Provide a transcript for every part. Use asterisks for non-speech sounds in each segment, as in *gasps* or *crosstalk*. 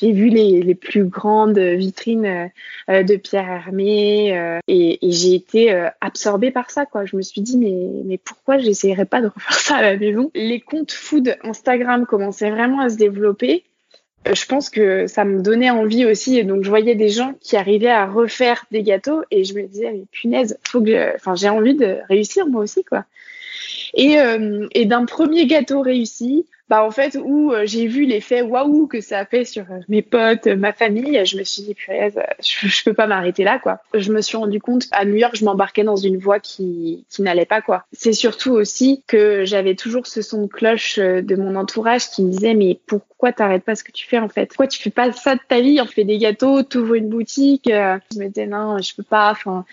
J'ai vu les, les, plus grandes vitrines euh, de Pierre Hermé euh, et, et j'ai été euh, absorbée par ça. Quoi. Je me suis dit, mais, mais pourquoi j'essayerais pas de *laughs* refaire ça à la maison? Les comptes food Instagram commençaient vraiment à se développer. Je pense que ça me donnait envie aussi. Donc, je voyais des gens qui arrivaient à refaire des gâteaux et je me disais, mais punaise, faut que enfin, j'ai envie de réussir moi aussi. quoi. Et, et d'un premier gâteau réussi, bah en fait où euh, j'ai vu l'effet waouh que ça a fait sur euh, mes potes, ma famille, je me suis dit purée, je, je peux pas m'arrêter là quoi. Je me suis rendu compte à New York, je m'embarquais dans une voie qui qui n'allait pas quoi. C'est surtout aussi que j'avais toujours ce son de cloche euh, de mon entourage qui me disait mais pourquoi t'arrêtes pas ce que tu fais en fait? Pourquoi tu fais pas ça de ta vie? On fait des gâteaux, t'ouvres une boutique. Je me disais non, je peux pas. Enfin,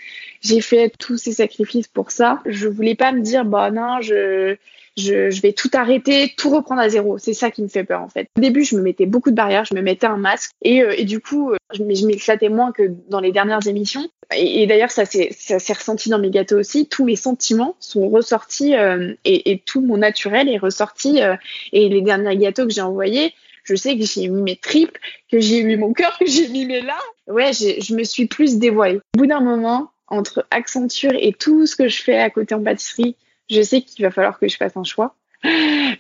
j'ai fait tous ces sacrifices pour ça. Je voulais pas me dire bah non, je je, je, vais tout arrêter, tout reprendre à zéro. C'est ça qui me fait peur en fait. Au début, je me mettais beaucoup de barrières, je me mettais un masque et, euh, et du coup, euh, je, je m'éclatais moins que dans les dernières émissions. Et, d'ailleurs, ça s'est ressenti dans mes gâteaux aussi. Tous mes sentiments sont ressortis euh, et, et, tout mon naturel est ressorti. Euh, et les derniers gâteaux que j'ai envoyés, je sais que j'ai mis mes tripes, que j'ai mis mon cœur, *laughs* que j'ai mis mes larmes. Ouais, je me suis plus dévoilée. Au bout d'un moment, entre Accenture et tout ce que je fais à côté en pâtisserie, je sais qu'il va falloir que je fasse un choix.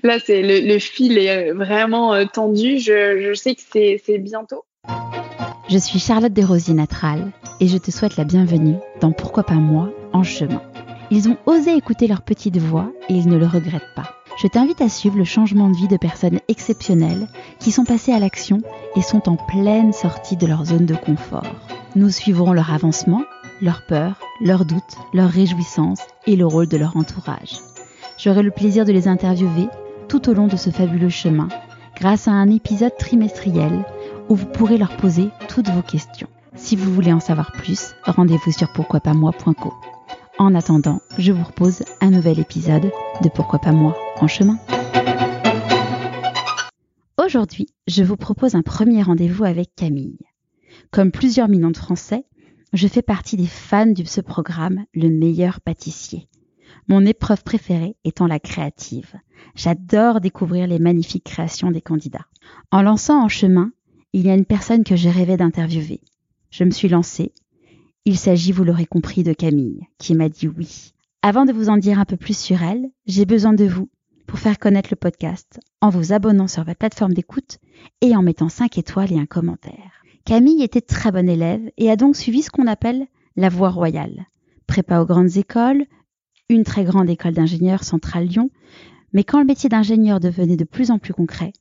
Là, c'est le, fil est vraiment euh, tendu. Je, je sais que c'est bientôt. Je suis Charlotte Desrosiers Natral et je te souhaite la bienvenue dans Pourquoi pas moi en chemin. Ils ont osé écouter leur petite voix et ils ne le regrettent pas. Je t'invite à suivre le changement de vie de personnes exceptionnelles qui sont passées à l'action et sont en pleine sortie de leur zone de confort. Nous suivrons leur avancement leurs peurs, leurs doutes, leurs réjouissances et le rôle de leur entourage. J'aurai le plaisir de les interviewer tout au long de ce fabuleux chemin grâce à un épisode trimestriel où vous pourrez leur poser toutes vos questions. Si vous voulez en savoir plus, rendez-vous sur pourquoipasmoi.co. En attendant, je vous propose un nouvel épisode de Pourquoi pas moi en chemin. Aujourd'hui, je vous propose un premier rendez-vous avec Camille. Comme plusieurs millions de Français, je fais partie des fans de ce programme Le meilleur pâtissier. Mon épreuve préférée étant la créative. J'adore découvrir les magnifiques créations des candidats. En lançant en chemin, il y a une personne que je rêvais d'interviewer. Je me suis lancée. Il s'agit, vous l'aurez compris, de Camille, qui m'a dit oui. Avant de vous en dire un peu plus sur elle, j'ai besoin de vous pour faire connaître le podcast en vous abonnant sur votre plateforme d'écoute et en mettant 5 étoiles et un commentaire. Camille était très bonne élève et a donc suivi ce qu'on appelle la voie royale. Prépa aux grandes écoles, une très grande école d'ingénieurs centrale Lyon, mais quand le métier d'ingénieur devenait de plus en plus concret,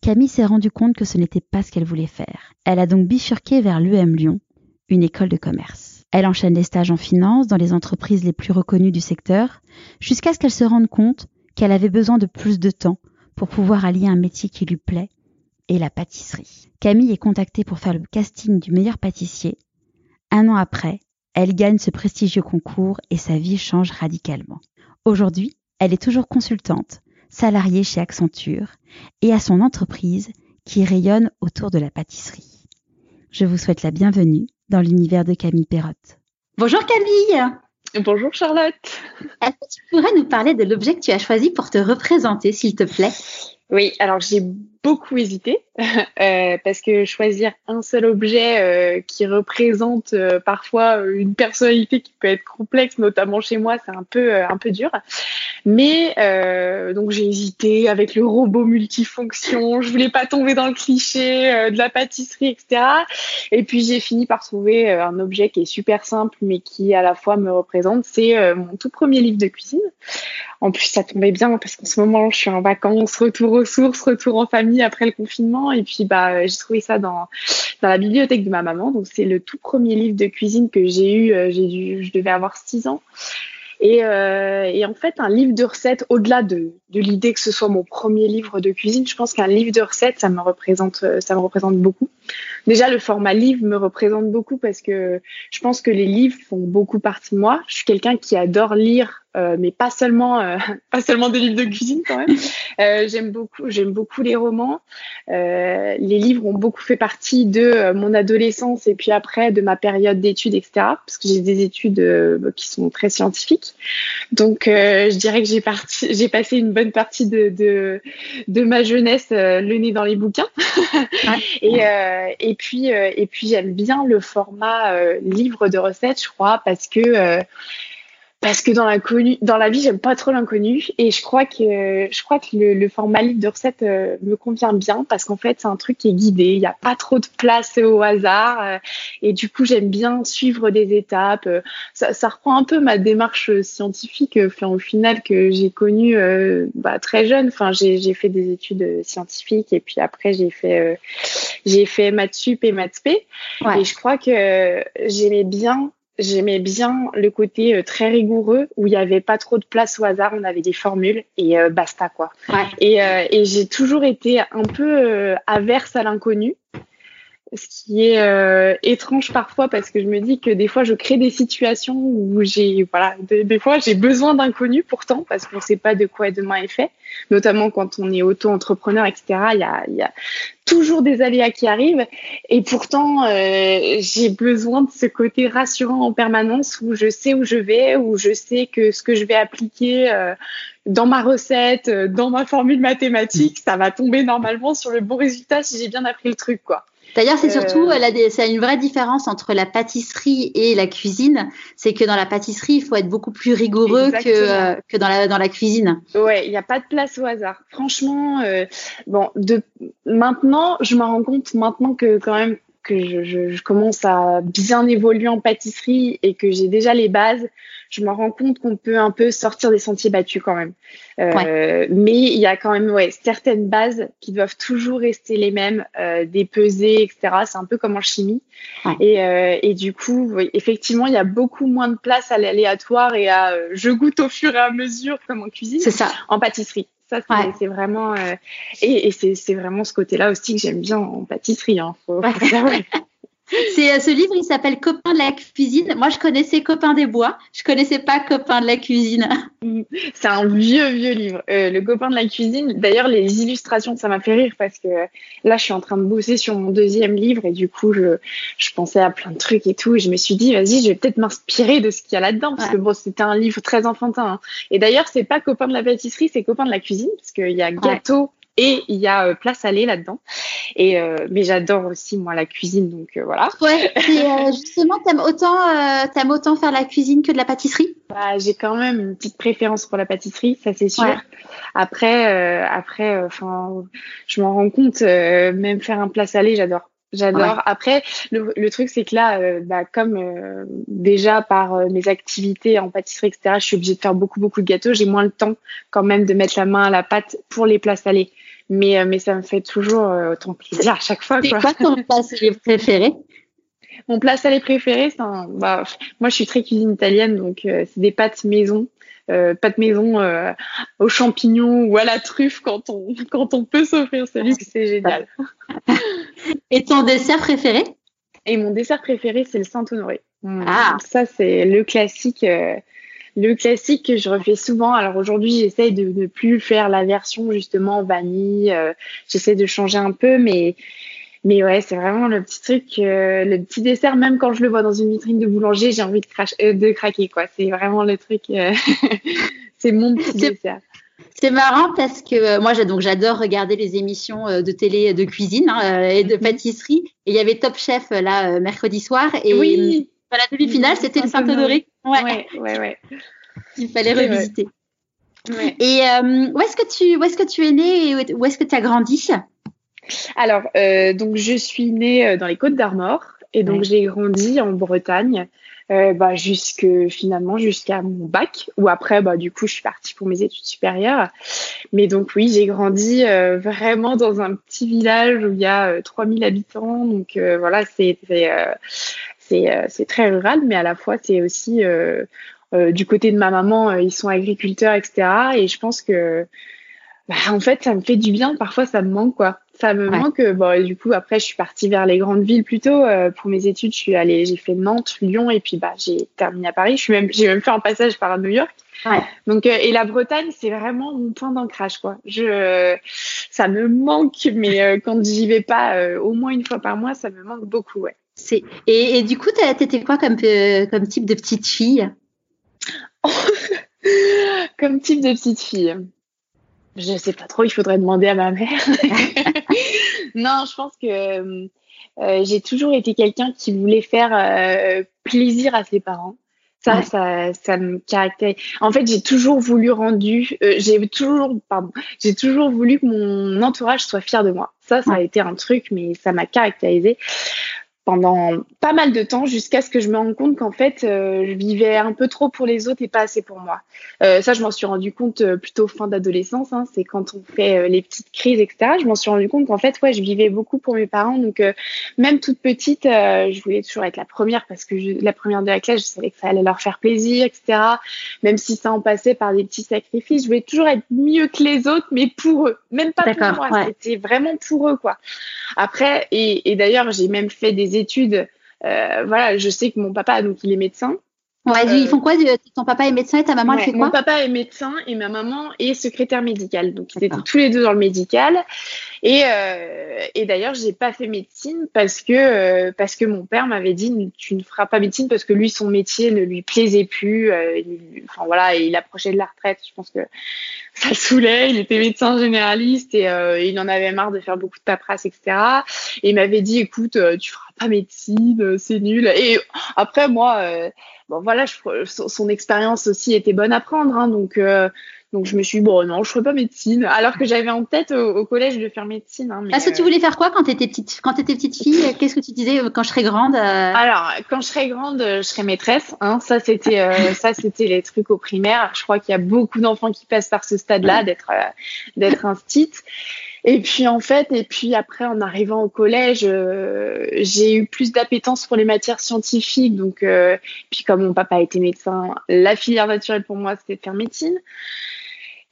Camille s'est rendue compte que ce n'était pas ce qu'elle voulait faire. Elle a donc bifurqué vers l'UM Lyon, une école de commerce. Elle enchaîne les stages en finance dans les entreprises les plus reconnues du secteur, jusqu'à ce qu'elle se rende compte qu'elle avait besoin de plus de temps pour pouvoir allier un métier qui lui plaît et la pâtisserie. Camille est contactée pour faire le casting du meilleur pâtissier. Un an après, elle gagne ce prestigieux concours et sa vie change radicalement. Aujourd'hui, elle est toujours consultante, salariée chez Accenture et a son entreprise qui rayonne autour de la pâtisserie. Je vous souhaite la bienvenue dans l'univers de Camille Perrotte. Bonjour Camille Bonjour Charlotte Est-ce que tu pourrais nous parler de l'objet que tu as choisi pour te représenter, s'il te plaît? Oui, alors j'ai beaucoup hésité *laughs* euh, parce que choisir un seul objet euh, qui représente euh, parfois une personnalité qui peut être complexe, notamment chez moi, c'est un peu un peu dur. Mais donc j'ai hésité avec le robot multifonction. Je voulais pas tomber dans le cliché de la pâtisserie, etc. Et puis j'ai fini par trouver un objet qui est super simple mais qui à la fois me représente. C'est mon tout premier livre de cuisine. En plus, ça tombait bien parce qu'en ce moment, je suis en vacances, retour aux sources, retour en famille après le confinement et puis bah j'ai trouvé ça dans dans la bibliothèque de ma maman. Donc c'est le tout premier livre de cuisine que j'ai eu. Euh, j'ai dû, je devais avoir six ans. Et, euh, et, en fait, un livre de recettes, au-delà de, de l'idée que ce soit mon premier livre de cuisine, je pense qu'un livre de recettes, ça me représente, euh, ça me représente beaucoup. Déjà, le format livre me représente beaucoup parce que je pense que les livres font beaucoup partie de moi. Je suis quelqu'un qui adore lire euh, mais pas seulement, euh, *laughs* pas seulement des livres de cuisine quand même. *laughs* Euh, j'aime beaucoup, j'aime beaucoup les romans. les livres ont beaucoup fait partie de mon adolescence et puis après de ma période d'études, etc. Parce que j'ai des études qui sont très scientifiques. Donc, je dirais que j'ai parti, *laughs* j'ai passé une bonne partie de, de, de ma jeunesse le nez dans les bouquins. et, et puis, et puis j'aime bien le format livre de recettes, je crois, parce que parce que dans l'inconnu, dans la vie, j'aime pas trop l'inconnu et je crois que je crois que le, le format livre de recettes euh, me convient bien parce qu'en fait c'est un truc qui est guidé, il n'y a pas trop de place au hasard euh, et du coup j'aime bien suivre des étapes. Euh, ça, ça, reprend un peu ma démarche scientifique, enfin au final que j'ai connue bah, très jeune. Enfin j'ai fait des études scientifiques et puis après j'ai fait j'ai fait maths sup et maths p et je crois que j'aimais bien j'aimais bien le côté euh, très rigoureux où il n'y avait pas trop de place au hasard, on avait des formules et euh, basta quoi. Et, euh, et j'ai toujours été un peu averse à l'inconnu ce qui est euh, étrange parfois parce que je me dis que des fois je crée des situations où j'ai voilà des, fois j'ai besoin d'inconnus pourtant parce qu'on ne sait pas de quoi demain est fait notamment quand on est auto-entrepreneur etc il y a, y a toujours des aléas qui arrivent. Et pourtant euh, j'ai besoin de ce côté rassurant en permanence où je sais où je vais où je sais que ce que je vais appliquer euh, dans ma recette dans ma formule mathématique ça va tomber normalement sur le bon résultat si j'ai bien appris le truc quoi D'ailleurs, c'est surtout, des, a une vraie différence entre la pâtisserie et la cuisine. C'est que dans la pâtisserie, il faut être beaucoup plus rigoureux que, euh, que dans la, dans la cuisine. Ouais, il n'y a pas de place au hasard. Franchement, euh, bon, de, maintenant, je me rends compte maintenant que quand même que je, je, commence à bien évoluer en pâtisserie et que j'ai déjà les bases, je me rends compte qu'on peut un peu sortir des sentiers battus quand même. Euh, Mais il y a quand même ouais, certaines bases qui doivent toujours rester les mêmes, euh, des pesées, etc. C'est un peu comme en chimie. Et, euh, et, du coup, effectivement, il y a beaucoup moins de place à l'aléatoire et à euh, je goûte au fur et à mesure comme en cuisine. C'est ça. En pâtisserie. Ça, c'est vraiment euh, et, et c'est vraiment ce côté-là aussi que j'aime bien en pâtisserie. Hein. Faut, *laughs* C'est euh, ce livre, il s'appelle Copain de la cuisine. Moi, je connaissais Copain des bois. Je connaissais pas Copain de la cuisine. C'est un vieux vieux livre. Euh, le Copain de la cuisine. D'ailleurs, les illustrations, ça m'a fait rire parce que là, je suis en train de bosser sur mon deuxième livre et du coup, je, je pensais à plein de trucs et tout et je me suis dit, vas-y, je vais peut-être m'inspirer de ce qu'il y a là-dedans parce que bon, c'était un livre très enfantin. Hein. Et d'ailleurs, c'est pas Copain de la pâtisserie, c'est Copain de la cuisine parce qu'il y a gâteau et il y a euh, place salée là-dedans. Et euh, mais j'adore aussi moi la cuisine, donc euh, voilà. Ouais. *laughs* Et justement, t'aimes autant, t'aimes autant faire la cuisine que de la pâtisserie? Bah, J'ai quand même une petite préférence pour la pâtisserie, ça c'est sûr. Après, après, enfin, je m'en rends compte. même faire un plat salé, j'adore. J'adore. Après, le, le truc, c'est que là, euh, bah, comme euh, déjà par euh, mes activités en pâtisserie, etc., je suis obligée de faire beaucoup, beaucoup de gâteaux. J'ai moins le temps quand même de mettre la main à la pâte pour les plats salés. Mais, mais ça me fait toujours autant plaisir à chaque fois. C'est quoi ton *laughs* plat salé préféré? Mon plat salé préféré, c'est un. Bah, moi, je suis très cuisine italienne, donc c'est des pâtes maison euh, de maison euh, aux champignons ou à la truffe quand on, *laughs* quand on peut s'offrir ce luxe, c'est génial. *laughs* Et ton dessert préféré? Et mon dessert préféré, c'est le Saint-Honoré. Ah. Ça, c'est le classique. Euh, le classique que je refais souvent. Alors aujourd'hui, j'essaye de ne plus faire la version justement vanille. j'essaie de changer un peu, mais mais ouais, c'est vraiment le petit truc, euh, le petit dessert. Même quand je le vois dans une vitrine de boulanger, j'ai envie de, euh, de craquer, quoi. C'est vraiment le truc. Euh, *laughs* c'est mon petit dessert. C'est marrant parce que moi, donc j'adore regarder les émissions de télé de cuisine hein, et de pâtisserie. Et il y avait Top Chef là mercredi soir et oui. La demi-finale, c'était le Saint-Honoré. Ouais. ouais, ouais, *laughs* Il fallait revisiter. Et où est-ce que tu où est-ce que tu es né et où est-ce que tu as grandi? Alors, euh, donc je suis née euh, dans les Côtes d'Armor et donc j'ai grandi en Bretagne. Euh, bah, jusque finalement jusqu'à mon bac ou après bah du coup je suis partie pour mes études supérieures mais donc oui j'ai grandi euh, vraiment dans un petit village où il y a 3000 habitants donc voilà c'est c'est c'est très rural mais à la fois c'est aussi du côté de ma maman ils sont agriculteurs etc et je pense que bah, en fait ça me fait du bien parfois ça me manque quoi ça me manque. Bon, du coup, après, je suis partie vers les grandes villes plutôt. Euh, pour mes études, je suis allée, j'ai fait Nantes, Lyon, et puis bah, j'ai terminé à Paris. Je suis même, j'ai même fait un passage par New York. Donc, et la Bretagne, c'est vraiment mon point d'ancrage, quoi. Je, ça me manque, mais quand j'y vais pas au moins une fois par mois, ça me manque beaucoup, ouais. C'est et, et, du coup, t'étais quoi comme comme type de petite fille? *laughs* Comme type de petite fille. Je sais pas trop, il faudrait demander à ma mère. *laughs* non, je pense que euh, j'ai toujours été quelqu'un qui voulait faire euh, plaisir à ses parents. Ça, ça, ça me caractérise. En fait, j'ai toujours voulu rendu, euh, j'ai toujours, pardon, j'ai toujours voulu que mon entourage soit fier de moi. Ça, ça a été un truc, mais ça m'a caractérisé pendant pas mal de temps jusqu'à ce que je me rende compte qu'en fait, euh, je vivais un peu trop pour les autres et pas assez pour moi. Euh, ça, je m'en suis rendu compte euh, plutôt fin d'adolescence. Hein, c'est quand on fait les petites crises, etc. Je m'en suis rendu compte qu'en fait, ouais, je vivais beaucoup pour mes parents. Donc, même toute petite, je voulais toujours être la première parce que je, la première de la classe, je savais que ça allait leur faire plaisir, etc. Même si ça en passait par des petits sacrifices, je voulais toujours être mieux que les autres, mais pour eux, même pas pour moi. C'était vraiment pour eux, quoi. Après, et, et d'ailleurs, j'ai même fait des études. Euh, voilà, je sais que mon papa, donc il est médecin. Ouais, ils euh, font quoi Ton papa est médecin et ta maman fait quoi Mon papa est médecin et ma maman est secrétaire médicale. Donc ils étaient tous les deux dans le médical. Et, euh, et d'ailleurs, j'ai pas fait médecine parce que euh, parce que mon père m'avait dit tu ne feras pas médecine parce que lui son métier ne lui plaisait plus. enfin voilà, et il approchait de la retraite. Je pense que *laughs* ça le saoulait. Il était médecin généraliste et il en avait marre de faire beaucoup de paperasse, etc. Et il m'avait dit écoute, tu feras pas médecine, c'est nul. Et après moi bon voilà, son, expérience aussi était bonne à prendre, hein, donc euh, donc je me suis dit, bon non, je ferai pas médecine, alors que j'avais en tête au, collège de faire médecine. Hein, Est-ce que tu voulais faire quoi quand tu étais petite quand étais petite fille? *laughs* Qu'est-ce que tu disais euh, quand je serais grande euh? Alors quand je serais grande, je serais maîtresse. Hein, ça c'était *laughs* ça c'était les trucs au primaire. Je crois qu'il y a beaucoup d'enfants qui passent par ce stade-là d'être d'être instite. Et puis en fait, et puis après en arrivant au collège, euh, j'ai eu plus d'appétence pour les matières scientifiques. Donc, euh, puis comme mon papa était médecin, la filière naturelle pour moi c'était de faire médecine.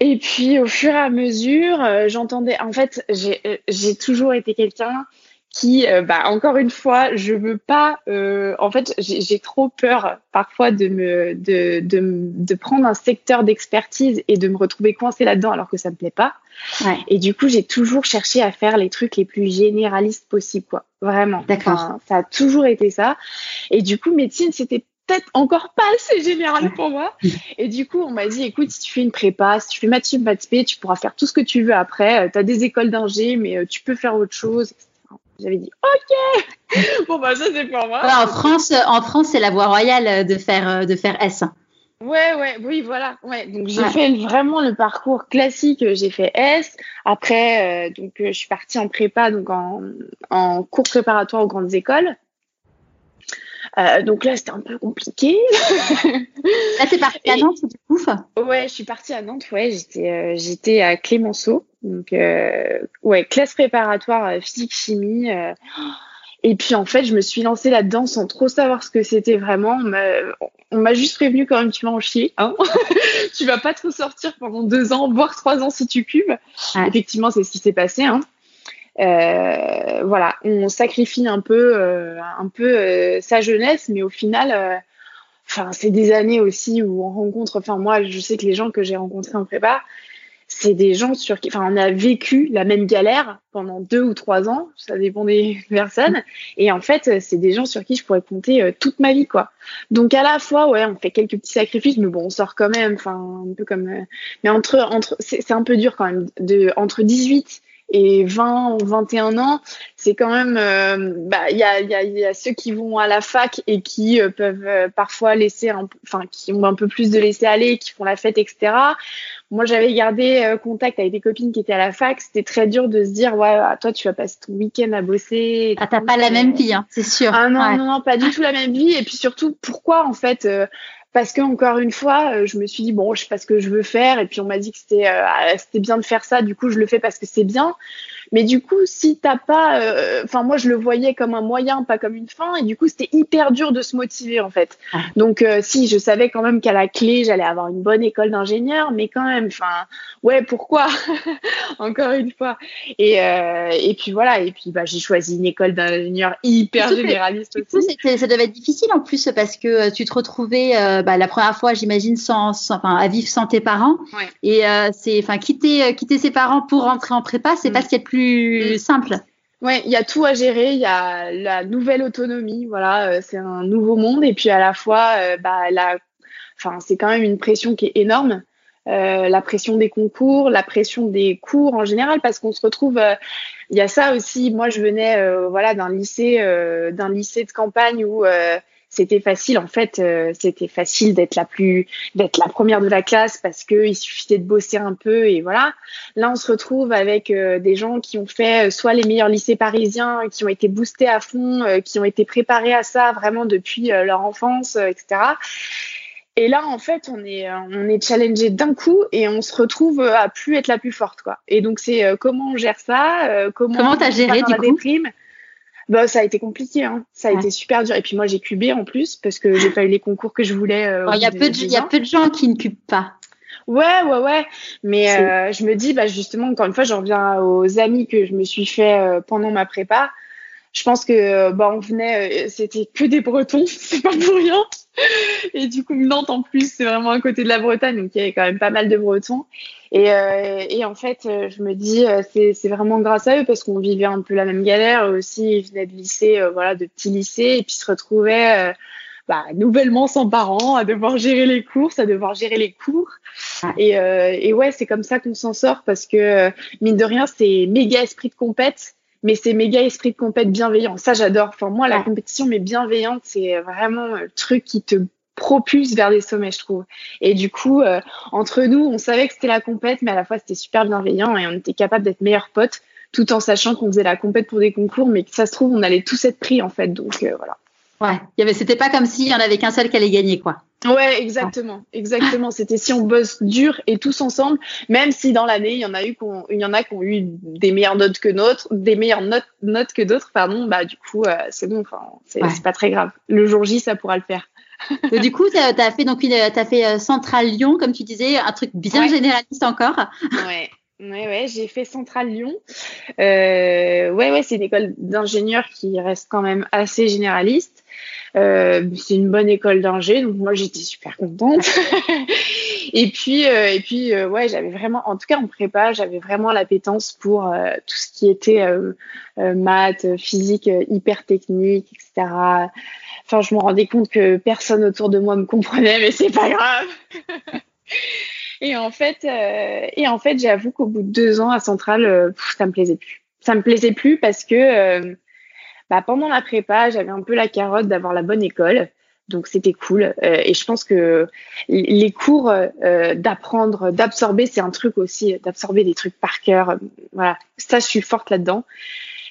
Et puis au fur et à mesure, euh, j'entendais. En fait, j'ai toujours été quelqu'un qui, euh, bah, encore une fois, je veux pas. Euh, en fait, j'ai trop peur parfois de me de, de, de prendre un secteur d'expertise et de me retrouver coincée là-dedans alors que ça me plaît pas. Ouais. Et du coup, j'ai toujours cherché à faire les trucs les plus généralistes possibles, quoi. Vraiment. D'accord. ça a toujours été ça. Et du coup, médecine, c'était peut-être encore pas assez général pour moi. Et du coup, on m'a dit, écoute, si tu fais une prépa, si tu fais maths maths tu pourras faire tout ce que tu veux après. Tu as des écoles d'ingé, mais tu peux faire autre chose, j'avais dit OK. *laughs* bon bah ça c'est pour moi. en France, en France c'est la voie royale de faire de faire S. Ouais ouais oui voilà ouais donc j'ai fait vraiment le parcours classique j'ai fait S après euh, donc euh, je suis partie en prépa donc en, en cours préparatoire aux grandes écoles euh, donc là, c'était un peu compliqué. là, t'es partie à Nantes, du coup Ouais, je suis partie à Nantes. Ouais, j'étais, euh, j'étais à Clémenceau. Donc, euh, ouais, classe préparatoire euh, physique chimie. et puis en fait, je me suis lancée là-dedans sans trop savoir ce que c'était vraiment. On m'a juste prévenu quand même, tu vas en chier. Hein *laughs* tu vas pas trop sortir pendant deux ans, voire trois ans si tu cubes. Effectivement, c'est ce qui s'est passé. Hein. Euh, voilà, on sacrifie un peu, euh, un peu euh, sa jeunesse, mais au final, enfin, c'est des années aussi où on rencontre. Enfin, moi, je sais que les gens que j'ai rencontrés en prépa, c'est des gens sur qui, enfin, on a vécu la même galère pendant deux ou trois ans, ça dépend des *laughs* personnes. Et en fait, c'est des gens sur qui je pourrais compter toute ma vie, quoi. Donc à la fois, ouais, on fait quelques petits sacrifices, mais bon, on sort quand même, enfin, un peu comme. mais entre, entre, c'est un peu dur quand même. De entre 18 et 20 ou 21 ans, c'est quand même, euh, bah, il y a, y, a, y a ceux qui vont à la fac et qui euh, peuvent euh, parfois laisser, un, enfin, qui ont un peu plus de laisser aller, qui font la fête, etc. Moi, j'avais gardé contact avec des copines qui étaient à la fac. C'était très dur de se dire, ouais, ah, toi, tu vas passer ton week-end à bosser. Ah, t'as pas la même vie, hein, c'est sûr. Ah non, non, non, pas du tout la même vie. Et puis surtout, pourquoi en fait parce que encore une fois, euh, je me suis dit bon, je sais pas ce que je veux faire, et puis on m'a dit que c'était euh, c'était bien de faire ça, du coup je le fais parce que c'est bien. Mais du coup, si t'as pas, euh, enfin moi je le voyais comme un moyen, pas comme une fin, et du coup c'était hyper dur de se motiver en fait. Ah. Donc si je savais quand même qu'à la clé j'allais avoir une bonne école d'ingénieur, mais quand même, enfin ouais pourquoi? *laughs* Encore une fois. Et et puis voilà, et puis bah j'ai choisi une école d'ingénieur hyper généraliste aussi. ça devait être difficile en plus parce que tu te retrouvais bah, la première fois, j'imagine, sans, enfin, à vivre sans tes parents. Et c'est, enfin, quitter, quitter ses parents pour rentrer en prépa, c'est mm. pas ce qui est le plus mm. simple. Ouais, il y a tout à gérer. Il y a la nouvelle autonomie. Voilà, c'est un nouveau monde. Et puis à la fois, bah, la, enfin, c'est quand même une pression qui est énorme. Euh, la pression des concours, la pression des cours en général, parce qu'on se retrouve. Euh, il y a ça aussi. Moi, je venais, euh, voilà, d'un lycée, d'un lycée de campagne où c'était facile. En fait, c'était facile d'être la plus, d'être la première de la classe parce que il suffisait de bosser un peu et voilà. Là, on se retrouve avec des gens qui ont fait soit les meilleurs lycées parisiens, qui ont été boostés à fond, qui ont été préparés à ça vraiment depuis leur enfance, etc. Et là, en fait, on est, euh, on est challengé d'un coup et on se retrouve à plus être la plus forte, quoi. Et donc, c'est euh, comment on gère ça, euh, comment. Comment t'as géré du coup? Bah, ça a été compliqué, hein. Ça a été super dur. Et puis moi, j'ai cubé en plus parce que j'ai pas eu les concours que je voulais. Il y a peu de, il y a peu de gens qui ne cubent pas. Ouais, ouais, ouais. Mais je me dis, bah justement, encore une fois, j'en reviens aux amis que je me suis fait pendant ma prépa. Je pense que bah on venait, c'était que des Bretons, *laughs* c'est pas pour rien. Et du coup, Nantes en plus, c'est vraiment à côté de la Bretagne, donc il y avait quand même pas mal de Bretons. Et, euh, et en fait, euh, je me dis, euh, c'est vraiment grâce à eux parce qu'on vivait un peu la même galère. Eux aussi, ils venaient de lycée, voilà, de petits lycées, et puis se retrouvaient bah, nouvellement sans parents, à devoir gérer les courses, à devoir gérer les cours. Et, et ouais, c'est comme ça qu'on s'en sort parce que mine de rien, c'est méga esprit de compète mais c'est méga esprit de compète bienveillant. Ça, j'adore. Enfin, moi, la compétition, mais bienveillante, c'est vraiment le truc qui te propulse vers des sommets, je trouve. Et du coup, euh, entre nous, on savait que c'était la compète, mais à la fois, c'était super bienveillant et on était capable d'être meilleurs potes, tout en sachant qu'on faisait la compète pour des concours, mais que ça se trouve, on allait tous être pris, en fait. Donc, euh, voilà. Ouais, il y avait, c'était pas comme s'il y en avait qu'un seul qui allait gagner, quoi. Ouais, exactement, exactement. *laughs* C'était si on bosse dur et tous ensemble, même si dans l'année il y en a eu qu'on, il y en a qui ont eu des meilleures notes que d'autres, des meilleures notes, notes que d'autres, pardon. Bah du coup, euh, c'est bon. Enfin, c'est pas très grave. Le jour J, ça pourra le faire. *laughs* du coup, tu as, fait donc as fait euh, Centrale Lyon, comme tu disais, un truc bien généraliste encore. *laughs* Ouais. Ouais, ouais, j'ai fait Centrale Lyon. Euh, ouais, ouais, c'est une école d'ingénieurs qui reste quand même assez généraliste. Euh, c'est une bonne école d'ingé, donc moi j'étais super contente. *laughs* et puis, euh, et puis, euh, ouais, j'avais vraiment, en tout cas en prépa, j'avais vraiment l'appétence pour tout ce qui était maths, physique, hyper technique, etc. Enfin, je me rendais compte que personne autour de moi me comprenait, mais c'est pas grave. *laughs* et en fait, et en fait, j'avoue qu'au bout de deux ans à Centrale, ça me plaisait plus. Ça me plaisait plus parce que bah, pendant la prépa, j'avais un peu la carotte d'avoir la bonne école. Donc c'était cool. Euh, et je pense que les cours euh, d'apprendre, d'absorber, c'est un truc aussi, d'absorber des trucs par cœur. Voilà, ça, je suis forte là-dedans.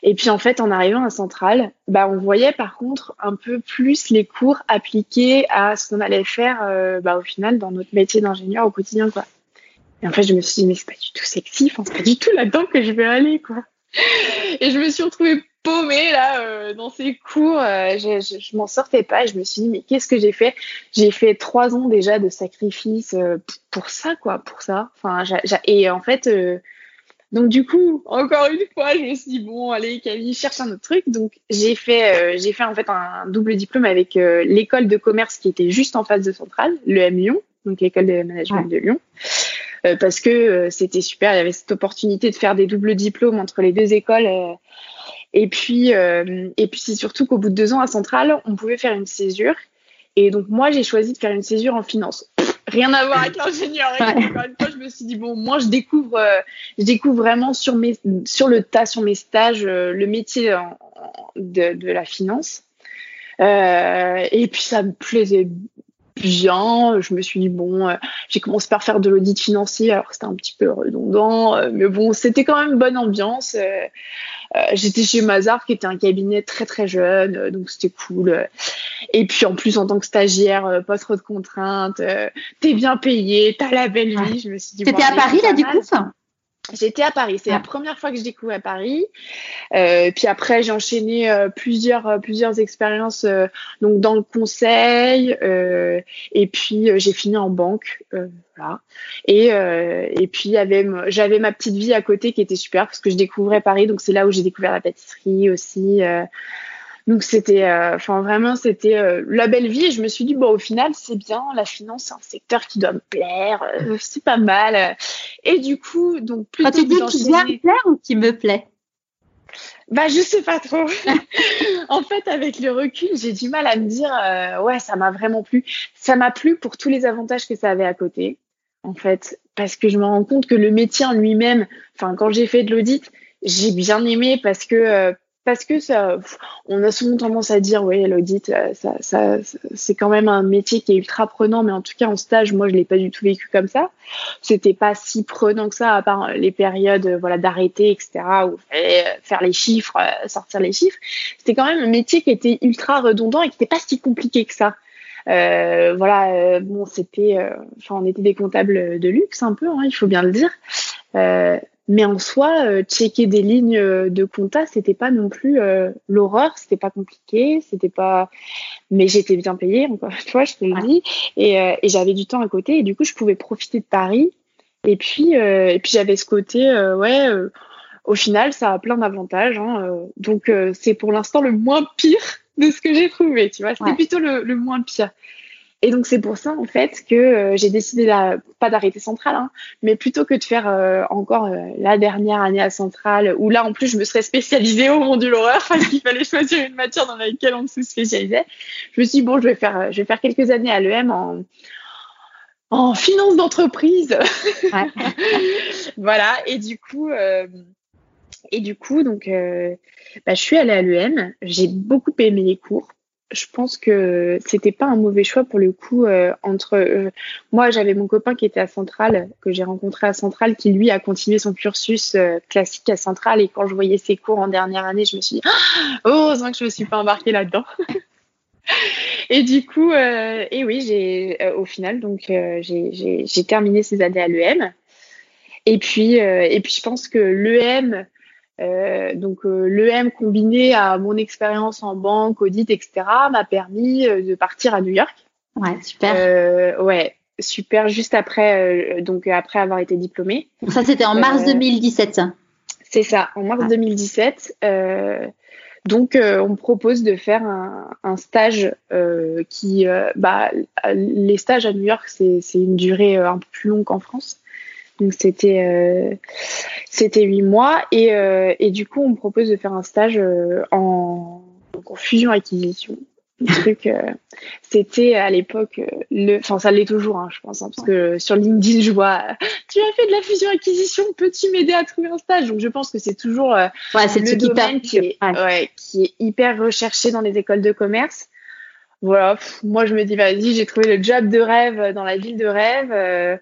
Et puis en fait, en arrivant à Centrale, bah, on voyait par contre un peu plus les cours appliqués à ce qu'on allait faire euh, bah, au final dans notre métier d'ingénieur au quotidien. Quoi. Et en fait, je me suis dit, mais c'est pas du tout sexy, enfin, c'est pas du tout là-dedans que je vais aller. quoi. Et je me suis retrouvée paumée là euh, dans ces cours. Euh, je, je, m'en sortais pas. Et je me suis dit mais qu'est-ce que j'ai fait? J'ai fait trois ans déjà de sacrifice euh, pour ça quoi, pour ça. Enfin, et en fait, donc du coup, encore une fois, je me suis dit bon allez Camille, cherche un autre truc. Donc j'ai fait j'ai fait en fait un double diplôme avec l'école de commerce qui était juste en face de Centrale, le M Lyon, donc l'école de management de Lyon. parce que c'était super, il y avait cette opportunité de faire des doubles diplômes entre les deux écoles et puis, euh, et puis c'est surtout qu'au bout de deux ans à Centrale, on pouvait faire une césure. Et donc moi, j'ai choisi de faire une césure en finance. rien à voir avec l'ingénieur. Encore une fois, je me suis dit bon, moi, je découvre, euh, je découvre vraiment sur mes, sur le tas, sur mes stages, euh, le métier de, de, la finance. et puis ça me plaisait bien. Je me suis dit, bon, euh, j'ai commencé par faire de l'audit financier, alors c'était un petit peu redondant, euh, mais bon, c'était quand même une bonne ambiance. Euh, j'étais chez Mazar, qui était un cabinet très très jeune, donc c'était cool. Et puis en plus, en tant que stagiaire, pas trop de contraintes, t'es bien payé, t'as la belle vie. Je me suis dit, T'étais à Paris là, du coup? J'étais à Paris, c'est la première fois que je découvre à Paris. Euh, puis après, j'ai enchaîné euh, plusieurs euh, plusieurs expériences euh, donc dans le conseil euh, et puis j'ai fini en banque, voilà. Et et puis j'avais j'avais ma petite vie à côté qui était super parce que je découvrais Paris, donc c'est là où j'ai découvert la pâtisserie aussi. Donc c'était, enfin vraiment, c'était la belle vie. Et je me suis dit bon, au final, c'est bien. La finance, c'est un secteur qui doit me plaire. c'est pas mal. Et du coup, donc plutôt Quand tu dis qui doit me plaire ou qui me plaît? Bah, je sais pas trop. *laughs* en fait, avec le recul, j'ai du mal à me dire, euh, ouais, ça m'a vraiment plu. Ça m'a plu pour tous les avantages que ça avait à côté, en fait, parce que je me rends compte que le métier en lui-même, enfin, quand j'ai fait de l'audit, j'ai bien aimé parce que euh, parce que ça, on a souvent tendance à dire, oui, l'audit, euh, ça, ça, c'est quand même un métier qui est ultra prenant, mais en tout cas en stage, moi, je l'ai pas du tout vécu comme ça. C'était pas si prenant que ça, à part les périodes, voilà, d'arrêter, etc., où faire les chiffres, euh, sortir les chiffres. C'était quand même un métier qui était ultra redondant et qui n'était pas si compliqué que ça. Euh, voilà, bon, c'était, enfin, on était des comptables de luxe un peu, hein, il faut bien le dire. Euh, mais en soi, euh, checker des lignes euh, de compta, c'était pas non plus euh, l'horreur, c'était pas compliqué, c'était pas. Mais j'étais bien payée, encore une fois, je te le dis, et, euh, et j'avais du temps à côté, et du coup, je pouvais profiter de Paris. Et puis, et puis j'avais ce côté, ouais. au final, ça a plein d'avantages. Hein, donc, c'est pour l'instant le moins pire de ce que j'ai trouvé. Tu vois, c'était plutôt le, le moins pire. Et donc c'est pour ça en fait que euh, j'ai décidé là, pas d'arrêter Centrale, hein, mais plutôt que de faire euh, encore euh, la dernière année à Centrale, où là en plus je me serais spécialisée au monde de l'horreur *laughs* parce qu'il fallait choisir une matière dans laquelle on se spécialisait. Je me suis dit bon, je vais faire, je vais faire quelques années à l'EM en en finance d'entreprise. Ouais. *laughs* voilà. Et du coup, et du coup, donc, bah, je suis allée à l'EM. J'ai beaucoup aimé les cours je pense que c'était pas un mauvais choix pour le coup euh, entre euh, moi j'avais mon copain qui était à Centrale que j'ai rencontré à Centrale qui lui a continué son cursus euh, classique à Centrale. Et quand je voyais ses cours en dernière année je me suis dit *gasps* oh, heureusement que je me suis pas embarquée là-dedans. *laughs* Et du coup et oui j'ai au final donc j'ai terminé ces années à l'EM et puis et puis je pense que l'EM euh, donc euh, l'EM combiné à mon expérience en banque, audit, etc. m'a permis euh, de partir à New York. Ouais, super. Ouais, super. Juste après, donc après avoir été diplômée. Ça c'était en mars 2017. C'est ça, en mars 2017. donc on me propose de faire un, un stage qui, bah, les stages à New York c'est une durée un peu plus longue qu'en France. Donc c'était euh, c'était huit mois. Et, euh, et du coup on me propose de faire un stage euh, en, en fusion acquisition. Le truc, euh, c'était à l'époque le, enfin ça l'est toujours, hein, je pense, hein, parce que sur LinkedIn je vois, tu as fait de la fusion acquisition, peux-tu m'aider à trouver un stage? Donc je pense que c'est toujours ouais, c'est le domaine qui est, ouais, qui est hyper recherché dans les écoles de commerce voilà, moi je me dis vas-y, j'ai trouvé le job de rêve dans la ville de rêve. Euh,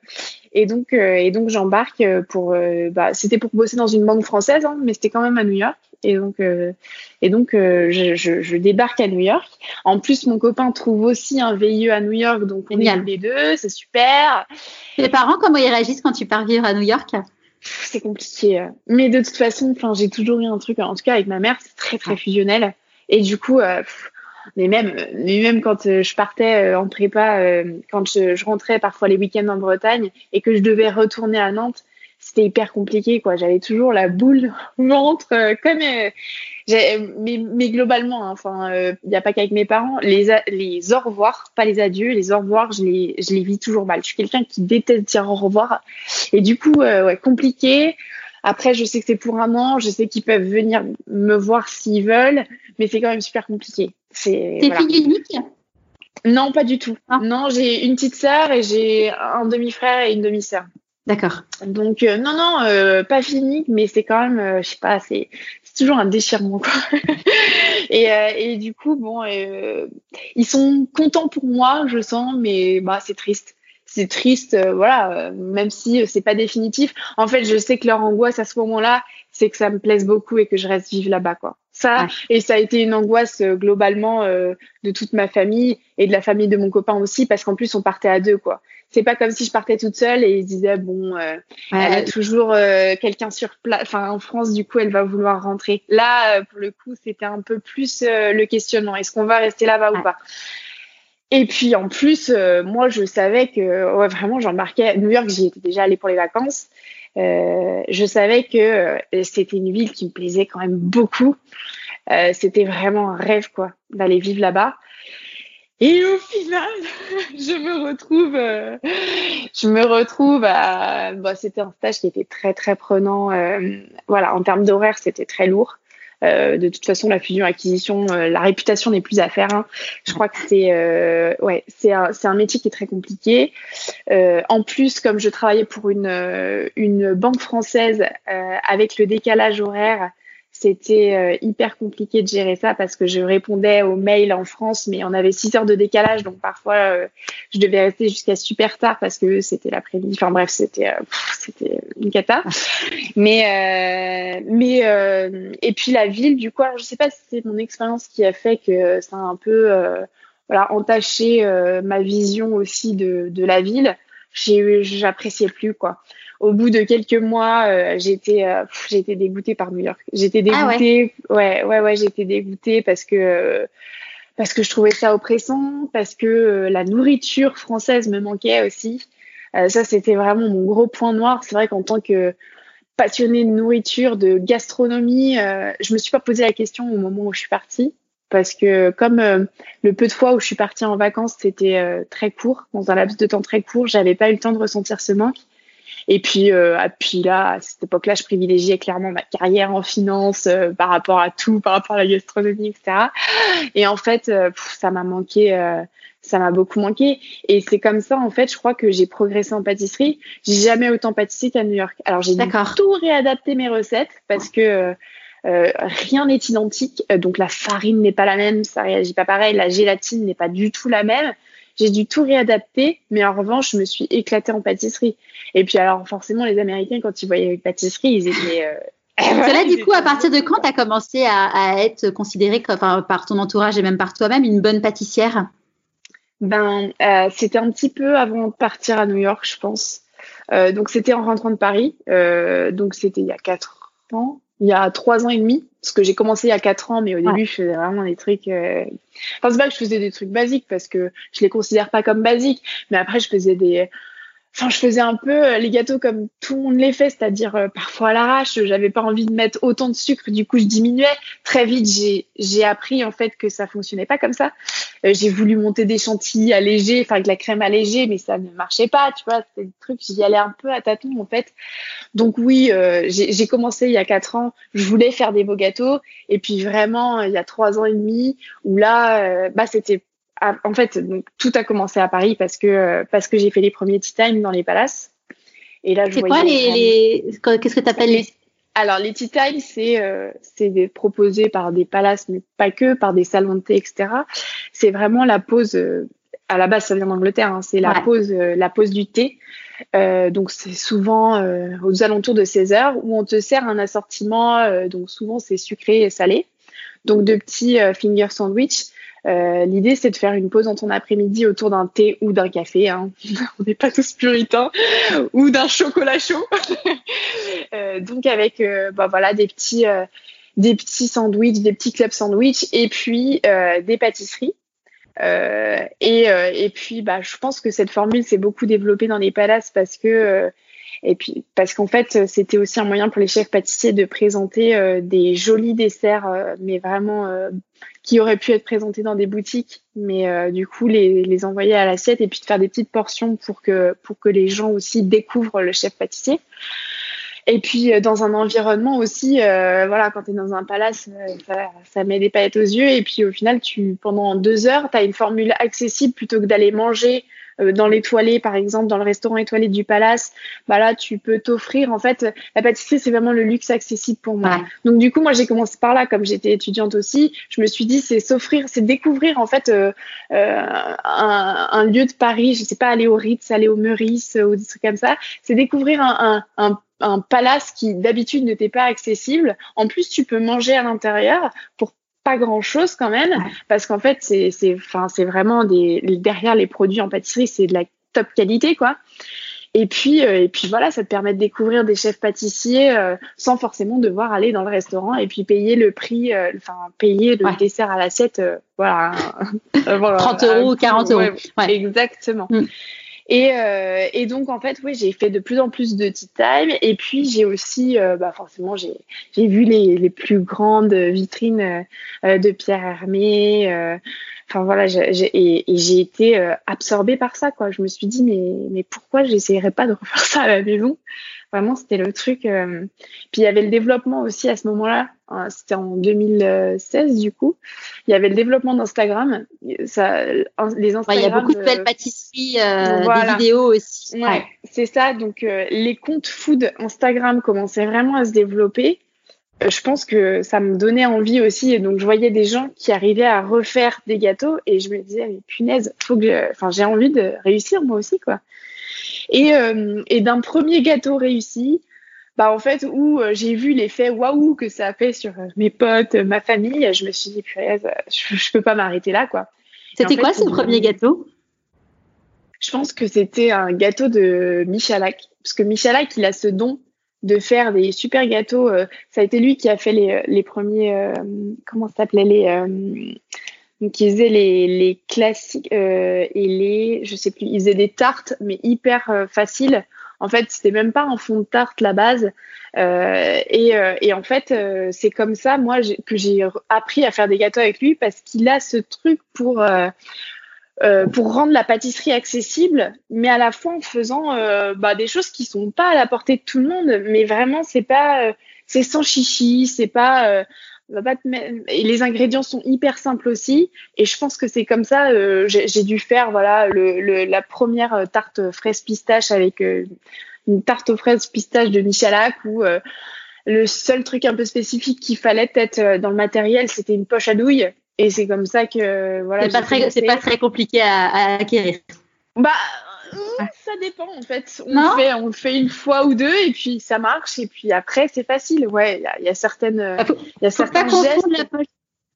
et donc, euh, et donc j'embarque pour, euh, bah, c'était pour bosser dans une banque française, hein, mais c'était quand même à New York. Et donc, et donc je, je, je, débarque à New York. En plus, mon copain trouve aussi un VIE à New York, donc on est les deux, c'est super. Tes parents, comment ils réagissent quand tu pars vivre à New York? C'est compliqué, mais de toute façon, enfin, j'ai toujours eu un truc. En tout cas, avec ma mère, c'est très très fusionnel. Et du coup, mais même, mais même quand euh, je partais euh, en prépa, euh, quand je, je, rentrais parfois les week-ends en Bretagne et que je devais retourner à Nantes, c'était hyper compliqué, quoi. J'avais toujours la boule *laughs* au ventre, comme, mais, mais globalement, hein, enfin, il n'y a pas qu'avec mes parents, les, les au revoir, pas les adieux, les au revoir, je les, je les vis toujours mal. Je suis quelqu'un qui déteste dire au revoir. Et du coup, ouais, compliqué. Après, je sais que c'est pour un an, je sais qu'ils peuvent venir me voir s'ils veulent, mais c'est quand même super compliqué. C'est T'es fille unique Non, pas du tout. Ah. Non, j'ai une petite sœur et j'ai un demi-frère et une demi-sœur. D'accord. Donc euh, non, non, euh, pas unique, mais c'est quand même, euh, je sais pas, c'est toujours un déchirement quoi. *laughs* et, et du coup, bon, ils sont contents pour moi, je sens, mais bah c'est triste c'est triste, euh, voilà, euh, même si euh, c'est pas définitif. En fait, je sais que leur angoisse à ce moment-là, c'est que ça me plaise beaucoup et que je reste vivre là-bas, quoi. Ça, et ça a été une angoisse globalement de toute ma famille et de la famille de mon copain aussi, parce qu'en plus on partait à deux, quoi. C'est pas comme si je partais toute seule et ils disaient bon, elle a toujours quelqu'un sur place. Enfin, en France, du coup, elle va vouloir rentrer. Là, pour le coup, c'était un peu plus le questionnement. Est-ce qu'on va rester là-bas ou pas? Et puis en plus, euh, moi je savais que ouais, vraiment j'embarquais à New York, j'y étais déjà allée pour les vacances. Euh, je savais que euh, c'était une ville qui me plaisait quand même beaucoup. c'était vraiment un rêve, quoi, d'aller vivre là-bas. Et au final, *laughs* je me retrouve, euh, je me retrouve à, bah, c'était un stage qui était très très prenant. Euh, voilà, en termes d'horaire, c'était très lourd. Euh, de toute façon, la fusion-acquisition, la réputation n'est plus à faire. Hein. Je crois que c'est, ouais, c'est un, un métier qui est très compliqué. en plus, comme je travaillais pour une une banque française avec le décalage horaire c'était euh, hyper compliqué de gérer ça parce que je répondais aux mails en France, mais on avait six heures de décalage, donc parfois euh, je devais rester jusqu'à super tard parce que c'était l'après-midi. Enfin bref, c'était euh, c'était une cata. *laughs* Mais mais et puis la ville, du coup, alors, je sais pas si c'est mon expérience qui a fait que ça a un peu voilà entaché ma vision aussi de de la ville. J'appréciais plus quoi au bout de quelques mois, euh, j'étais euh, j'étais dégoûtée par New York. J'étais ah dégoûtée. ouais. ouais, ouais, j'étais dégoûtée parce que parce que je trouvais ça oppressant, parce que euh, la nourriture française me manquait aussi. ça, c'était vraiment mon gros point noir. C'est vrai qu'en tant que passionnée de nourriture, de gastronomie, je me suis pas posé la question au moment où je suis partie parce que comme le peu de fois où je suis partie en vacances, c'était très court, dans un laps de temps très court, j'avais pas eu le temps de ressentir ce manque. Et puis, euh, puis là, à cette époque-là, je privilégiais clairement ma carrière en finance euh, par rapport à tout, par rapport à la gastronomie, etc. Et en fait, euh, ça m'a manqué, euh, ça m'a beaucoup manqué. Et c'est comme ça, en fait, je crois que j'ai progressé en pâtisserie. J'ai jamais autant pâtissé qu'à New York. Alors, j'ai tout réadapté mes recettes parce que rien n'est identique. Donc, la farine n'est pas la même, ça réagit pas pareil. La gélatine n'est pas du tout la même. J'ai dû tout réadapter, mais en revanche, je me suis éclatée en pâtisserie. Et puis alors, forcément, les Américains, quand ils voyaient avec pâtisserie, ils étaient... Euh... là, *laughs* du coup, à partir de quand tu as commencé à, être considérée par ton entourage et même par toi-même une bonne pâtissière? Ben, euh, c'était un petit peu avant de partir à New York, je pense. Euh, donc, c'était en rentrant de Paris. Euh, donc, c'était il y a quatre ans, il y a trois ans et demi, parce que j'ai commencé il y a quatre ans, mais au début, je faisais vraiment des trucs. Euh... Enfin, c'est pas que je faisais des trucs basiques, parce que je les considère pas comme basiques, mais après, je faisais des Enfin, je faisais un peu euh, les gâteaux comme tout le monde les fait, c'est-à-dire euh, parfois à l'arrache. J'avais pas envie de mettre autant de sucre, du coup je diminuais. Très vite, j'ai j'ai appris en fait que ça fonctionnait pas comme ça. Euh, j'ai voulu monter des chantilly allégés, enfin avec la crème allégée, mais ça ne marchait pas. Tu vois, c'était le truc. J'y allais un peu à tâtons en fait. Donc oui, j'ai commencé il y a quatre ans. Je voulais faire des beaux gâteaux, et puis vraiment il y a trois ans et demi où là, bah c'était en fait, donc, tout a commencé à Paris parce que, parce que j'ai fait les premiers tea time dans les palaces. Et là, je C'est quoi les, qu'est-ce que tu appelles les... Alors, les tea time, c'est, euh, c'est proposé par des palaces, mais pas que, par des salons de thé, etc. C'est vraiment la pause, euh, à la base, ça vient d'Angleterre, hein, c'est la pause, euh, la pause du thé. Euh, donc c'est souvent euh, aux alentours de 16 heures où on te sert un assortiment, donc souvent c'est sucré et salé, donc de petits finger sandwich euh, l'idée, c'est de faire une pause dans ton après-midi autour d'un thé ou d'un café. Hein. *laughs* On n'est pas tous puritains ou d'un chocolat chaud. *laughs* euh, donc avec, euh, bah voilà, des petits, euh, des petits sandwichs, des petits clubs sandwich et puis des pâtisseries. et, et puis, bah, je pense que cette formule s'est beaucoup développée dans les palaces parce que et puis parce qu'en fait, c'était aussi un moyen pour les chefs pâtissiers de présenter euh, des jolis desserts, euh, mais vraiment euh, qui auraient pu être présentés dans des boutiques, mais du coup les, envoyer à l'assiette et puis de faire des petites portions pour que pour que les gens aussi découvrent le chef pâtissier. Et puis dans un environnement aussi, voilà, quand tu es dans un palace, ça, met des paillettes aux yeux. Et puis au final, tu pendant deux heures, tu as une formule accessible plutôt que d'aller manger euh, dans l'étoilé, par exemple, dans le restaurant étoilé du Palace, bah là, tu peux t'offrir. En fait, la pâtisserie, c'est vraiment le luxe accessible pour moi. Donc, du coup, moi, j'ai commencé par là, comme j'étais étudiante aussi. Je me suis dit, c'est s'offrir, c'est découvrir, en fait, euh, euh, un, un, lieu de Paris. Je sais pas, aller au Ritz, aller au Meurice ou des trucs comme ça. C'est découvrir un, un, un un palace qui d'habitude n'était pas accessible. En plus, tu peux manger à l'intérieur pour pas grand chose quand même parce qu'en fait c'est c'est enfin c'est vraiment des derrière les produits en pâtisserie c'est de la top qualité quoi. Et puis euh, et puis voilà ça te permet de découvrir des chefs pâtissiers euh, sans forcément devoir aller dans le restaurant et puis payer le prix euh, enfin payer le dessert à l'assiette voilà, *laughs* voilà *laughs* 30 euros ou 40 euros. exactement. Mm. Et, euh, et, donc, en fait, oui, j'ai fait de plus en plus de tea time. Et puis, j'ai aussi, euh, bah, forcément, j'ai vu les, les, plus grandes vitrines euh, de Pierre Hermé. Euh, enfin, voilà, j'ai, et, et j'ai été euh, absorbée par ça, quoi. Je me suis dit, mais, mais pourquoi j'essayerais pas de *laughs* refaire ça à la maison? Vraiment, c'était le truc. Euh, puis il y avait le développement aussi à ce moment-là. Hein, c'était en 2016 du coup. Il y avait le développement d'Instagram. Ça, les Instagram. il y a beaucoup de belles pâtisseries, euh, des vidéos aussi. Ouais, c'est ça. Donc euh, les comptes food Instagram commençaient vraiment à se développer. Je pense que ça me donnait envie aussi, et donc je voyais des gens qui arrivaient à refaire des gâteaux, et je me disais mais punaise, faut que, enfin j'ai envie de réussir moi aussi quoi. Et, euh, et d'un premier gâteau réussi, bah en fait où euh, j'ai vu l'effet waouh que ça a fait sur euh, mes potes, ma famille, je me suis dit purée, je, je peux pas m'arrêter là quoi. C'était quoi ce premier gâteau? Je pense que c'était un gâteau de Michalak parce que Michalak il a ce don de faire des super gâteaux. ça a été lui qui a fait les, les premiers comment ça s'appelait les donc ils faisaient les, les classiques euh, et les, je sais plus, ils faisaient des tartes mais hyper euh, faciles. En fait, c'était même pas un fond de tarte la base. Euh, et, euh, et, en fait, euh, c'est comme ça, moi, que j'ai appris à faire des gâteaux avec lui parce qu'il a ce truc pour pour rendre la pâtisserie accessible, mais à la fois en faisant bah, des choses qui sont pas à la portée de tout le monde. Mais vraiment, c'est pas, c'est sans chichi, c'est pas et les ingrédients sont hyper simples aussi. Et je pense que c'est comme ça. Euh, j'ai dû faire voilà le, la première euh, tarte fraise pistache avec euh, une tarte aux fraises pistache de Michalak où le seul truc un peu spécifique qu'il fallait être dans le matériel, c'était une poche à douille. Et c'est comme ça que voilà. C'est pas très, c'est pas très compliqué à, à acquérir. Bah ça dépend en fait. On, fait, on le fait une fois ou deux et puis ça marche et puis après c'est facile. Ouais, il y, y, a certaines, il y a certains gestes.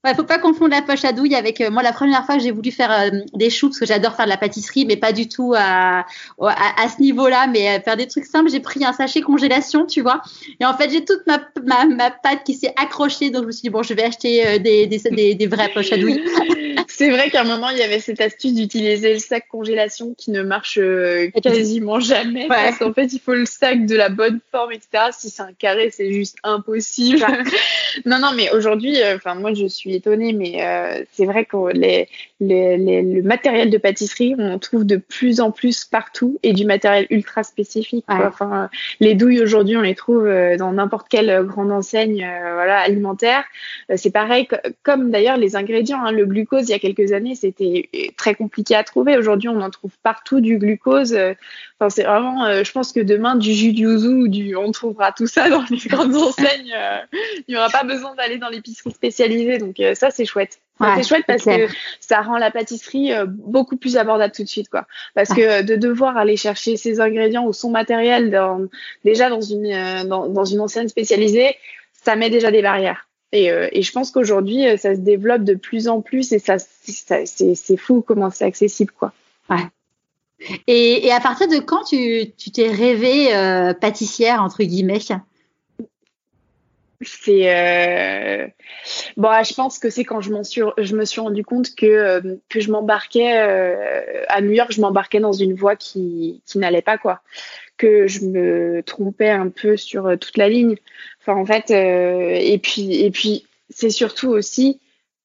Ouais, faut pas confondre la poche à douille avec euh, moi la première fois que j'ai voulu faire euh, des choux parce que j'adore faire de la pâtisserie mais pas du tout à, à, à ce niveau-là mais euh, faire des trucs simples j'ai pris un sachet congélation tu vois. Et en fait j'ai toute ma, ma, ma, pâte qui s'est accrochée donc je me suis dit bon je vais acheter des, des, des, des vraies poches à douille. *laughs* C'est vrai qu'à un moment il y avait cette astuce d'utiliser le sac congélation qui ne marche quasiment jamais parce qu'en fait il faut le sac de la bonne forme etc si c'est un carré c'est juste impossible. *laughs* Non non mais aujourd'hui enfin moi je suis étonnée, mais euh, c'est vrai que les, les, les, le matériel de pâtisserie, on en trouve de plus en plus partout et du matériel ultra spécifique. Enfin, les douilles aujourd'hui, on les trouve euh, dans n'importe quelle grande enseigne euh, voilà, alimentaire. c'est pareil, comme d'ailleurs les ingrédients. Hein, le glucose, il y a quelques années, c'était très compliqué à trouver. Aujourd'hui, on en trouve partout du glucose. Enfin, c'est vraiment, je pense que demain, du jus du yuzu, du, on trouvera tout ça dans les grandes *laughs* enseignes. il n'y aura pas besoin d'aller dans l'épicerie spécialisée. Donc, ça, c'est chouette. c'est chouette parce que ça rend la pâtisserie euh, beaucoup plus abordable tout de suite, quoi. Parce que de devoir aller chercher ses ingrédients ou son matériel dans, déjà dans une, euh, dans, dans, une enseigne spécialisée, ça met déjà des barrières. Et, et je pense qu'aujourd'hui, ça se développe de plus en plus et ça, ça c'est fou comment c'est accessible, quoi. Ouais. Et, et, à partir de quand tu t'es rêvée pâtissière entre guillemets? C'est euh... bon je pense que c'est quand je m'en suis je me suis rendu compte que euh, que je m'embarquais euh, à New York je m'embarquais dans une voie qui qui n'allait pas quoi. Que je me trompais un peu sur euh, toute la ligne. Enfin en fait et puis et puis c'est surtout aussi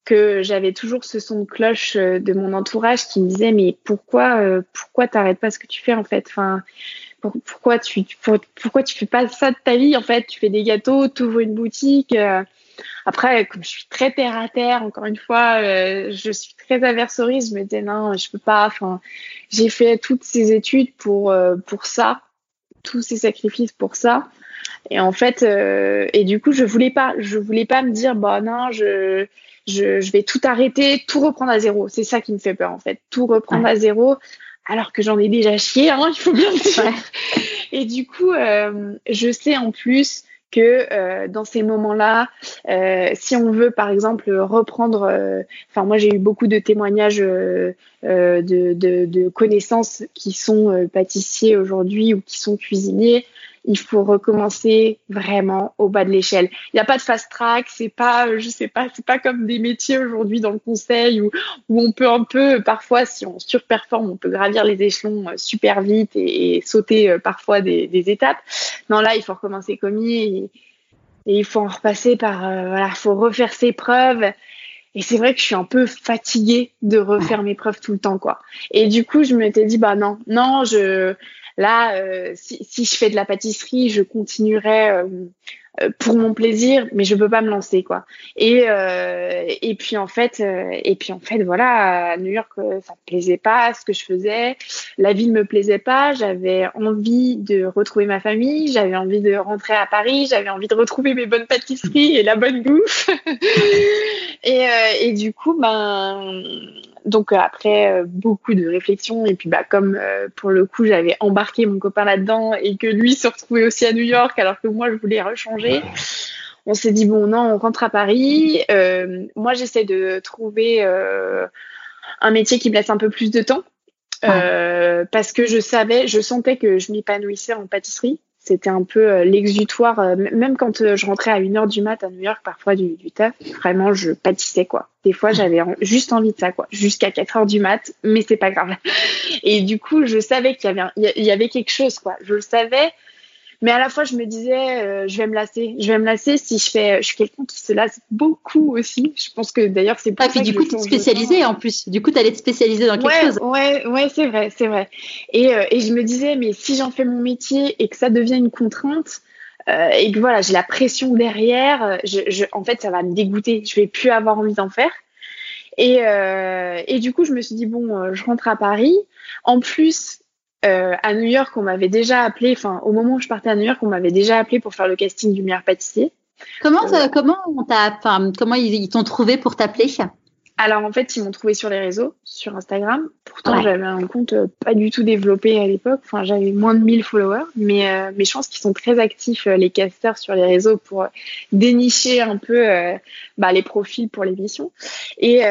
que j'avais toujours ce son de cloche de mon entourage qui me disait mais pourquoi pourquoi t'arrêtes pas ce que tu fais en fait? Enfin pourquoi tu, pourquoi tu fais pas ça de ta vie en fait? Tu fais des gâteaux, tu ouvres une boutique. Euh. Après, comme je suis très terre à terre, encore une fois, euh, je suis très aversoriste. Je me disais non, je peux pas. Enfin, j'ai fait toutes ces études pour euh, pour ça, tous ces sacrifices pour ça. Et en fait, et du coup, je voulais pas, je voulais pas me dire bah non, je je, je vais tout arrêter, tout reprendre à zéro. C'est ça qui me fait peur en fait, tout reprendre à zéro alors que j'en ai déjà chié, hein, il faut bien le dire. *laughs* Et du coup, euh, je sais en plus que euh, dans ces moments-là, euh, si on veut par exemple reprendre, euh, enfin moi j'ai eu beaucoup de témoignages euh, euh, de, de, de, connaissances qui sont pâtissiers aujourd'hui ou qui sont cuisiniers. Il faut recommencer vraiment au bas de l'échelle. Il n'y a pas de fast track, c'est pas, je sais pas, c'est pas comme des métiers aujourd'hui dans le conseil où, où on peut un peu, parfois, si on surperforme, on peut gravir les échelons euh, super vite et, sauter euh, parfois des, des, étapes. Non, là, il faut recommencer comme il et il faut en repasser par, euh, voilà, il faut refaire ses preuves. Et c'est vrai que je suis un peu fatiguée de refaire mes preuves tout le temps, quoi. Et du coup, je m'étais dit, bah non, non, je, là, euh, si, si, je fais de la pâtisserie, je continuerai euh, euh, pour mon plaisir, mais je peux pas me lancer quoi. Et euh, et puis en fait euh, et puis en fait voilà à New York ça me plaisait pas ce que je faisais, la ville me plaisait pas, j'avais envie de retrouver ma famille, j'avais envie de rentrer à Paris, j'avais envie de retrouver mes bonnes pâtisseries et la bonne bouffe. *laughs* et et du coup ben donc euh, après euh, beaucoup de réflexions. Et puis bah comme euh, pour le coup j'avais embarqué mon copain là-dedans et que lui se retrouvait aussi à New York alors que moi je voulais rechanger, on s'est dit bon non on rentre à Paris. moi j'essaie de trouver un métier qui me laisse un peu plus de temps. Parce que je savais, je sentais que je m'épanouissais en pâtisserie c'était un peu euh, l'exutoire. Euh, même quand euh, je rentrais à 1h du mat à New York, parfois du, du taf, vraiment, je pâtissais, quoi. Des fois, j'avais juste envie de ça, quoi. Jusqu'à 4h du mat, mais c'est pas grave. *laughs* Et du coup, je savais qu'il y avait, il y avait quelque chose, quoi. Je le savais, mais à la fois, je me disais, euh, je vais me lasser. Je vais me lasser si je fais. Je suis quelqu'un qui se lasse beaucoup aussi. Je pense que d'ailleurs, c'est pas. Ah, puis du coup, tu es spécialisée en plus. Du coup, tu allais te spécialiser dans quelque ouais, chose. Ouais, ouais, c'est vrai, c'est vrai. Et, euh, et je me disais, mais si j'en fais mon métier et que ça devient une contrainte, euh, et que voilà, j'ai la pression derrière, je, je, en fait, ça va me dégoûter. Je vais plus avoir envie d'en faire. Et, euh, et du coup, je me suis dit, bon, je rentre à Paris. En plus, euh, à New York, on m'avait déjà appelé, enfin, au moment où je partais à New York, on m'avait déjà appelé pour faire le casting du meilleur pâtissier. Comment, euh, comment, on t'a, comment ils t'ont trouvé pour t'appeler? Alors en fait, ils m'ont trouvé sur les réseaux, sur Instagram. Pourtant, j'avais un compte euh, pas du tout développé à l'époque. Enfin, j'avais moins de 1000 followers, mais euh, mais je pense qu'ils sont très actifs euh, les casters sur les réseaux pour dénicher un peu bah, les profils pour l'émission. Et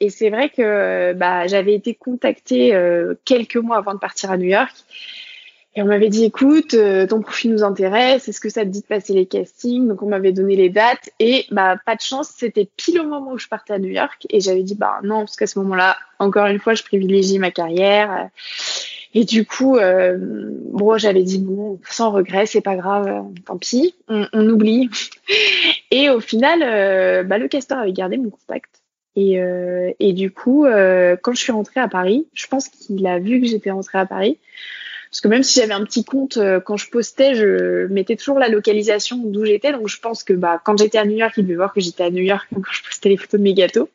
et c'est vrai que bah j'avais été contactée quelques mois avant de partir à New York et on m'avait dit, écoute, euh, ton profil nous intéresse, est-ce que ça te dit de passer les castings? Donc on m'avait donné les dates et bah pas de chance, c'était pile au moment où je partais à New York et j'avais dit bah non parce qu'à ce moment-là, encore une fois, je privilégie ma carrière. Et du coup, euh, bon, j'avais dit bon, sans regret, c'est pas grave, tant pis, on, oublie. *laughs* Et au final, euh, bah, le casteur avait gardé mon contact. Et, euh, et du coup, euh, quand je suis rentrée à Paris, je pense qu'il a vu que j'étais rentrée à Paris. Parce que même si j'avais un petit compte, euh, quand je postais, je mettais toujours la localisation d'où j'étais. Donc je pense que bah, quand j'étais à New York, il devait voir que j'étais à New York *laughs* quand je postais les photos de mes gâteaux.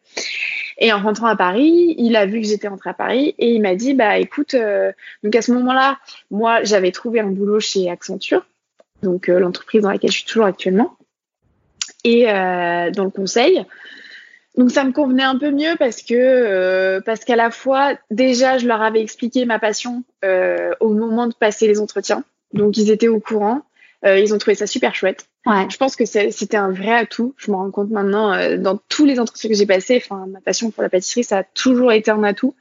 Et en rentrant à Paris, il a vu que j'étais rentrée à Paris et il m'a dit bah écoute, euh, donc à ce moment-là, moi j'avais trouvé un boulot chez Accenture, donc euh, l'entreprise dans laquelle je suis toujours actuellement, et dans le conseil. Donc ça me convenait un peu mieux parce que euh, parce qu'à la fois déjà je leur avais expliqué ma passion euh, au moment de passer les entretiens, donc ils étaient au courant, euh, ils ont trouvé ça super chouette. Ouais. Je pense que c'était un vrai atout. Je me rends compte maintenant dans tous les entretiens que j'ai passés, enfin ma passion pour la pâtisserie ça a toujours été un atout.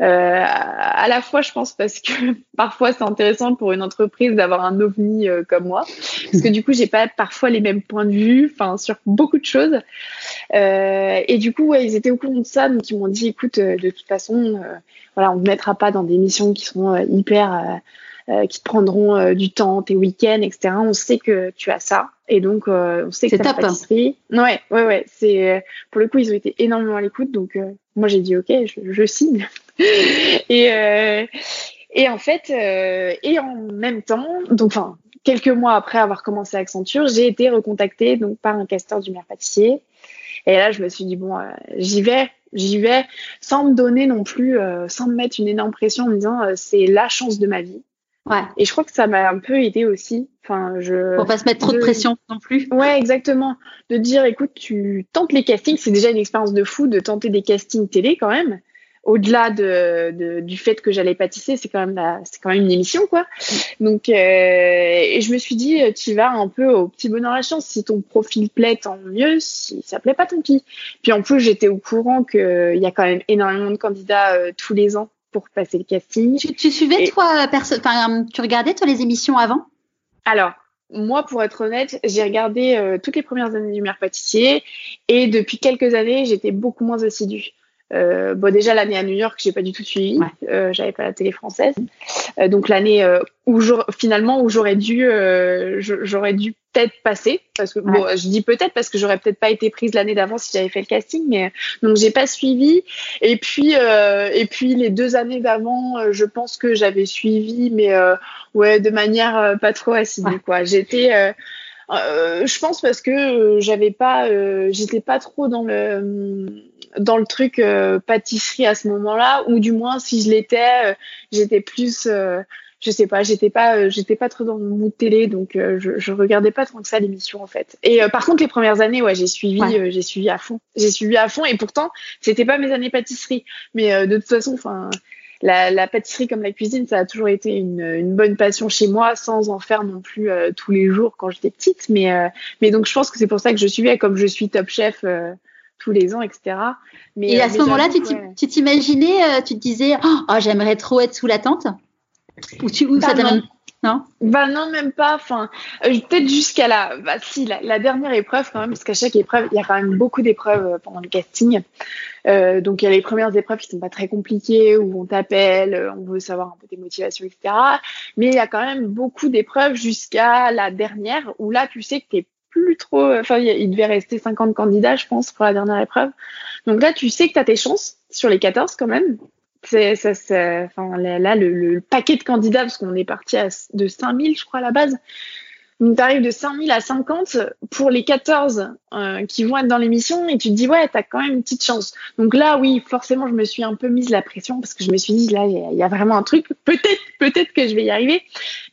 Euh, à la fois, je pense parce que *laughs* parfois c'est intéressant pour une entreprise d'avoir un ovni euh, comme moi, parce que du coup j'ai pas parfois les mêmes points de vue, enfin sur beaucoup de choses. Euh, et du coup, ouais, ils étaient au courant de ça, donc ils m'ont dit, écoute, euh, de toute façon, voilà, on ne mettra pas dans des missions qui sont hyper euh, qui te prendront euh, du temps, tes week-ends, etc. On sait que tu as ça. Et donc, euh, on sait que tu as la pâtisserie. Ouais, ouais, ouais. C'est, pour le coup, ils ont été énormément à l'écoute. Donc, moi, j'ai dit, OK, je, je signe. *laughs* et, et en fait, et en même temps, donc, enfin, quelques mois après avoir commencé Accenture, j'ai été recontactée donc par un casteur du maire pâtissier. Et là, je me suis dit bon, j'y vais, j'y vais, sans me donner non plus, sans me mettre une énorme pression en me disant c'est la chance de ma vie. Ouais. Et je crois que ça m'a un peu aidé aussi. Enfin, je. Pour pas se mettre trop de, pression non plus. Ouais, exactement. De dire, écoute, tu tentes les castings, c'est déjà une expérience de fou de tenter des castings télé quand même. Au-delà de, de, du fait que j'allais pâtisser, c'est quand même c'est quand même une émission quoi. Donc, euh, et je me suis dit, tu vas un peu au petit bonheur à la chance. Si ton profil plaît, tant mieux. Si ça plaît pas, tant pis. Puis en plus, j'étais au courant qu'il y a quand même énormément de candidats euh, tous les ans pour passer le casting. Tu, tu suivais toi, enfin, tu regardais toi les émissions avant? Alors, moi, pour être honnête, j'ai regardé euh, toutes les premières années du meilleur pâtissier et depuis quelques années, j'étais beaucoup moins assidue. Euh, bon, déjà l'année à New York, j'ai pas du tout suivi. Euh, j'avais pas la télé française. Donc l'année où finalement où j'aurais dû, j'aurais dû peut-être passer parce que bon, je dis peut-être parce que j'aurais peut-être pas été prise l'année d'avant si j'avais fait le casting, mais donc j'ai pas suivi. Et puis et puis les deux années d'avant, je pense que j'avais suivi, mais ouais de manière pas trop assidue quoi. J'étais euh, je pense parce que euh, j'avais pas, euh, j'étais pas trop dans le dans le truc pâtisserie à ce moment-là, ou du moins si je l'étais, j'étais plus, je sais pas, j'étais pas, j'étais pas trop dans le mood télé, donc je, je regardais pas tant que ça l'émission en fait. Et par contre les premières années, ouais, j'ai suivi, j'ai suivi à fond, j'ai suivi à fond, et pourtant c'était pas mes années pâtisserie, mais de toute façon, enfin la, pâtisserie comme la cuisine, ça a toujours été une, bonne passion chez moi, sans en faire non plus euh, tous les jours quand j'étais petite. Mais, euh, mais donc, je pense que c'est pour ça que je suivais, comme je suis top chef euh, tous les ans, etc. Mais, Et à ce moment-là, tu t'imaginais, tu te disais, oh, j'aimerais trop être sous la tente? Ou, tu, ou ça non Bah non, même pas. Enfin, peut-être jusqu'à la, bah si, la, dernière épreuve quand même, parce qu'à chaque épreuve, il y a quand même beaucoup d'épreuves pendant le casting. Euh, donc il y a les premières épreuves qui sont pas très compliquées où on t'appelle, euh, on veut savoir un peu tes motivations, etc. Mais il y a quand même beaucoup d'épreuves jusqu'à la dernière où là tu sais que t'es plus trop. Enfin il devait rester 50 candidats je pense pour la dernière épreuve. Donc là tu sais que tu as tes chances sur les 14 quand même. C'est ça, enfin là le, le, paquet de candidats parce qu'on est parti à, de 5000 je crois à la base. Donc, tu arrives de 5000 à 50 pour les 14 euh, qui vont être dans l'émission et tu te dis, ouais, tu as quand même une petite chance. Donc là, oui, forcément, je me suis un peu mise la pression parce que je me suis dit, là, il y, a vraiment un truc. Peut-être, peut-être que je vais y arriver.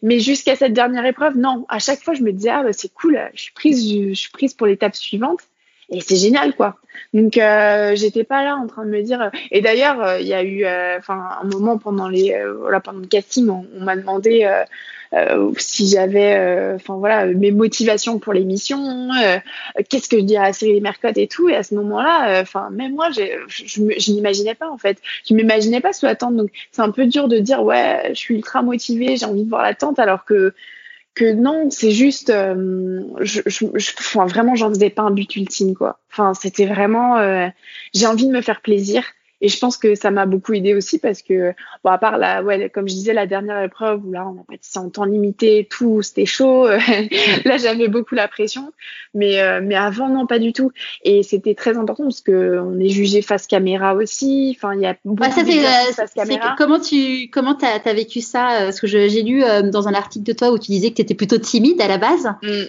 Mais jusqu'à cette dernière épreuve, non. À chaque fois, je me disais, ah, bah, c'est cool, je suis prise, je, suis prise pour l'étape suivante. Et c'est génial, quoi. Donc, euh, j'étais pas là en train de me dire. Et d'ailleurs, euh, il y a eu, euh, enfin, un moment pendant les, voilà, pendant le casting, on, m'a demandé euh, si j'avais, euh, enfin voilà, mes motivations pour l'émission, euh, qu'est-ce que je dirais à Cyril Mercotte et tout. Et à ce moment-là, enfin même moi, je, je n'imaginais pas en fait. Je m'imaginais pas sous la tente. Donc c'est un peu dur de dire ouais, je suis ultra motivée, j'ai envie de voir la tente, alors que que non, c'est juste, je, je, enfin, vraiment, j'en faisais pas un but ultime, quoi. Enfin, c'était vraiment, j'ai envie de me faire plaisir. Et je pense que ça m'a beaucoup aidé aussi parce que, bon, à part la, ouais, comme je disais, la dernière épreuve où là, on a pâtissé en temps limité, tout, c'était chaud. *laughs* là, j'avais beaucoup la pression. Mais, euh, mais avant, non, pas du tout. Et c'était très important parce que on est jugé face caméra aussi. Enfin, il y a beaucoup de euh, face caméra. Comment tu, comment t'as as vécu ça? Euh, parce que j'ai lu dans un article de toi où tu disais que tu étais plutôt timide à la base. Mmh.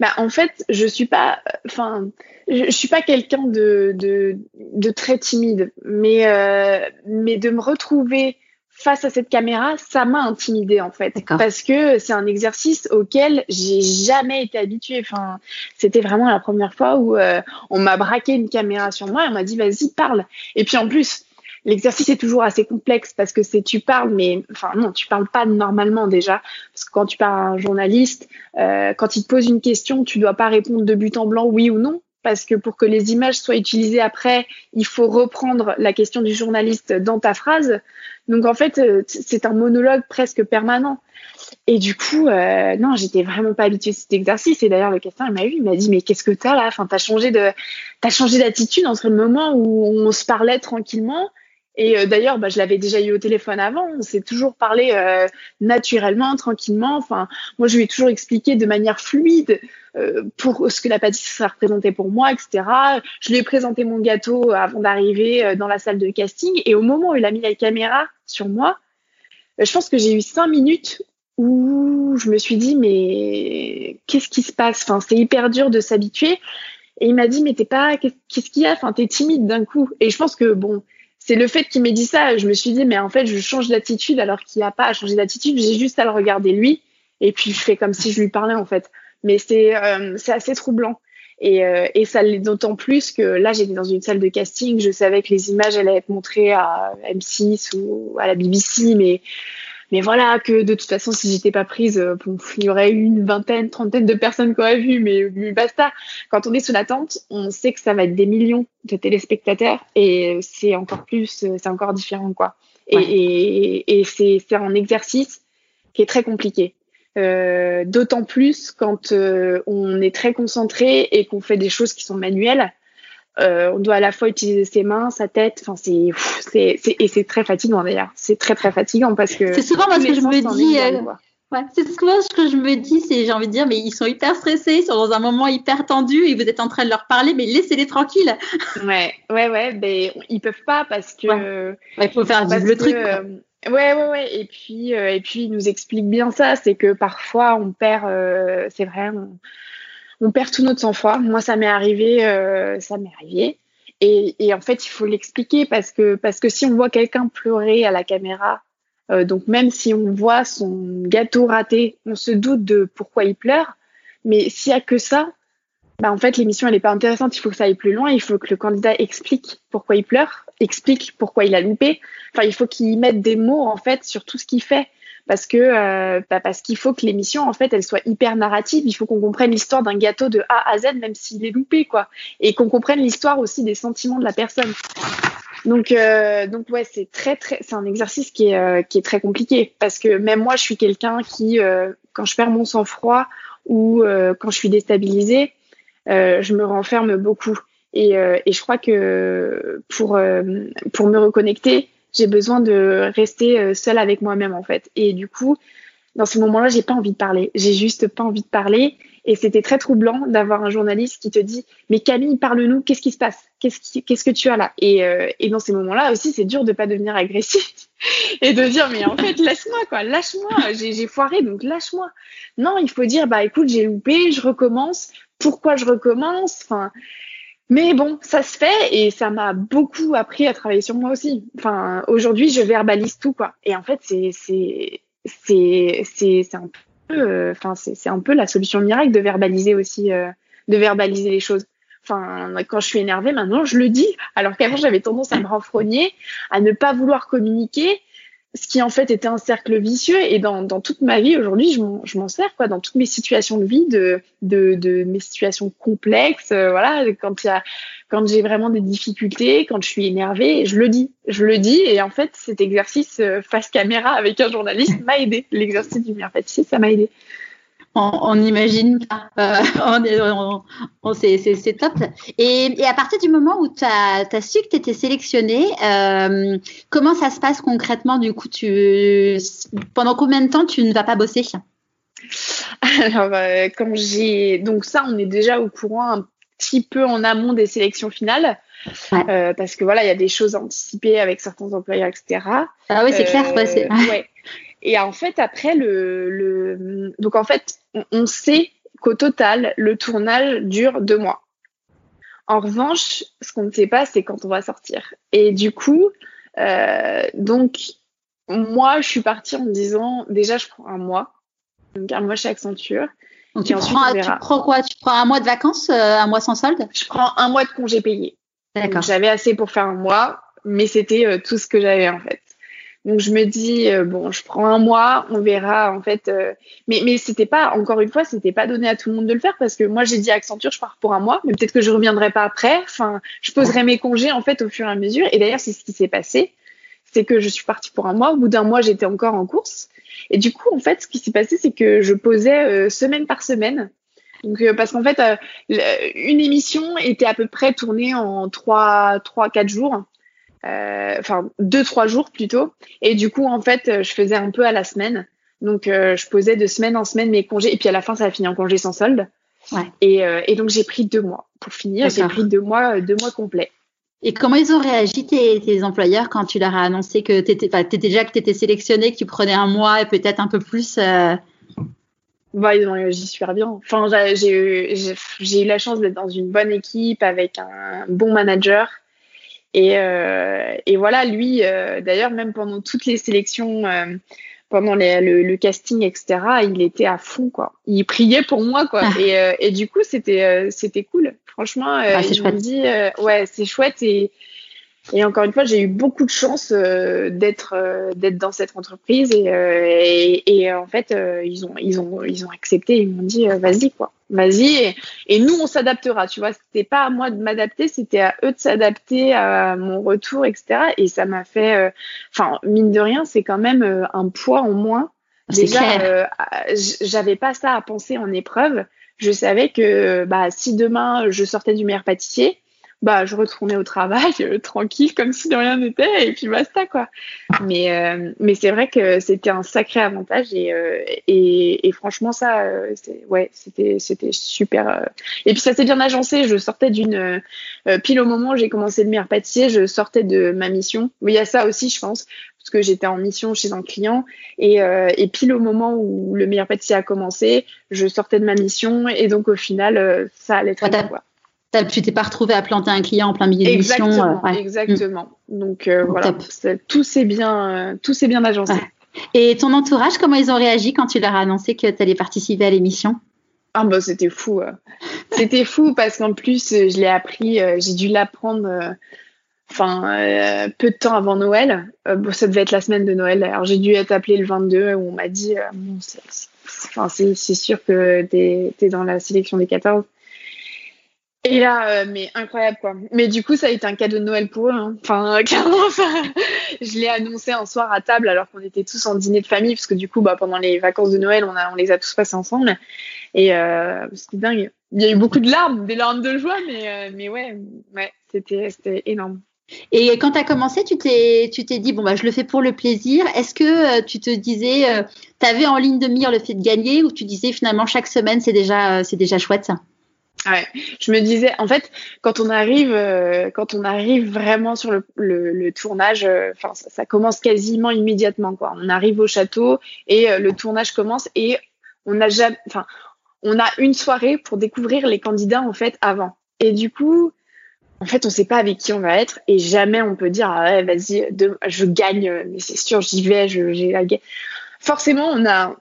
Bah, en fait, je suis pas, enfin, je, suis pas quelqu'un de, de, de, très timide, mais, euh, mais de me retrouver face à cette caméra, ça m'a intimidée en fait, parce que c'est un exercice auquel j'ai jamais été habituée. Enfin, c'était vraiment la première fois où euh, on m'a braqué une caméra sur moi et on m'a dit vas-y parle. Et puis en plus, L'exercice est toujours assez complexe parce que c'est tu parles, mais enfin non, tu parles pas normalement déjà. Parce que quand tu parles à un journaliste, euh, quand il te pose une question, tu dois pas répondre de but en blanc oui ou non. Parce que pour que les images soient utilisées après, il faut reprendre la question du journaliste dans ta phrase. Donc en fait, euh, c'est un monologue presque permanent. Et du coup, euh, non, j'étais vraiment pas habituée à cet exercice. Et d'ailleurs, le casting m'a vu, il m'a dit, mais qu'est-ce que t'as là? Enfin, t'as changé de, t'as changé d'attitude entre le moment où on se parlait tranquillement et euh, d'ailleurs, bah, je l'avais déjà eu au téléphone avant. On s'est toujours parlé euh, naturellement, tranquillement. Enfin, moi, je lui ai toujours expliqué de manière fluide euh, pour ce que la pâtisserie représentait pour moi, etc. Je lui ai présenté mon gâteau avant d'arriver dans la salle de casting. Et au moment où il a mis la caméra sur moi, je pense que j'ai eu cinq minutes où je me suis dit mais qu'est-ce qui se passe? Enfin, c'est hyper dur de s'habituer. Et il m'a dit mais t'es pas qu'est-ce qu'il y a? Enfin, t'es timide d'un coup. Et je pense que bon c'est le fait qu'il m'ait dit ça. Je me suis dit, mais en fait, je change d'attitude alors qu'il n'y a pas à changer d'attitude. J'ai juste à le regarder lui. Et puis, je fais comme si je lui parlais, en fait. Mais c'est euh, assez troublant. Et, euh, et ça l'est d'autant plus que là, j'étais dans une salle de casting. Je savais que les images allaient être montrées à M6 ou à la BBC, mais mais voilà, que de toute façon, si j'étais pas prise, euh, bon, il y aurait eu une vingtaine, trentaine de personnes qui auraient vu, mais, basta. Quand on est sous l'attente, on sait que ça va être des millions de téléspectateurs et c'est encore plus, euh, c'est encore différent, quoi. Et, et, et c'est un exercice qui est très compliqué. D'autant plus quand on est très concentré et qu'on fait des choses qui sont manuelles. On doit à la fois utiliser ses mains, sa tête. Enfin, c'est, c'est, et c'est très fatigant d'ailleurs. C'est très très fatigant parce que. C'est souvent parce que je me dis. Ouais, c'est souvent ce que je me dis, c'est j'ai envie de dire, mais ils sont hyper stressés, ils sont dans un moment hyper tendu et vous êtes en train de leur parler, mais laissez-les tranquilles. Ouais, ouais, ouais, mais ils peuvent pas parce que. il faut faire vivre le truc. Euh, ouais, ouais, ouais. Et puis, euh, et puis, ils nous expliquent bien ça, c'est que parfois on perd, euh, c'est vrai, on, perd tout notre sang-froid. Moi, ça m'est arrivé, ça m'est arrivé. Et, et en fait, il faut l'expliquer parce que, parce que si on voit quelqu'un pleurer à la caméra, euh, donc même si on voit son gâteau raté, on se doute de pourquoi il pleure. Mais s'il y a que ça, bah en fait l'émission elle est pas intéressante. Il faut que ça aille plus loin. Il faut que le candidat explique pourquoi il pleure, explique pourquoi il a loupé. Enfin il faut qu'il mette des mots en fait sur tout ce qu'il fait parce que euh, bah parce qu'il faut que l'émission en fait elle soit hyper narrative. Il faut qu'on comprenne l'histoire d'un gâteau de A à Z même s'il est loupé quoi, et qu'on comprenne l'histoire aussi des sentiments de la personne. Donc, euh, donc ouais, c'est très très, c'est un exercice qui est euh, qui est très compliqué parce que même moi, je suis quelqu'un qui, euh, quand je perds mon sang-froid ou quand je suis déstabilisée, je me renferme beaucoup. Et, et je crois que pour pour me reconnecter, j'ai besoin de rester seule avec moi-même en fait. Et du coup, dans ce moment-là, j'ai pas envie de parler. J'ai juste pas envie de parler. Et c'était très troublant d'avoir un journaliste qui te dit Mais Camille, parle-nous, qu'est-ce qui se passe? Qu'est-ce, que tu as là? Et, euh, et dans ces moments-là aussi, c'est dur de pas devenir agressif *laughs* et de dire Mais en fait, laisse-moi, quoi, lâche-moi, j'ai, foiré, donc lâche-moi. Non, il faut dire Bah écoute, j'ai loupé, je recommence. Pourquoi je recommence? Mais bon, ça se fait et ça m'a beaucoup appris à travailler sur moi aussi. Enfin, aujourd'hui, je verbalise tout, quoi. Et en fait, c'est, c'est, c'est, c'est, un euh, enfin c'est un peu la solution miracle de verbaliser aussi, euh, de verbaliser les choses. Enfin, quand je suis énervée, maintenant, je le dis. Alors qu'avant, j'avais tendance à me renfrogner, à ne pas vouloir communiquer, ce qui en fait était un cercle vicieux. Et dans, toute ma vie aujourd'hui, je m'en sers dans toutes mes situations de vie, de, mes situations complexes. Euh, voilà, quand j'ai vraiment des difficultés, quand je suis énervée, je le dis, je le dis. Et en fait, cet exercice euh, face caméra avec un journaliste m'a aidé. L'exercice du meilleur pâtissier, ça m'a aidé. On, imagine euh, *laughs* on, c'est top. Et, à partir du moment où tu as, su que tu étais sélectionnée, euh, comment ça se passe concrètement? Du coup, tu, pendant combien de temps tu ne vas pas bosser? Alors, quand j'ai. Donc, ça, on est déjà au courant petit peu en amont des sélections finales. Euh, parce que voilà, il y a des choses anticipées avec certains employeurs, etc. Ah oui, c'est clair. Ouais, euh, ouais. *laughs* Et en fait, après le, le... donc en fait, on, sait qu'au total, le tournage dure deux mois. En revanche, ce qu'on ne sait pas, c'est quand on va sortir. Et du coup, euh, donc moi, je suis partie en me disant, déjà, je prends un mois, donc un mois chez Accenture. Donc tu, prends, tu prends quoi? Tu prends un mois de vacances, euh, un mois sans solde? Je prends un mois de congé payé. D'accord. J'avais assez pour faire un mois, mais c'était euh, tout ce que j'avais en fait. Donc je me dis euh, bon, je prends un mois, on verra en fait. mais mais c'était pas encore une fois, c'était pas donné à tout le monde de le faire parce que moi j'ai dit à Accenture, je pars pour un mois, mais peut-être que je reviendrai pas après. Enfin, je poserai mes congés en fait au fur et à mesure. Et d'ailleurs c'est ce qui s'est passé, c'est que je suis partie pour un mois. Au bout d'un mois, j'étais encore en course. Et du coup, en fait, ce qui s'est passé, c'est que je posais euh, semaine par semaine. Donc, euh, parce qu'en fait, euh, une émission était à peu près tournée en trois, trois, quatre jours. Enfin, deux, trois jours plutôt. Et du coup, en fait, je faisais un peu à la semaine. Donc, je posais de semaine en semaine mes congés. Et puis, à la fin, ça a fini en congé sans solde. Ouais. Et, et donc, j'ai pris deux mois. Pour finir, j'ai pris deux mois, deux mois complets. Et comment ils ont réagi tes, employeurs quand tu leur as annoncé que tu étais, déjà que tu étais sélectionné, que tu prenais un mois et peut-être un peu plus euh? bah, ils ont réagi super bien. Enfin, j'ai eu, eu la chance d'être dans une bonne équipe avec un bon manager. Et, euh, et voilà, lui, euh, d'ailleurs, même pendant toutes les sélections, pendant le, casting, etc., il était à fond, quoi. Il priait pour moi, quoi. Ah. Et, et, du coup, c'était c'était cool. Franchement, euh, ah, je me dis, euh, ouais, c'est chouette et, et encore une fois, j'ai eu beaucoup de chance euh, d'être d'être dans cette entreprise et, et, en fait, ils ont ils ont ils ont accepté, ils m'ont dit, vas-y quoi, vas-y et, nous on s'adaptera. Tu vois, c'était pas à moi de m'adapter, c'était à eux de s'adapter à mon retour, etc. Et ça m'a fait, enfin mine de rien, c'est quand même un poids en moins Déjà, j'avais pas ça à penser en épreuve. Je savais que bah, si demain je sortais du meilleur pâtissier, bah je retournais au travail euh, tranquille comme si de rien n'était et puis basta quoi. Mais euh, mais c'est vrai que c'était un sacré avantage et euh, et, et, franchement ça c'est ouais c'était c'était super et puis ça s'est bien agencé. Je sortais d'une pile au moment où j'ai commencé le meilleur pâtissier. Je sortais de ma mission. Mais il y a ça aussi je pense parce que j'étais en mission chez un client. Et, et pile au moment où le meilleur pâtissier a commencé je sortais de ma mission. Et donc au final ça allait très bien quoi tu t'es pas retrouvé à planter un client en plein milieu de mission. Exactement. Euh, exactement. Donc euh, voilà, tout s'est bien, euh, tout s'est bien agencé. Et ton entourage, comment ils ont réagi quand tu leur as annoncé que tu allais participer à l'émission? Ah bah c'était fou. C'était fou parce qu'en plus je l'ai appris, j'ai dû l'apprendre. Enfin, peu de temps avant Noël. bon, ça devait être la semaine de Noël. Alors j'ai dû être appelée le 22 où on m'a dit, bon, c'est sûr que tu es, dans la sélection des 14. Et là, euh, mais incroyable quoi. Mais du coup, ça a été un cadeau de Noël pour eux. Hein. Enfin, *laughs* clairement, ça, je l'ai annoncé un soir à table alors qu'on était tous en dîner de famille, parce que du coup, bah, pendant les vacances de Noël, on, les a tous passés ensemble. Et euh, c'était dingue. Il y a eu beaucoup de larmes, des larmes de joie, mais, euh, mais ouais, ouais c'était, énorme. Et quand tu as commencé, tu t'es, tu t'es dit, bon, bah, je le fais pour le plaisir. Est-ce que tu te disais, tu avais en ligne de mire le fait de gagner ou tu disais finalement chaque semaine, c'est déjà, c'est déjà chouette? ça Ouais, je me disais, en fait, quand on arrive, euh, quand on arrive vraiment sur le, le, tournage, euh, enfin, ça, commence quasiment immédiatement, quoi. On arrive au château et euh, le tournage commence et on a jamais, enfin, on a une soirée pour découvrir les candidats en fait avant. Et du coup, en fait, on sait pas avec qui on va être et jamais on peut dire, ah ouais, vas-y, je gagne, mais c'est sûr, j'y vais, j'ai la Forcément, on a,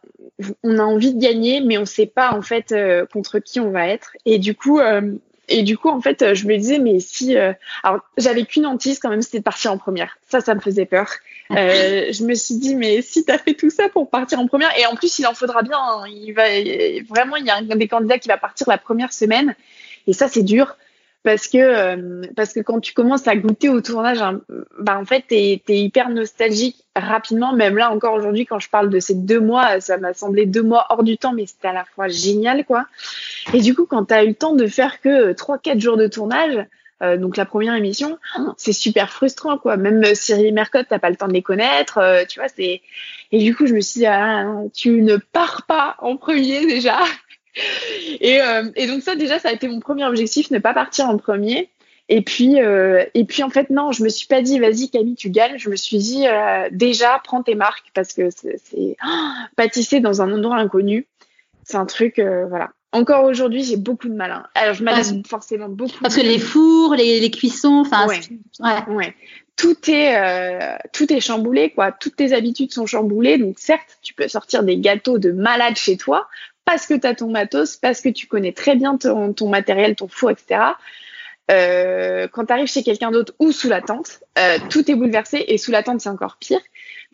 on a envie de gagner, mais on sait pas en fait euh, contre qui on va être. Et du coup, euh, et du coup, en fait, je me disais, mais si, euh, alors j'avais qu'une hantise quand même, c'était de partir en première. Ça, ça me faisait peur. *laughs* je me suis dit, mais si tu as fait tout ça pour partir en première, et en plus, il en faudra bien. Hein. il va vraiment, il y a un des candidats qui va partir la première semaine, et ça, c'est dur parce que euh, parce que quand tu commences à goûter au tournage, hein, bah en fait t'es es hyper nostalgique rapidement. Même là encore aujourd'hui, quand je parle de ces deux mois, ça m'a semblé deux mois hors du temps, mais c'était à la fois génial quoi. Et du coup, quand t'as eu le temps de faire que trois quatre jours de tournage, euh, donc la première émission, c'est super frustrant quoi. Même Cyril et Mercotte, t'as pas le temps de les connaître, euh, tu vois. C'est et du coup je me suis dit ah, tu ne pars pas en premier déjà. Et, euh, et, donc ça déjà ça a été mon premier objectif ne pas partir en premier. Et puis euh, et puis en fait non je me suis pas dit vas-y Camille tu gagnes. Je me suis dit euh, déjà prends tes marques parce que c'est oh, *gasps* pâtisser dans un endroit inconnu c'est un truc voilà. Encore aujourd'hui j'ai beaucoup de malin alors je m'adapte forcément beaucoup parce que les fours les, les cuissons enfin ouais. ouais. ouais tout est euh, tout est chamboulé quoi toutes tes habitudes sont chamboulées donc certes tu peux sortir des gâteaux de malade chez toi parce que tu as ton matos, parce que tu connais très bien ton, matériel, ton four, etc. Euh, quand tu arrives chez quelqu'un d'autre ou sous la tente, euh, tout est bouleversé et sous la tente c'est encore pire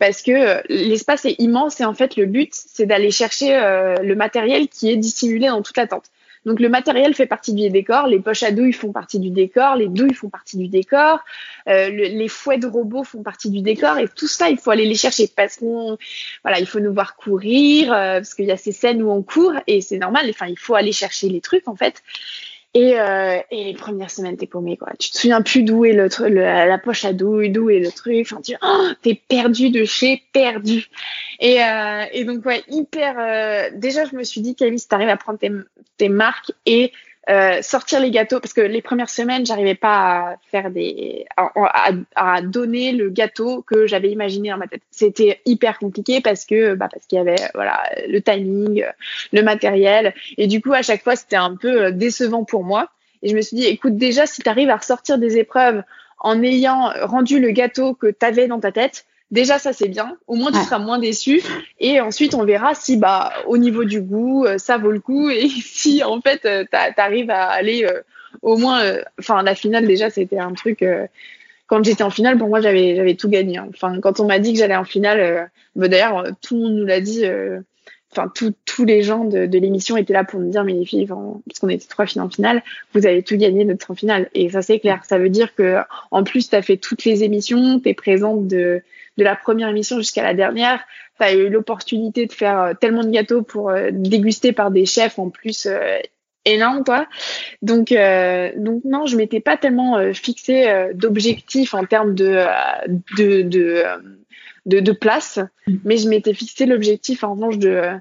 parce que l'espace est immense et en fait le but c'est d'aller chercher le matériel qui est dissimulé dans toute la tente. Donc le matériel fait partie du décor, les poches à douilles font partie du décor, les douilles font partie du décor, euh, les fouets de robots font partie du décor et tout ça il faut aller les chercher parce qu'on voilà il faut nous voir courir euh, parce qu'il y a ces scènes où on court et c'est normal. Enfin il faut aller chercher les trucs en fait. Et, euh, et, les premières semaines, t'es paumé, quoi. Tu te souviens plus d'où est le, la poche à douille, d'où est le truc. Enfin, tu oh, t'es perdu de chez perdu. Et, euh, et donc, ouais, hyper. Euh, déjà, je me suis dit, Camille, si t'arrives à prendre tes, tes marques et euh, sortir les gâteaux parce que les premières semaines j'arrivais pas à faire des à, à, donner le gâteau que j'avais imaginé dans ma tête. C'était hyper compliqué parce que bah parce qu'il y avait voilà le timing le matériel. Et du coup à chaque fois c'était un peu euh, décevant pour moi. Et je me suis dit écoute déjà si tu arrives à ressortir des épreuves en ayant rendu le gâteau que tu avais dans ta tête Déjà, ça c'est bien. Au moins, tu seras moins déçu. Et ensuite, on verra si, bah, au niveau du goût, euh, ça vaut le coup. Et *laughs* si, en fait, euh, tu arrives à aller euh, au moins. Enfin, la finale, déjà, c'était un truc. quand j'étais en finale, pour moi, j'avais j'avais tout gagné. Hein. Enfin, quand on m'a dit que j'allais en finale, bah, d'ailleurs, tout le monde nous l'a dit. Enfin, tous les gens de, de l'émission étaient là pour nous dire, mais les filles, puisqu'on était trois filles en finale, vous avez tout gagné d'être en finale. Et ça, c'est clair. Ça veut dire que, en plus, tu as fait toutes les émissions, tu es présente de, de la première émission jusqu'à la dernière, tu as eu l'opportunité de faire euh, tellement de gâteaux pour euh, déguster par des chefs en plus euh, énormes, quoi. Donc, donc non, je m'étais pas tellement fixé d'objectifs en termes de, de, de, de, place, mais je m'étais fixé l'objectif en revanche de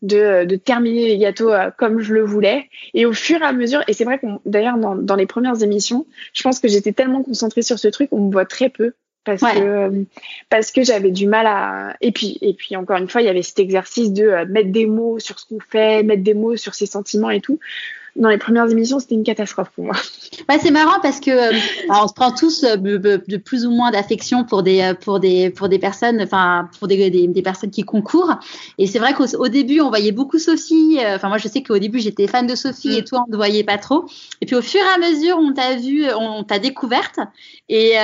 de, de, terminer les gâteaux comme je le voulais. Et au fur et à mesure, et c'est vrai qu'on d'ailleurs dans, dans, les premières émissions, je pense que j'étais tellement concentrée sur ce truc, on me voit très peu parce que parce que j'avais du mal à et puis et puis encore une fois il y avait cet exercice de euh, mettre des mots sur ce qu'on fait mettre des mots sur ses sentiments et tout dans les premières émissions, c'était une catastrophe pour moi. *laughs* Ouais, c'est marrant parce que euh, *laughs* on se prend tous euh, de plus ou moins d'affection pour des euh, pour des pour des personnes, enfin pour des, des, des, personnes qui concourent. Et c'est vrai qu'au début, on voyait beaucoup Sophie. Enfin, moi, je sais qu'au début, j'étais fan de Sophie et mm. toi, on ne voyait pas trop. Et puis au fur et à mesure, on t'a vu, on t'a découverte. Et,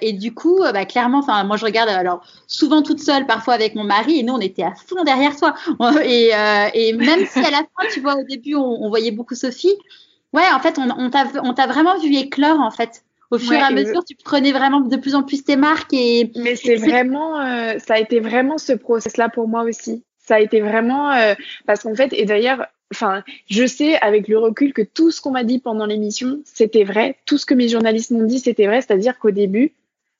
et du coup, bah, clairement, enfin, moi, je regarde alors souvent toute seule, parfois avec mon mari, et nous, on était à fond derrière toi. *laughs* Et, et même si à la fin, tu vois, au début, on, on voyait beaucoup Sophie Ouais, en fait, on, on t'a vraiment vu éclore, en fait. Au fur et à mesure, tu prenais vraiment de plus en plus tes marques. Et, Mais c'est vraiment, euh, ça a été vraiment ce process-là pour moi aussi. Ça a été vraiment, euh, parce qu'en fait, et d'ailleurs, enfin, je sais avec le recul que tout ce qu'on m'a dit pendant l'émission, c'était vrai. Tout ce que mes journalistes m'ont dit, c'était vrai. C'est-à-dire qu'au début,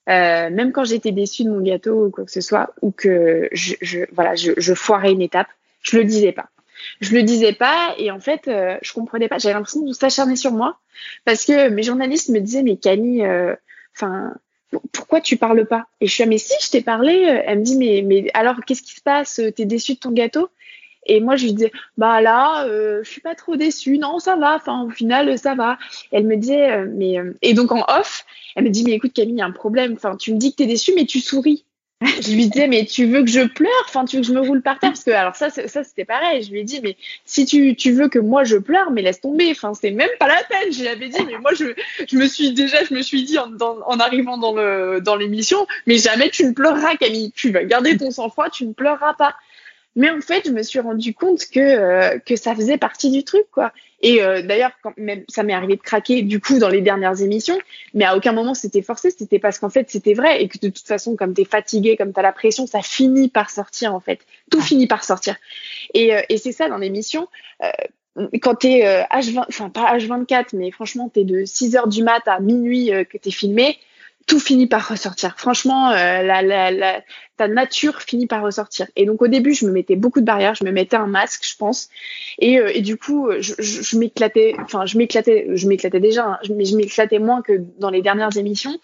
euh, même quand j'étais déçue de mon gâteau ou quoi que ce soit, ou que je, je voilà, je, je foirais une étape, je le disais pas je le disais pas et en fait euh, je comprenais pas. J'avais l'impression de s'acharner sur moi parce que mes journalistes me disaient mais Camille euh, enfin pourquoi tu parles pas? Et je suis ah, mais si je t'ai parlé. Euh, elle me dit mais mais alors qu'est-ce qui se passe? T'es déçue de ton gâteau? Et moi je lui disais bah là je suis pas trop déçue. Non ça va. Enfin au final ça va. Elle me disait mais et donc en off elle me dit mais écoute Camille il y a un problème. Enfin tu me dis que t'es déçue mais tu souris je lui disais mais tu veux que je pleure? Enfin tu veux que je me roule par terre? Parce que alors ça ça c'était pareil. Je lui ai dit mais si tu, tu veux que moi je pleure mais laisse tomber. Enfin c'est même pas la peine. Je lui avais dit mais moi je je me suis déjà je me suis dit en, en arrivant dans le dans l'émission mais jamais tu ne pleureras Camille. Tu vas garder ton sang-froid tu ne pleureras pas mais en fait, je me suis rendu compte que euh, que ça faisait partie du truc, quoi. Et euh, d'ailleurs, quand même, ça m'est arrivé de craquer du coup dans les dernières émissions, mais à aucun moment c'était forcé. C'était parce qu'en fait c'était vrai et que de toute façon, comme t'es fatigué, comme t'as la pression, ça finit par sortir en fait. Tout finit par sortir. Et, euh, et c'est ça dans l'émission. quand t'es H20, enfin pas H24, mais franchement t'es de 6 heures du mat à minuit que t'es filmé, tout finit par ressortir. Franchement, euh, la, la, la, nature finit par ressortir. Et donc au début, je me mettais beaucoup de barrières, je me mettais un masque, je pense, et, euh, du coup, je, m'éclatais. Enfin, je m'éclatais, je m'éclatais déjà, hein, mais je m'éclatais moins que dans les dernières émissions.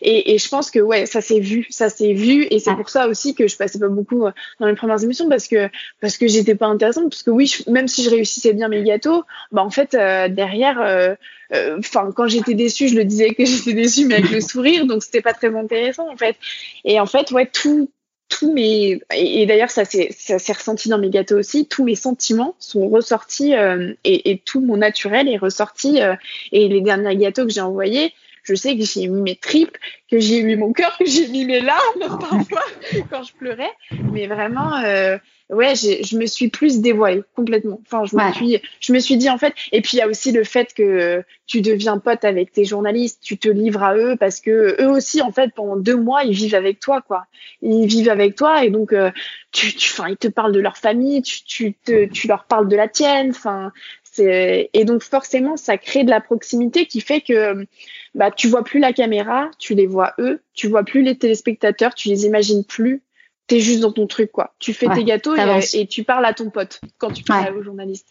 Et, je pense que ouais, ça s'est vu, ça s'est vu, et c'est pour ça aussi que je passais pas beaucoup euh, dans les premières émissions parce que parce que j'étais pas intéressante, parce que oui, même si je réussissais bien mes gâteaux, bah en fait derrière euh, enfin quand j'étais déçue je le disais que *laughs* j'étais déçue mais avec le sourire donc c'était pas très intéressant en fait et en fait ouais tout tous mes et, d'ailleurs ça s'est ça s'est ressenti dans mes gâteaux aussi. Tous mes sentiments sont ressortis euh, et, et, tout mon naturel est ressorti euh, et les derniers gâteaux que j'ai envoyés je sais que j'ai mis mes tripes, que j'ai mis mon cœur, que j'ai mis mes larmes *laughs* parfois quand je pleurais. Mais vraiment, euh, ouais, je me suis plus dévoilée complètement. Enfin, je me suis, je me suis dit en fait. Et puis il y a aussi le fait que tu deviens pote avec tes journalistes, tu te livres à eux parce que eux aussi en fait pendant deux mois ils vivent avec toi quoi. Ils vivent avec toi et donc euh, tu, tu, ils te parlent de leur famille, tu, tu te, tu leur parles de la tienne. Enfin, et donc forcément ça crée de la proximité qui fait que bah tu vois plus la caméra, tu les vois eux, tu vois plus les téléspectateurs, tu les imagines plus. T'es juste dans ton truc, quoi. Tu fais tes gâteaux et, tu parles à ton pote quand tu parles aux journalistes.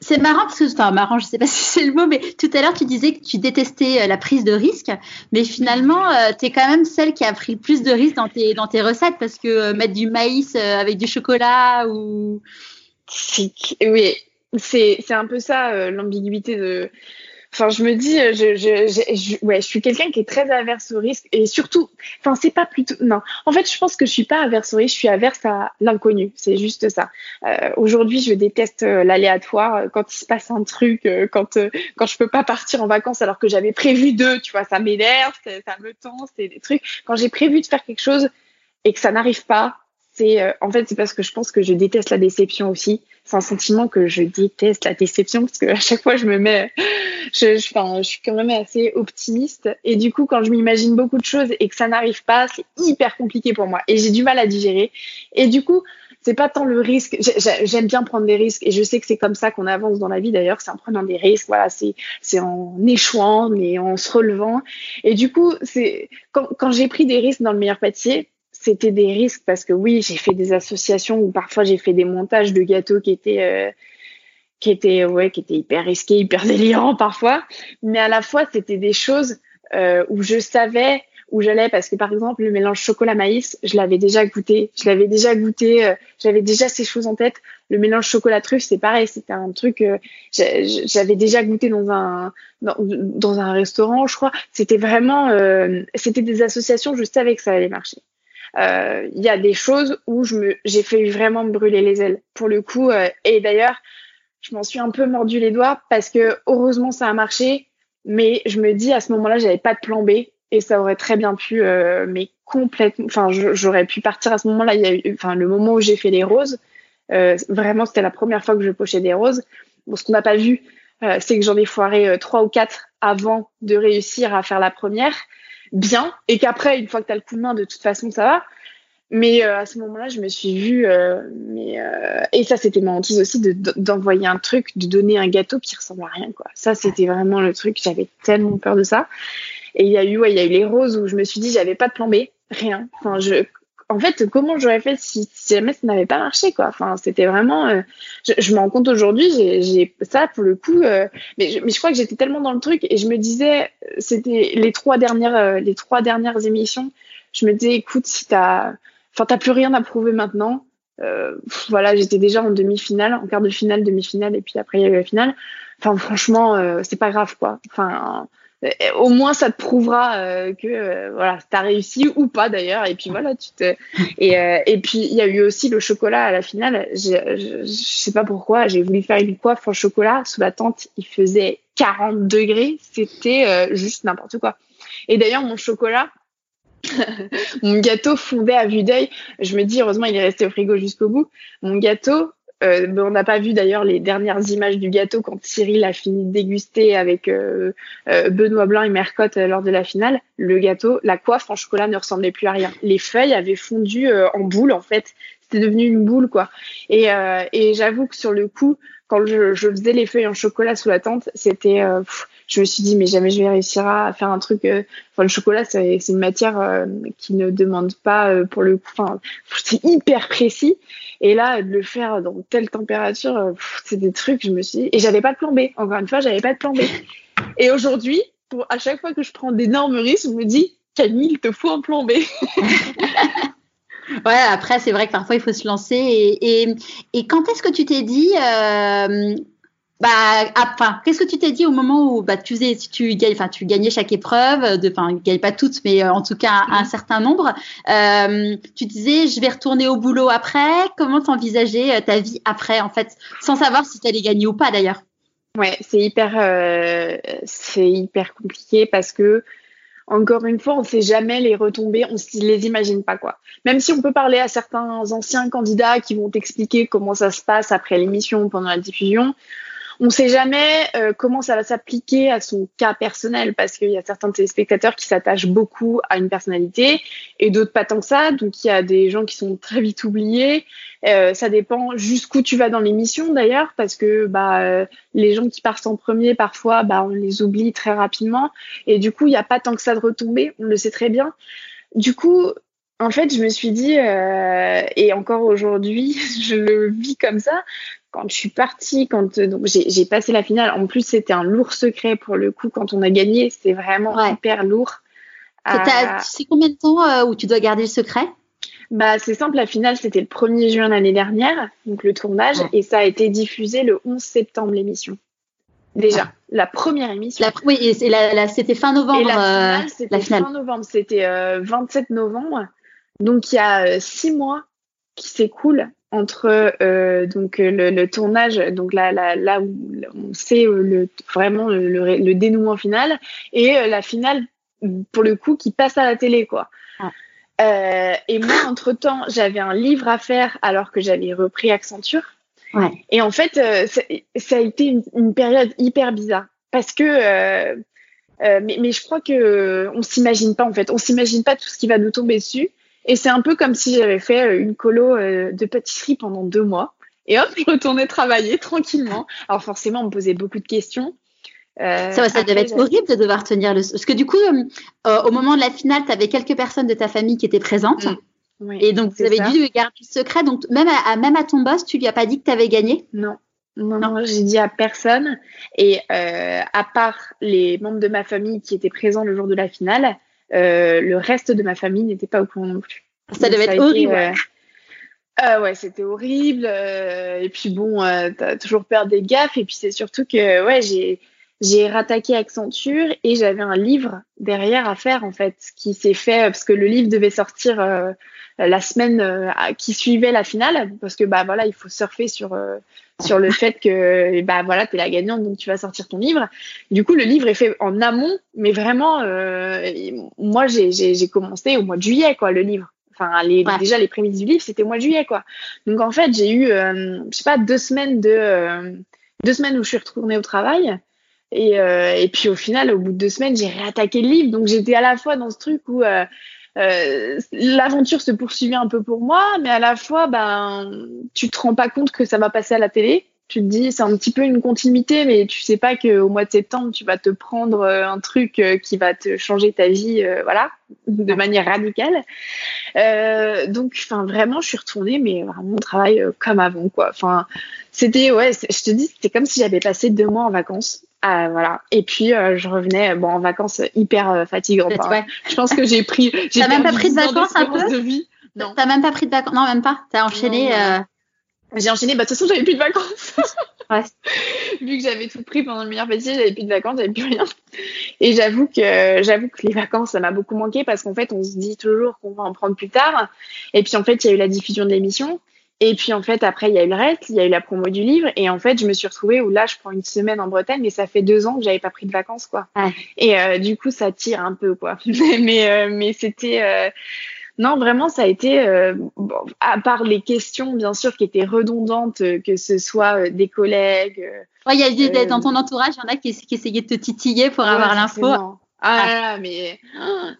C'est marrant parce que, enfin, marrant, je sais pas *laughs* si c'est le mot, mais tout à l'heure, tu disais que tu détestais euh, la prise de risque, mais finalement, euh, tu es quand même celle qui a pris le plus de risques dans tes, dans tes recettes parce que euh, mettre du maïs avec du chocolat ou. Oui, c'est un peu ça, l'ambiguïté de Enfin, je me dis, euh, je, je, je, ouais, je suis quelqu'un qui est très averse au risque et surtout, enfin, c'est pas plutôt, non. En fait, je pense que je suis pas averse au risque, je suis averse à l'inconnu. C'est juste ça. Euh, Aujourd'hui, je déteste euh, l'aléatoire. Quand il se passe un truc, euh, quand quand je peux pas partir en vacances alors que j'avais prévu deux, tu vois, ça m'énerve, ça me tend, c'est des trucs. Quand j'ai prévu de faire quelque chose et que ça n'arrive pas, c'est euh, en fait c'est parce que je pense que je déteste la déception aussi. C'est un sentiment que je déteste la déception parce que à chaque fois je me mets, je, je, enfin, je suis quand même assez optimiste et du coup quand je m'imagine beaucoup de choses et que ça n'arrive pas, c'est hyper compliqué pour moi et j'ai du mal à digérer. Et du coup c'est pas tant le risque. J'aime bien prendre des risques et je sais que c'est comme ça qu'on avance dans la vie d'ailleurs, c'est en prenant des risques. Voilà, c'est en échouant mais en se relevant. Et du coup, c'est quand, quand j'ai pris des risques dans le meilleur pâtissier, c'était des risques parce que oui, j'ai fait des associations où parfois j'ai fait des montages de gâteaux qui étaient euh, qui étaient ouais, qui étaient hyper risqués, hyper *laughs* délirants parfois, mais à la fois c'était des choses euh, où je savais où j'allais parce que par exemple le mélange chocolat maïs, je l'avais déjà goûté, je l'avais déjà goûté, euh, j'avais déjà ces choses en tête. Le mélange chocolat truffe, c'est pareil, c'était un truc euh, j'avais déjà goûté dans un dans, dans, un restaurant, je crois. C'était vraiment euh, c'était des associations, je savais que ça allait marcher. Euh, il y a des choses où je me, j'ai fait vraiment me brûler les ailes. Pour le coup, euh, et d'ailleurs, je m'en suis un peu mordu les doigts parce que heureusement ça a marché, mais je me dis à ce moment-là, j'avais pas de plan B et ça aurait très bien pu, euh, mais complètement, enfin, j'aurais pu partir à ce moment-là. Il y a eu, enfin, le moment où j'ai fait les roses, euh, vraiment, c'était la première fois que je pochais des roses. Bon, ce qu'on n'a pas vu, euh, c'est que j'en ai foiré trois ou quatre avant de réussir à faire la première bien et qu'après, une fois que tu as le coup de main, de toute façon, ça va. Mais euh, à ce moment-là, je me suis vue, euh, mais euh, et ça c'était ma hantise aussi d'envoyer un truc, de donner un gâteau qui ressemble à rien quoi. Ça c'était vraiment le truc, j'avais tellement peur de ça. Et il y a eu, ouais, il y a eu les roses où je me suis dit j'avais pas de plan B, rien. Enfin je, en fait, comment j'aurais fait si, si, jamais ça n'avait pas marché, quoi? Enfin, c'était vraiment. Euh, je, je me rends compte aujourd'hui, j'ai ça pour le coup. Euh, mais, je, mais je crois que j'étais tellement dans le truc et je me disais, c'était les trois dernières, euh, les trois dernières émissions. Je me disais, écoute, si t'as, enfin, t'as plus rien à prouver maintenant. voilà, j'étais déjà en demi-finale, en quart de finale, demi-finale, et puis après il y a eu la finale. Enfin, franchement, c'est pas grave, quoi. Enfin euh, au moins ça te prouvera euh, que euh, voilà t'as réussi ou pas d'ailleurs et puis voilà tu te et et puis il y a eu aussi le chocolat à la finale je, sais pas pourquoi j'ai voulu faire une coiffe en chocolat sous la tente il faisait 40 degrés c'était juste n'importe quoi et d'ailleurs mon chocolat *laughs* mon gâteau fondait à vue d'œil je me dis heureusement il est resté au frigo jusqu'au bout mon gâteau euh, on n'a pas vu d'ailleurs les dernières images du gâteau quand Cyril a fini de déguster avec euh, euh, Benoît Blanc et Mercotte lors de la finale. Le gâteau, la coiffe en chocolat ne ressemblait plus à rien. Les feuilles avaient fondu en boule en fait. C'était devenu une boule quoi. Et, et j'avoue que sur le coup, quand je, je, faisais les feuilles en chocolat sous la tente, c'était je me suis dit mais jamais je vais réussir à faire un truc enfin le chocolat c'est une matière qui ne demande pas pour le coup enfin *laughs* c'est hyper précis et là, de le faire dans telle température, euh, c'est des trucs, je me suis dit, et j'avais pas de plan B. Encore une fois, j'avais pas de plan B. Et aujourd'hui, à chaque fois que je prends d'énormes risques, je me dis, Camille, il te faut un plan B. *laughs* Ouais, après, c'est vrai que parfois, il faut se lancer. Et, et, quand est-ce que tu t'es dit, euh, bah, enfin, qu'est-ce que tu t'es dit au moment où bah, tu faisais, tu, enfin, tu gagnais chaque épreuve, de, enfin, gagnais pas toutes, mais euh, en tout cas un, certain nombre. Euh, tu disais, je vais retourner au boulot après. Comment t'envisageais euh, ta vie après, en fait, sans savoir si tu allais gagner ou pas d'ailleurs? Ouais, c'est hyper, euh, c'est hyper compliqué parce que encore une fois, on ne sait jamais les retombées, on ne les imagine pas quoi. Même si on peut parler à certains anciens candidats qui vont t'expliquer comment ça se passe après l'émission, pendant la diffusion, on ne sait jamais euh, comment ça va s'appliquer à son cas personnel parce qu'il y a certains téléspectateurs qui s'attachent beaucoup à une personnalité et d'autres pas tant que ça. Donc il y a des gens qui sont très vite oubliés. Euh, ça dépend jusqu'où tu vas dans l'émission d'ailleurs parce que bah euh, les gens qui partent en premier parfois bah on les oublie très rapidement et du coup il n'y a pas tant que ça de retombées. On le sait très bien. Du coup, en fait, je me suis dit, euh, et encore aujourd'hui, *laughs* je le vis comme ça, quand je suis partie, quand donc j'ai passé la finale, en plus c'était un lourd secret pour le coup, quand on a gagné, c'était vraiment hyper lourd. Euh, tu sais combien de temps euh, où tu dois garder le secret? Bah, c'est simple, la finale c'était le 1er juin l'année dernière, donc le tournage, et ça a été diffusé le 11 septembre l'émission. Déjà, la première émission. La, oui, et c'était fin novembre. Et la finale, c'était fin novembre, c'était 27 novembre. Donc il y a euh, six mois qui s'écoulent entre euh, donc le, le, tournage, donc là, là, là où on sait euh, le, vraiment le, le, dénouement final, et la finale pour le coup qui passe à la télé quoi. Ah. et moi, entre-temps, j'avais un livre à faire alors que j'avais repris Accenture. Ouais. Et en fait, ça, a été une, période hyper bizarre parce que, mais, mais, je crois que on s'imagine pas en fait, on s'imagine pas tout ce qui va nous tomber dessus. Et c'est un peu comme si j'avais fait une colo de pâtisserie pendant deux mois. Et hop, je retournais travailler tranquillement. Alors forcément, on me posait beaucoup de questions. Euh, ça, ça devait être horrible de devoir tenir le. Parce que du coup, euh, euh, au moment de la finale, tu avais quelques personnes de ta famille qui étaient présentes. Mm. et donc, vous avez dû garder le secret. Donc, même à, même à ton boss, tu lui as pas dit que tu avais gagné? Non. Non, non, j'ai dit à personne. Et à part les membres de ma famille qui étaient présents le jour de la finale, le reste de ma famille n'était pas au courant non plus. Ça devait être horrible. Euh, ouais, c'était horrible. Euh, et puis bon, euh, t'as toujours peur des gaffes. Et puis c'est surtout que ouais, j'ai j'ai rattaqué Accenture et j'avais un livre derrière à faire en fait, qui s'est fait parce que le livre devait sortir euh, la semaine qui suivait la finale, parce que bah voilà, il faut surfer sur sur le fait que bah voilà, t'es la gagnante donc tu vas sortir ton livre. Du coup, le livre est fait en amont, mais vraiment, moi j'ai j'ai commencé au mois de juillet quoi, le livre. Enfin, les, déjà les prémices du livre, c'était au mois de juillet, quoi. Donc en fait, j'ai eu, euh, je sais pas, deux semaines de, euh, deux semaines où je suis retournée au travail. Et, euh, et puis au final, au bout de deux semaines, j'ai réattaqué le livre. Donc j'étais à la fois dans ce truc où l'aventure se poursuivait un peu pour moi, mais à la fois, ben, tu te rends pas compte que ça va passer à la télé tu te dis c'est un petit peu une continuité, mais tu sais pas qu'au mois de septembre tu vas te prendre euh, un truc euh, qui va te changer ta vie, euh, voilà, de manière radicale. Euh, donc, enfin vraiment, je suis retournée, mais vraiment travail comme avant, quoi. Enfin, c'était ouais, je te dis, c'était comme si j'avais passé deux mois en vacances. Ah, voilà. Et puis je revenais bon en vacances hyper fatigantes. Hein. Je pense que j'ai pris. T'as même pas pris de vacances un peu de vie. Non. T'as même pas pris de vacances. Non, même pas. T'as enchaîné. J'ai enchaîné, bah de toute façon j'avais plus de vacances. *laughs* ouais. Vu que j'avais tout pris pendant le meilleur pâtissier, j'avais plus de vacances, j'avais plus rien. Et j'avoue que j'avoue que les vacances ça m'a beaucoup manqué parce qu'en fait on se dit toujours qu'on va en prendre plus tard. Et puis en fait il y a eu la diffusion de l'émission. Et puis en fait après il y a eu le reste, il y a eu la promo du livre. Et en fait je me suis retrouvée où là je prends une semaine en Bretagne et ça fait deux ans que j'avais pas pris de vacances quoi. Ouais. Et euh, du coup ça tire un peu quoi. *laughs* mais euh, mais c'était euh, non, vraiment, ça a été, euh, à part les questions, bien sûr, qui étaient redondantes, euh, que ce soit euh, des collègues. il y a des, dans ton entourage, il y en a qui, essayaient de te titiller pour avoir l'info. Ah, mais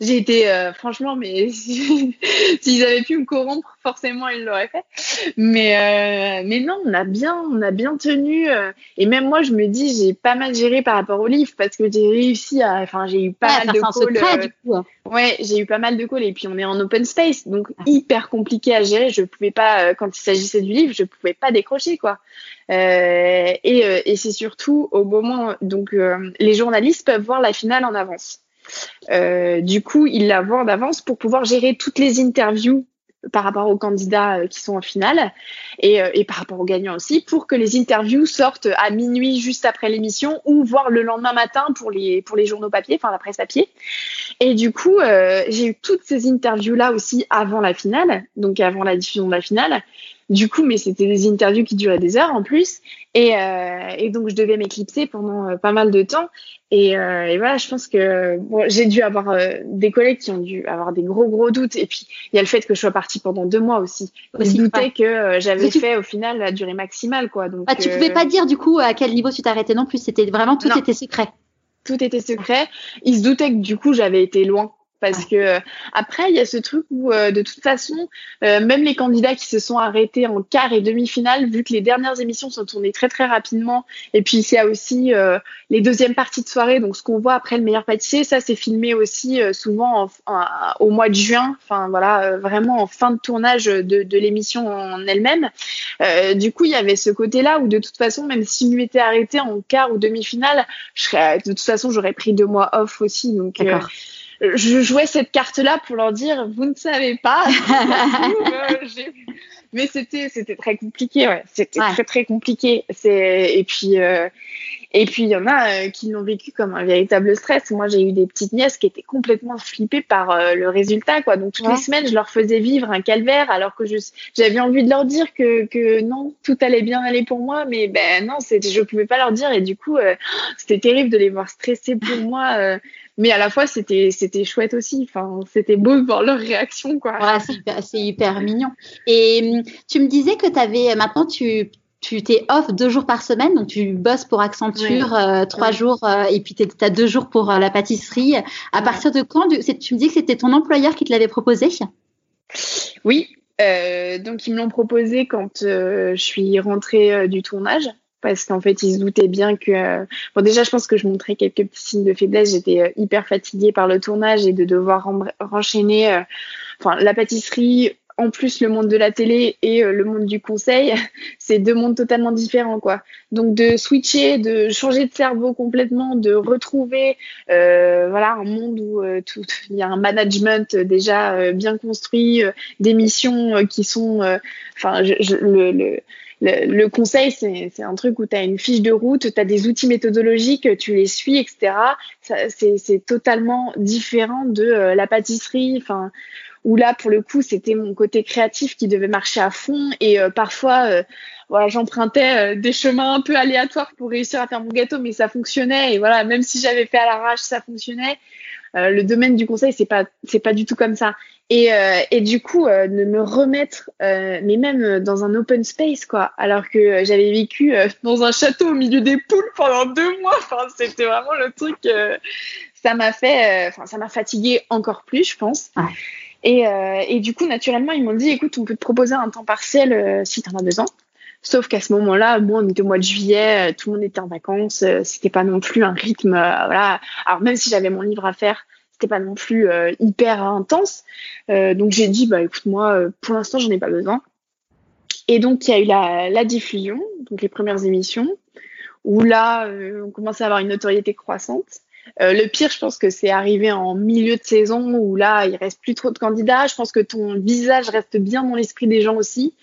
j'ai été euh, franchement, mais *laughs* s'ils avaient pu me corrompre, forcément ils l'auraient fait. Mais euh, mais non, on a bien, on a bien tenu. Euh, et même moi, je me dis, j'ai pas mal géré par rapport au livre parce que j'ai réussi à, enfin, j'ai eu pas mal de calls. du coup. Ouais, j'ai eu pas mal de calls et puis on est en open space, donc hyper compliqué à gérer. Je pouvais pas, quand il s'agissait du livre, je pouvais pas décrocher quoi. Euh, et, euh, et c'est surtout au moment, donc euh, les journalistes peuvent voir la finale en avance. du coup, ils la voient en avance pour pouvoir gérer toutes les interviews par rapport aux candidats qui sont en finale et, par rapport aux gagnants aussi pour que les interviews sortent à minuit juste après l'émission ou voire le lendemain matin pour les pour les journaux papier, enfin la presse papier. Et du coup, j'ai eu toutes ces interviews là aussi avant la finale, donc avant la diffusion de la finale. Du coup, mais c'était des interviews qui duraient des heures en plus. Et, euh, et donc, je devais m'éclipser pendant euh, pas mal de temps. Et, euh, et voilà, je pense que bon, j'ai dû avoir euh, des collègues qui ont dû avoir des gros, gros doutes. Et puis, il y a le fait que je sois partie pendant deux mois aussi. ils doutaient que euh, j'avais fait au final la durée maximale. Quoi. Donc, ah, tu pouvais pas dire du coup à quel niveau tu t'arrêtais non plus. C'était vraiment tout était secret. Tout était secret. Ils se doutaient que du coup, j'avais été loin parce que euh, après il y a ce truc où euh, de toute façon euh, même les candidats qui se sont arrêtés en quart et demi-finale vu que les dernières émissions sont tournées très très rapidement et puis il y a aussi les deuxièmes parties de soirée donc ce qu'on voit après le meilleur pâtissier ça c'est filmé aussi souvent au mois de juin enfin voilà vraiment en fin de tournage de, de l'émission en elle-même. Du coup il y avait ce côté là où de toute façon même si je m'étais arrêté en quart ou demi-finale je serais de toute façon j'aurais pris deux mois off aussi donc je jouais cette carte-là pour leur dire, vous ne savez pas. *laughs* Euh, mais c'était c'était très compliqué, ouais. C'était très très compliqué. C'est et puis euh, et puis il y en a euh, qui l'ont vécu comme un véritable stress. Moi, j'ai eu des petites nièces qui étaient complètement flippées par le résultat, quoi. Donc toutes les semaines, je leur faisais vivre un calvaire, alors que j'avais envie de leur dire que que non, tout allait bien aller pour moi, mais ben non, c'était je pouvais pas leur dire et du coup, c'était terrible de les voir stresser pour moi mais à la fois c'était c'était chouette aussi. Enfin, c'était beau de voir leur réaction quoi. c'est hyper, mignon. Et tu me disais que tu avais maintenant tu tu t'es off deux jours par semaine, donc tu bosses pour Accenture euh, trois jours euh, et puis tu as deux jours pour euh, la pâtisserie. À partir de quand tu me dis que c'était ton employeur qui te l'avait proposé? Oui, donc ils me l'ont proposé quand je suis rentrée du tournage parce qu'en fait ils se doutaient bien que bon déjà je pense que je montrais quelques petits signes de faiblesse j'étais hyper fatiguée par le tournage et de devoir enchaîner enfin la pâtisserie en plus le monde de la télé et euh, le monde du conseil, *laughs* c'est deux mondes totalement différents, quoi. Donc de switcher, de changer de cerveau complètement, de retrouver, euh, voilà, un monde où euh, il y a un management déjà bien construit, des missions qui sont, enfin, le, le le, conseil, c'est un truc où tu as une fiche de route, tu as des outils méthodologiques, tu les suis, etc. C'est totalement différent de la pâtisserie. Enfin, où là pour le coup c'était mon côté créatif qui devait marcher à fond et euh, parfois euh, voilà j'empruntais euh, des chemins un peu aléatoires pour réussir à faire mon gâteau mais ça fonctionnait et voilà même si j'avais fait à l'arrache ça fonctionnait le domaine du conseil c'est pas c'est pas du tout comme ça et, et du coup de me remettre mais même dans un open space quoi alors que j'avais vécu dans un château au milieu des poules pendant deux mois enfin c'était vraiment le truc ça m'a fait enfin ça m'a fatigué encore plus je pense. Et, euh, et, du coup, naturellement, ils m'ont dit, écoute, on peut te proposer un temps partiel euh, si tu en as besoin. Sauf qu'à ce moment-là, bon, on était au mois de juillet, euh, tout le monde était en vacances, c'était pas non plus un rythme, voilà. Alors même si j'avais mon livre à faire, c'était pas non plus hyper intense. donc j'ai dit, bah écoute, moi, pour l'instant, j'en ai pas besoin. Et donc il y a eu la, la diffusion, donc les premières émissions, où là, on commençait à avoir une notoriété croissante. Euh, le pire, je pense que c'est arrivé en milieu de saison où là, il reste plus trop de candidats. Je pense que ton visage reste bien dans l'esprit des gens aussi.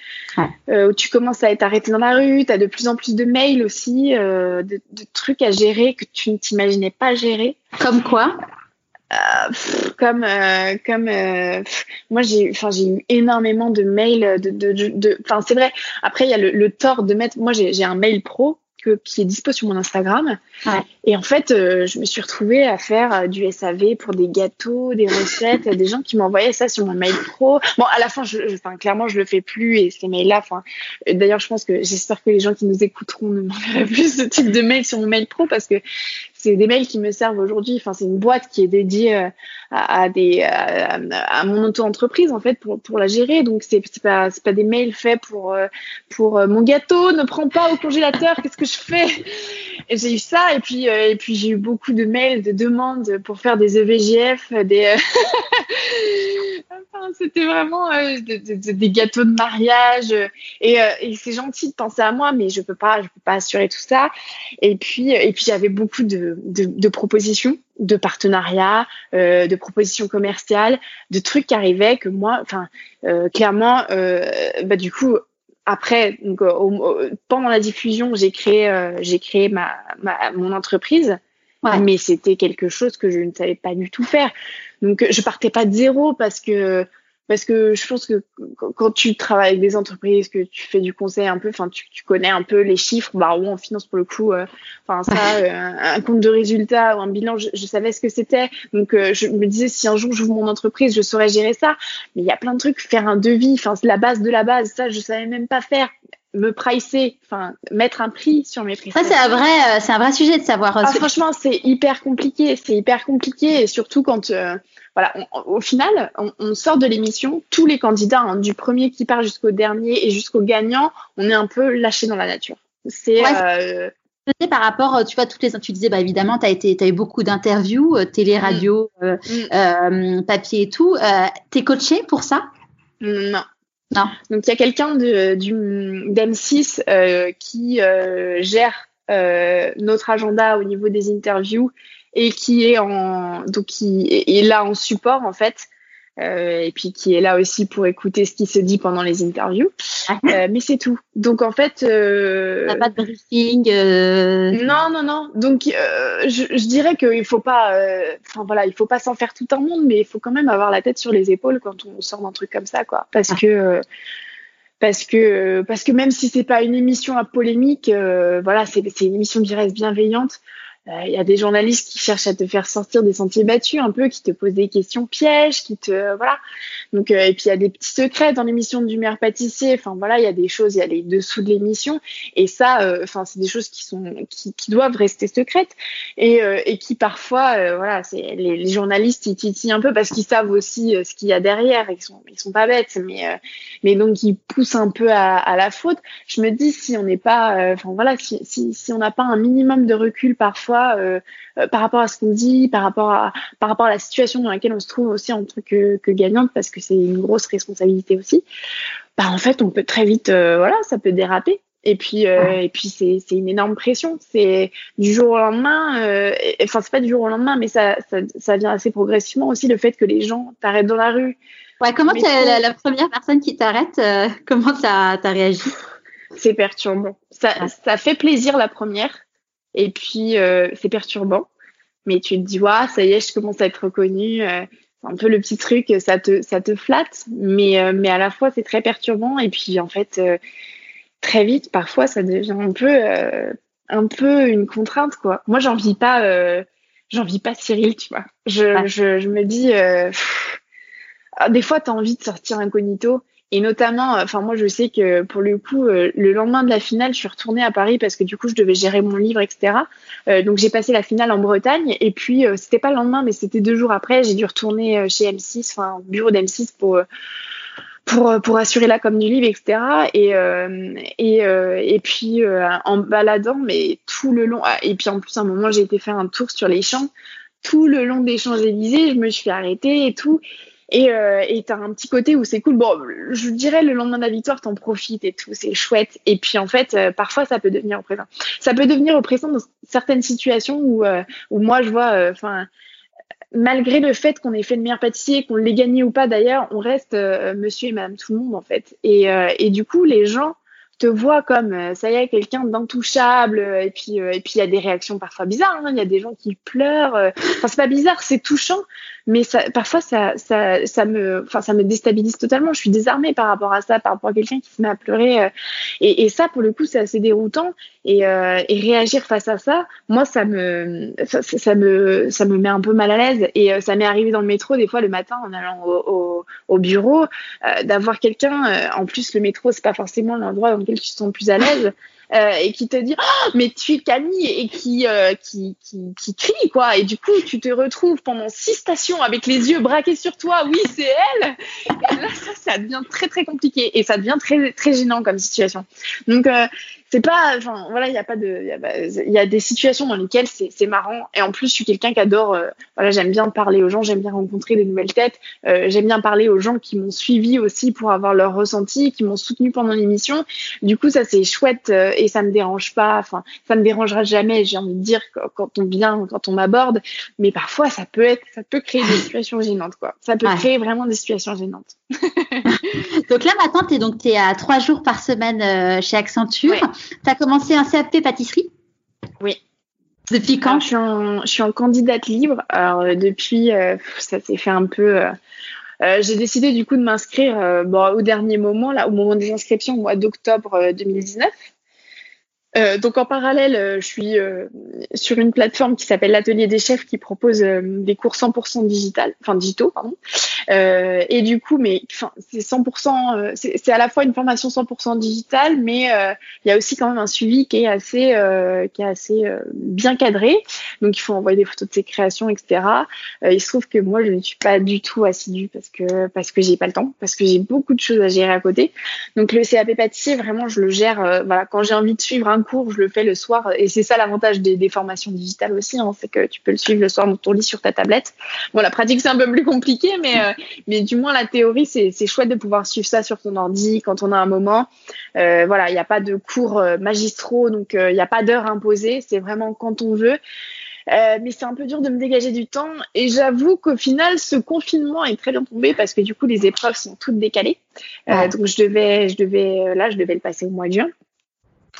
Euh, tu commences à être arrêté dans la rue, tu as de plus en plus de mails aussi, euh, de, trucs à gérer que tu ne t'imaginais pas gérer. Comme quoi? Comme comme moi j'ai enfin j'ai eu énormément de mails de de enfin c'est vrai après il y a le, le tort de mettre moi j'ai un mail pro qui est dispo sur mon Instagram. Et en fait, euh, je me suis retrouvée à faire euh, du SAV pour des gâteaux, des recettes, des gens qui m'envoyaient ça sur mon mail pro. Bon, à la fin, je, enfin, clairement, je le fais plus et ces mails-là, enfin, d'ailleurs, je pense que j'espère que les gens qui nous écouteront ne *laughs* m'enverraient plus ce type de mail sur mon mail pro parce que c'est des mails qui me servent aujourd'hui. Enfin, c'est une boîte qui est dédiée euh, à, à mon auto-entreprise en fait pour la gérer. Donc c'est c'est pas des mails faits pour euh, euh, mon gâteau ne prend pas au congélateur. Qu'est-ce que je fais? J'ai eu ça et puis et puis j'ai eu beaucoup de mails de demandes pour faire des EVGF, des *laughs* enfin, c'était vraiment des gâteaux de mariage et, et c'est gentil de penser à moi, mais je peux pas je peux pas assurer tout ça. Et puis et puis j'avais beaucoup de de, propositions, de partenariats, euh, de propositions commerciales, de trucs qui arrivaient que moi, enfin, euh, clairement, euh, bah, du coup, après, donc, pendant la diffusion, j'ai créé, j'ai créé ma, mon entreprise. Mais c'était quelque chose que je ne savais pas du tout faire. Donc, je partais pas de zéro parce que parce que je pense que quand tu travailles avec des entreprises, que tu fais du conseil un peu, enfin tu, tu, connais un peu les chiffres, bah ou en finance pour le coup, euh, enfin ça, *laughs* euh, un compte de résultat ou un bilan, je, je savais ce que c'était, donc euh, je me disais si un jour j'ouvre mon entreprise, je saurais gérer ça. Mais il y a plein de trucs, faire un devis, enfin c'est la base de la base, ça je savais même pas faire me pricer, enfin mettre un prix sur mes prix. Ça c'est un vrai, c'est un vrai sujet de savoir. Ah, franchement, c'est hyper compliqué, c'est hyper compliqué et surtout quand voilà, au final, on, sort de l'émission, tous les candidats, hein, du premier qui part jusqu'au dernier et jusqu'au gagnant, on est un peu lâché dans la nature. C'est euh, par rapport, tu vois, toutes les, tu disais, bah, évidemment, tu as été, as eu beaucoup d'interviews, euh, télé, mm. radio, euh, mm. papier et tout. T'es coaché pour ça? Non. Non. Donc, il y a quelqu'un d'M6 qui gère notre agenda au niveau des interviews et qui est en donc qui est là en support en fait euh, et puis qui est là aussi pour écouter ce qui se dit pendant les interviews. *laughs* Euh, mais c'est tout. Donc en fait, euh, pas de briefing. Euh... Non, non, non. Donc euh, je, je, dirais qu'il faut pas, euh, enfin voilà, il faut pas s'en faire tout un monde, mais il faut quand même avoir la tête sur les épaules quand on sort d'un truc comme ça, quoi. Parce ah. que parce que parce que même si c'est pas une émission à polémique, voilà, c'est c'est une émission qui reste bienveillante. Euh, il y a des journalistes qui cherchent à te faire sortir des sentiers battus un peu, qui te posent des questions pièges, qui te voilà. Donc euh, et puis il y a des petits secrets dans l'émission du maire pâtissier. Enfin voilà, il y a des choses, il y a les dessous de l'émission et ça, euh, c'est des choses qui sont qui, doivent rester secrètes et, et qui parfois voilà, c'est les, les, journalistes ils titillent un peu parce qu'ils savent aussi ce qu'il y a derrière. Ils sont ils sont pas bêtes, mais mais donc ils poussent un peu à, à la faute. Je me dis si on n'est pas, enfin voilà, si, si, si on n'a pas un minimum de recul parfois euh, euh, par rapport à ce qu'on dit, par rapport à par rapport à la situation dans laquelle on se trouve aussi en tant que, que gagnante, parce que c'est une grosse responsabilité aussi. Bah en fait, on peut très vite, euh, voilà, ça peut déraper. Et puis, et puis c'est, c'est une énorme pression. C'est du jour au lendemain. enfin, c'est pas du jour au lendemain, mais ça, ça, ça, vient assez progressivement aussi le fait que les gens t'arrêtent dans la rue. Ouais, comment la, la, première personne qui t'arrête, comment ça t'as réagi? C'est perturbant. Ça, ça fait plaisir la première. Et puis, euh, c'est perturbant. Mais tu te dis, ouais, ça y est, je commence à être reconnue. Euh, c'est un peu le petit truc, ça te, ça te flatte. Mais, euh, mais à la fois, c'est très perturbant. Et puis, en fait, très vite, parfois, ça devient un peu, un peu une contrainte, quoi. Moi, j'en vis pas, j'en vis pas Cyril, tu vois. Je, je, je me dis, des fois, tu as envie de sortir incognito. Et notamment, euh, enfin moi je sais que pour le coup, euh, le lendemain de la finale, je suis retournée à Paris parce que du coup je devais gérer mon livre, etc. Euh, donc j'ai passé la finale en Bretagne et puis c'était pas le lendemain, mais c'était deux jours après, j'ai dû retourner chez M6, enfin au bureau d'M6 pour pour, pour assurer la com du livre, etc. Et, et, et puis en baladant, mais tout le long, ah, et puis en plus à un moment j'ai été faire un tour sur les champs, tout le long des Champs-Élysées, je me suis arrêtée et tout. Et euh, t'as un petit côté où c'est cool. Bon, je dirais le lendemain de la victoire, t'en profites et tout, c'est chouette. Et puis en fait, euh, parfois ça peut devenir oppressant. Ça peut devenir oppressant dans certaines situations où, euh, où moi je vois, euh, enfin, malgré le fait qu'on ait fait le meilleur pâtissier, qu'on l'ait gagné ou pas d'ailleurs, on reste monsieur et madame tout le monde en fait. Et, et du coup, les gens te voient comme ça y est quelqu'un d'intouchable et puis et puis il y a des réactions parfois bizarres hein. il y a des gens qui pleurent enfin c'est pas bizarre c'est touchant mais ça, parfois ça, ça, me, enfin ça me déstabilise totalement. Je suis désarmée par rapport à ça, par rapport à quelqu'un qui se met à pleurer. Euh, et, ça, pour le coup, c'est assez déroutant. Et, euh, réagir face à ça, moi, ça me, ça, me, ça me met un peu mal à l'aise. Et euh, ça m'est arrivé dans le métro des fois le matin en allant au, au, au bureau, d'avoir quelqu'un. en plus, le métro, c'est pas forcément l'endroit dans lequel tu te sens plus à l'aise. Et qui te dit oh, mais tu es Camille et qui, qui, qui, qui crie quoi et du coup tu te retrouves pendant six stations avec les yeux braqués sur toi. Oui c'est elle. Là ça ça devient très très compliqué. Et ça devient très très gênant comme situation. Donc euh, c'est pas enfin voilà il y a pas de il y, a des situations dans lesquelles c'est marrant. Et en plus je suis quelqu'un qui adore euh, voilà j'aime bien parler aux gens j'aime bien rencontrer des nouvelles têtes. Euh, j'aime bien parler aux gens qui m'ont suivi aussi pour avoir leur ressenti qui m'ont soutenu pendant l'émission. Du coup ça c'est chouette euh, et ça me dérange pas. Enfin ça me dérangera jamais j'ai envie de dire quand on vient quand on m'aborde. Mais parfois ça peut être ça peut créer des *laughs* situations gênantes quoi. Ça peut créer vraiment des situations gênantes. *laughs* Donc là maintenant tu es donc es à trois jours par semaine chez Accenture tu as commencé un CAP pâtisserie? Oui. Depuis quand? Je, suis en, je suis en candidate libre. Alors, euh, depuis, euh, ça s'est fait un peu. Euh, j'ai décidé du coup de m'inscrire bon, au dernier moment, là, au moment des inscriptions, au mois d'octobre 2019. Euh, donc en parallèle, euh, je suis euh, sur une plateforme qui s'appelle l'Atelier des chefs qui propose des cours 100% digital, enfin digitaux, pardon. et du coup, mais c'est 100%, c'est à la fois une formation 100% digitale, mais il y a aussi quand même un suivi qui est assez, qui est assez bien cadré. Donc il faut envoyer des photos de ses créations, etc. il se trouve que moi je ne suis pas du tout assidue parce que parce que j'ai pas le temps, parce que j'ai beaucoup de choses à gérer à côté. Donc le CAP pâtissier, vraiment, je le gère. voilà, quand j'ai envie de suivre cours, je le fais le soir. Et c'est ça l'avantage des, formations digitales aussi, hein, c'est que tu peux le suivre le soir dans ton lit sur ta tablette. Bon, la pratique, c'est un peu plus compliqué, mais, euh, mais du moins, la théorie, c'est chouette de pouvoir suivre ça sur ton ordi quand on a un moment. Euh, voilà, il n'y a pas de cours euh, magistraux, donc il n'y a pas d'heure imposée. C'est vraiment quand on veut. mais c'est un peu dur de me dégager du temps. Et j'avoue qu'au final, ce confinement est très bien tombé parce que du coup, les épreuves sont toutes décalées. donc je devais, je devais, là, je devais le passer au mois de juin.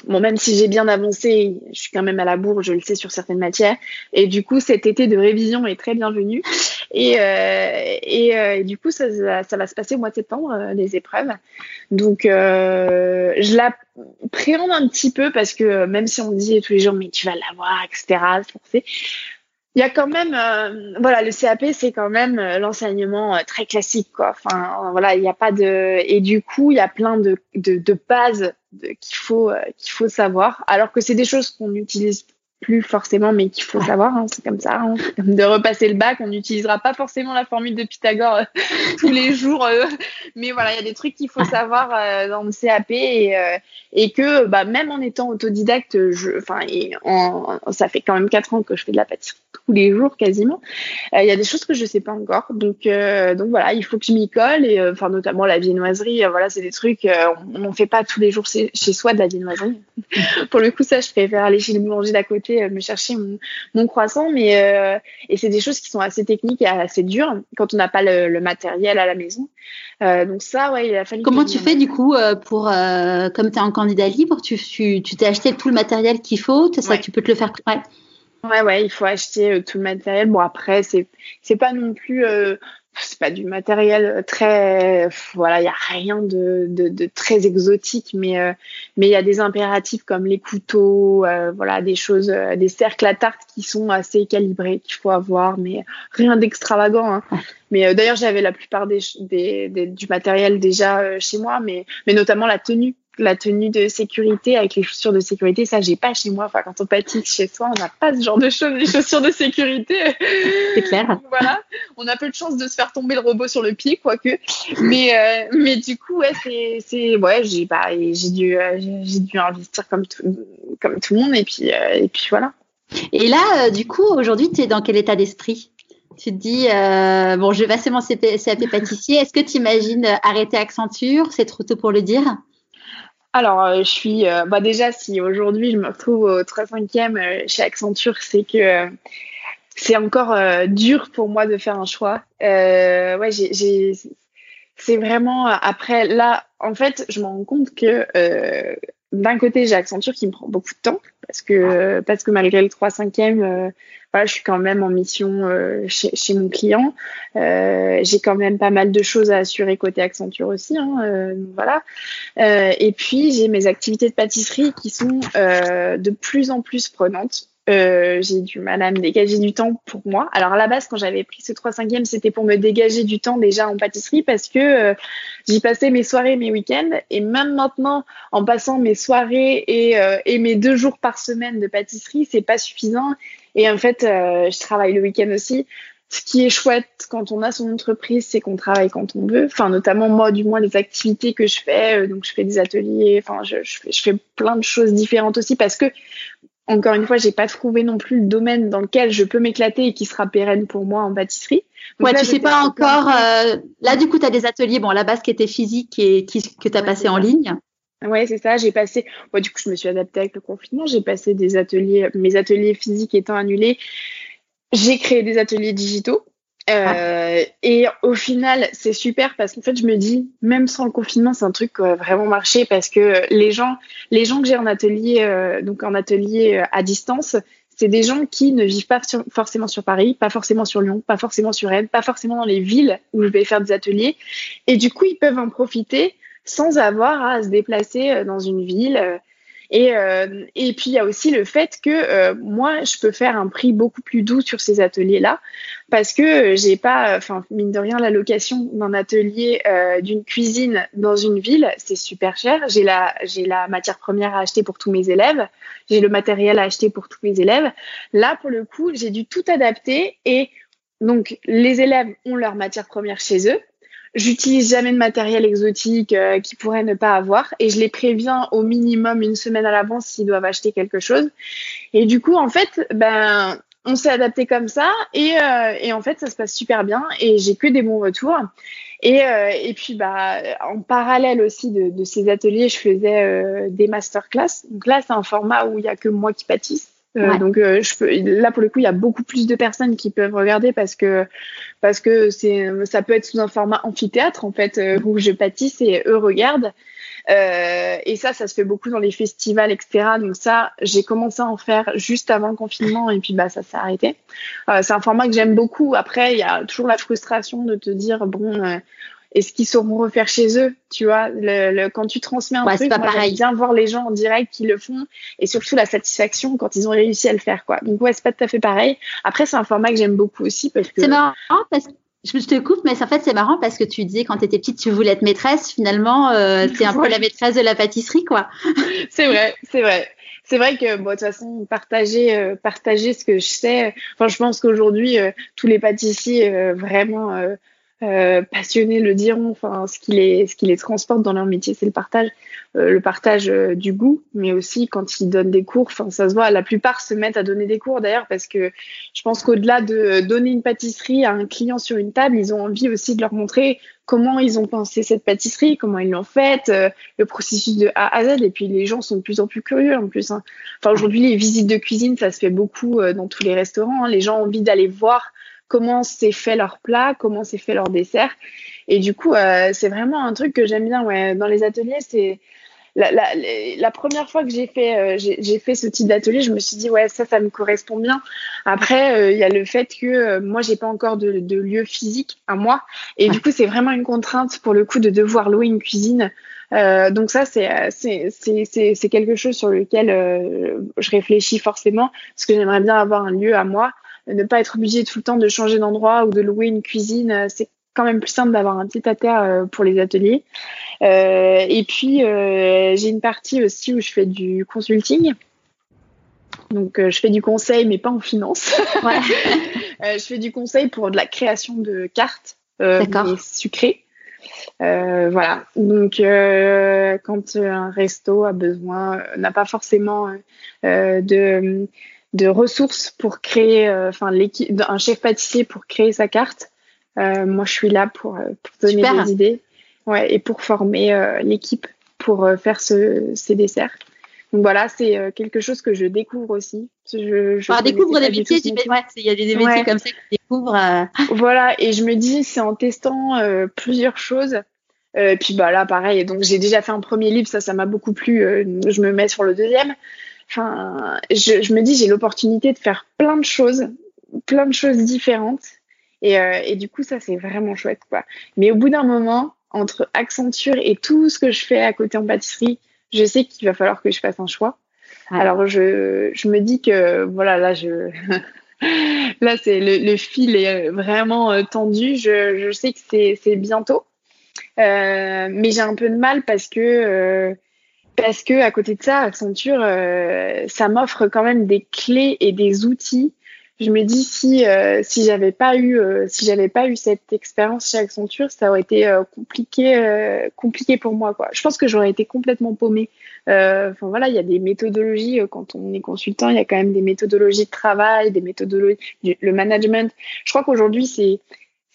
Bon, même si j'ai bien avancé, je suis quand même à la bourre, je le sais sur certaines matières. Et du coup, cet été de révision est très bienvenu. Et, euh, et, du coup, ça, ça, va se passer au mois de septembre, les épreuves. Donc, je l'appréhende un petit peu parce que même si on me dit tous les jours, mais tu vas l'avoir, etc., c'est il y a quand même, euh, voilà, le CAP, c'est quand même euh, l'enseignement euh, très classique, quoi. Enfin, voilà, il n'y a pas de, et du coup, il y a plein de, de, de bases qu'il faut, qu'il faut savoir, alors que c'est des choses qu'on utilise plus forcément, mais qu'il faut savoir, hein, c'est comme ça. Hein. De repasser le bac, on n'utilisera pas forcément la formule de Pythagore euh, *laughs* tous les jours, euh, mais voilà, il y a des trucs qu'il faut savoir euh, dans le CAP et, et que bah, même en étant autodidacte, enfin, ça fait quand même quatre ans que je fais de la pâtisserie tous les jours quasiment. Il y a des choses que je sais pas encore, donc donc voilà, il faut que je m'y colle et enfin notamment la viennoiserie, voilà, c'est des trucs, on n'en fait pas tous les jours chez, chez soi de la viennoiserie. *laughs* Pour le coup, ça, je préfère aller chez le boulanger d'à côté euh, me chercher mon, croissant. Mais euh, et c'est des choses qui sont assez techniques et assez dures quand on n'a pas le, matériel à la maison. Euh, donc ça, ouais, il a fallu. Comment tu fais du coup pour comme tu es en candidat libre, tu tu t'es acheté tout le matériel qu'il faut, ça tu peux te le faire. Ouais. Ouais, ouais, il faut acheter tout le matériel. Bon, après, c'est, c'est pas non plus, c'est pas du matériel très voilà il y a rien de, de, de, très exotique mais euh, mais il y a des impératifs comme les couteaux euh, voilà des choses euh, des cercles à tarte qui sont assez calibrés qu'il faut avoir mais rien d'extravagant hein. mais d'ailleurs j'avais la plupart des, des, des, du matériel déjà chez moi mais mais notamment la tenue la tenue de sécurité avec les chaussures de sécurité, ça j'ai pas chez moi. Enfin, quand on patine chez soi, on n'a pas ce genre de choses, les chaussures de sécurité. C'est clair. voilà, on a peu de chance de se faire tomber le robot sur le pied, quoique. Mais euh, mais du coup, ouais, c'est c'est ouais, j'ai bah j'ai dû euh, j'ai dû investir comme tout comme tout le monde et puis euh, et puis voilà. Et là, du coup, aujourd'hui, tu es dans quel état d'esprit? Tu te dis, bon, je vais passer mon CAP pâtissier. Est-ce que tu imagines arrêter Accenture? C'est trop tôt pour le dire alors, euh, je suis, euh, bah déjà, si aujourd'hui je me retrouve au 3 5 e chez Accenture, c'est que euh, c'est encore dur pour moi de faire un choix. ouais, j'ai, c'est vraiment après là, en fait, je me rends compte que d'un côté, j'ai Accenture qui me prend beaucoup de temps parce que parce que malgré le 3 5 e voilà, je suis quand même en mission euh, chez, chez, mon client. Euh, j'ai quand même pas mal de choses à assurer côté Accenture aussi. Hein, euh, voilà. Euh, et puis j'ai mes activités de pâtisserie qui sont euh, de plus en plus prenantes. Euh, j'ai du mal à me dégager du temps pour moi. Alors à la base, quand j'avais pris ce 3 5 e c'était pour me dégager du temps déjà en pâtisserie parce que euh, j'y passais mes soirées, mes week-ends. Et même maintenant, en passant mes soirées et, euh, et mes deux jours par semaine de pâtisserie, c'est pas suffisant. Et en fait, je travaille le week-end aussi. Ce qui est chouette quand on a son entreprise, c'est qu'on travaille quand on veut. Enfin, notamment moi, du moins les activités que je fais. donc, je fais des ateliers. Enfin, je, je fais plein de choses différentes aussi parce que encore une fois, j'ai pas trouvé non plus le domaine dans lequel je peux m'éclater et qui sera pérenne pour moi en pâtisserie. ouais, tu sais pas encore. Euh, là, du coup, tu as des ateliers, bon, à la base qui étaient physiques et qui, que tu as passé en ligne. Ouais, c'est ça. J'ai passé. Bon, du coup, je me suis adaptée avec le confinement. J'ai passé des ateliers, mes ateliers physiques étant annulés. J'ai créé des ateliers digitaux. Euh, et au final, c'est super parce qu'en fait, je me dis, même sans le confinement, c'est un truc qui a vraiment marché parce que les gens, les gens que j'ai en atelier, euh, donc en atelier euh, à distance, c'est des gens qui ne vivent pas forcément sur Paris, pas forcément sur Lyon, pas forcément sur Rennes, pas forcément dans les villes où je vais faire des ateliers. Et du coup, ils peuvent en profiter sans avoir à se déplacer dans une ville et, et puis il y a aussi le fait que moi je peux faire un prix beaucoup plus doux sur ces ateliers-là parce que j'ai pas, enfin mine de rien, la location d'un atelier euh, d'une cuisine dans une ville, c'est super cher. J'ai la j'ai la matière première à acheter pour tous mes élèves, j'ai le matériel à acheter pour tous mes élèves. Là pour le coup, j'ai dû tout adapter et donc les élèves ont leur matière première chez eux J'utilise jamais de matériel exotique euh, qu'ils pourraient ne pas avoir et je les préviens au minimum une semaine à l'avance s'ils doivent acheter quelque chose. Et du coup, en fait, ben, on s'est adapté comme ça et, euh, et, en fait, ça se passe super bien et j'ai que des bons retours. Et, euh, et puis, bah, en parallèle aussi de, de ces ateliers, je faisais euh, des masterclass. Donc là, c'est un format où il y a que moi qui pâtisse. Donc je peux, là pour le coup il y a beaucoup plus de personnes qui peuvent regarder parce que parce que c'est ça peut être sous un format amphithéâtre en fait où je pâtisse et eux regardent et ça, ça se fait beaucoup dans les festivals, etc. Donc ça, j'ai commencé à en faire juste avant le confinement et puis bah ça s'est arrêté. Euh, c'est un format que j'aime beaucoup. Après, il y a toujours la frustration de te dire bon. Euh, est-ce qu'ils sauront refaire chez eux Tu vois, le, quand tu transmets un truc, moi j'aime bien voir les gens en direct qui le font et surtout la satisfaction quand ils ont réussi à le faire, quoi. Donc ouais, c'est pas tout à fait pareil. Après, c'est un format que j'aime beaucoup aussi parce que c'est marrant parce je te coupe, mais en fait, c'est marrant parce que tu disais quand tu étais petite, tu voulais être maîtresse. Finalement, euh, tu es un peu la maîtresse de la pâtisserie, quoi. *laughs* c'est vrai, c'est vrai. C'est vrai que, bon, de toute façon, partager, euh, partager ce que je sais. Enfin, je pense qu'aujourd'hui, euh, tous les pâtissiers euh, vraiment euh, passionnés le diront. Enfin, ce qui les, ce qui les transporte dans leur métier, c'est le partage, euh, le partage euh, du goût, mais aussi quand ils donnent des cours. Enfin, ça se voit. La plupart se mettent à donner des cours d'ailleurs parce que je pense qu'au-delà de donner une pâtisserie à un client sur une table, ils ont envie aussi de leur montrer comment ils ont pensé cette pâtisserie, comment ils l'ont faite, le processus de A à Z. Et puis les gens sont de plus en plus curieux en plus. Hein. Enfin, aujourd'hui, les visites de cuisine, ça se fait beaucoup dans tous les restaurants. Hein. Les gens ont envie d'aller voir comment c'est fait leur plat, comment c'est fait leur dessert. Et du coup, euh, c'est vraiment un truc que j'aime bien ouais. dans les ateliers. C'est la, première fois que j'ai fait, euh, fait ce type d'atelier, je me suis dit ouais ça, ça me correspond bien. Après, euh, il y a le fait que moi j'ai pas encore de, lieu physique à moi, et du coup c'est vraiment une contrainte pour le coup de devoir louer une cuisine. donc ça c'est quelque chose sur lequel je réfléchis forcément parce que j'aimerais bien avoir un lieu à moi ne pas être obligé tout le temps de changer d'endroit ou de louer une cuisine. Euh, c'est quand même plus simple d'avoir un petit à terre euh, pour les ateliers. Euh, et puis, j'ai une partie aussi où je fais du consulting. Donc, je fais du conseil, mais pas en finance. *laughs* je fais du conseil pour de la création de cartes sucrées. voilà. Donc, quand un resto a besoin, n'a pas forcément de de ressources pour créer, euh, enfin, l'équipe, un chef pâtissier pour créer sa carte. Euh, moi, je suis là pour, euh, pour donner des idées, ouais, et pour former l'équipe pour faire ce, ces desserts. Donc voilà, c'est quelque chose que je découvre aussi. Je, je découvre des métiers, ouais, il y a des métiers comme ça que découvre. *laughs* Voilà, et je me dis, c'est en testant plusieurs choses. Euh, puis bah là, pareil. Donc j'ai déjà fait un premier livre, ça, ça m'a beaucoup plu. je me mets sur le deuxième. Enfin, je, je me dis, j'ai l'opportunité de faire plein de choses, plein de choses différentes. Et, euh, et du coup, ça, c'est vraiment chouette, quoi. Mais au bout d'un moment, entre Accenture et tout ce que je fais à côté en pâtisserie, je sais qu'il va falloir que je fasse un choix. Alors, je, je me dis que, voilà, là, je. *laughs* là, c'est le, le, fil est vraiment euh, tendu. Je, je sais que c'est bientôt. Euh, mais j'ai un peu de mal parce que euh, parce que à côté de ça, Accenture, euh, ça m'offre quand même des clés et des outils. Je me dis si euh, si j'avais pas eu euh, si j'avais pas eu cette expérience chez Accenture, ça aurait été compliqué compliqué pour moi quoi. Je pense que j'aurais été complètement paumée. Enfin voilà, il y a des méthodologies quand on est consultant, il y a quand même des méthodologies de travail, des méthodologies le management. Je crois qu'aujourd'hui c'est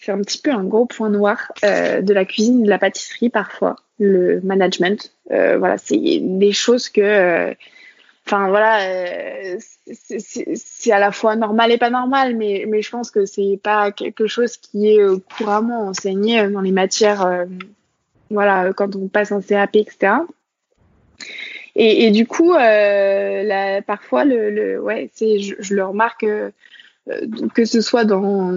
c'est un petit peu un gros point noir de la cuisine, de la pâtisserie parfois le management. Euh, voilà, c'est des choses que, euh, enfin voilà, euh, c'est à la fois normal et pas normal, mais, mais je pense que c'est pas quelque chose qui est couramment enseigné dans les matières, voilà, quand on passe en CAP, etc. Et, du coup, parfois, le, ouais, je, le remarque euh, que ce soit dans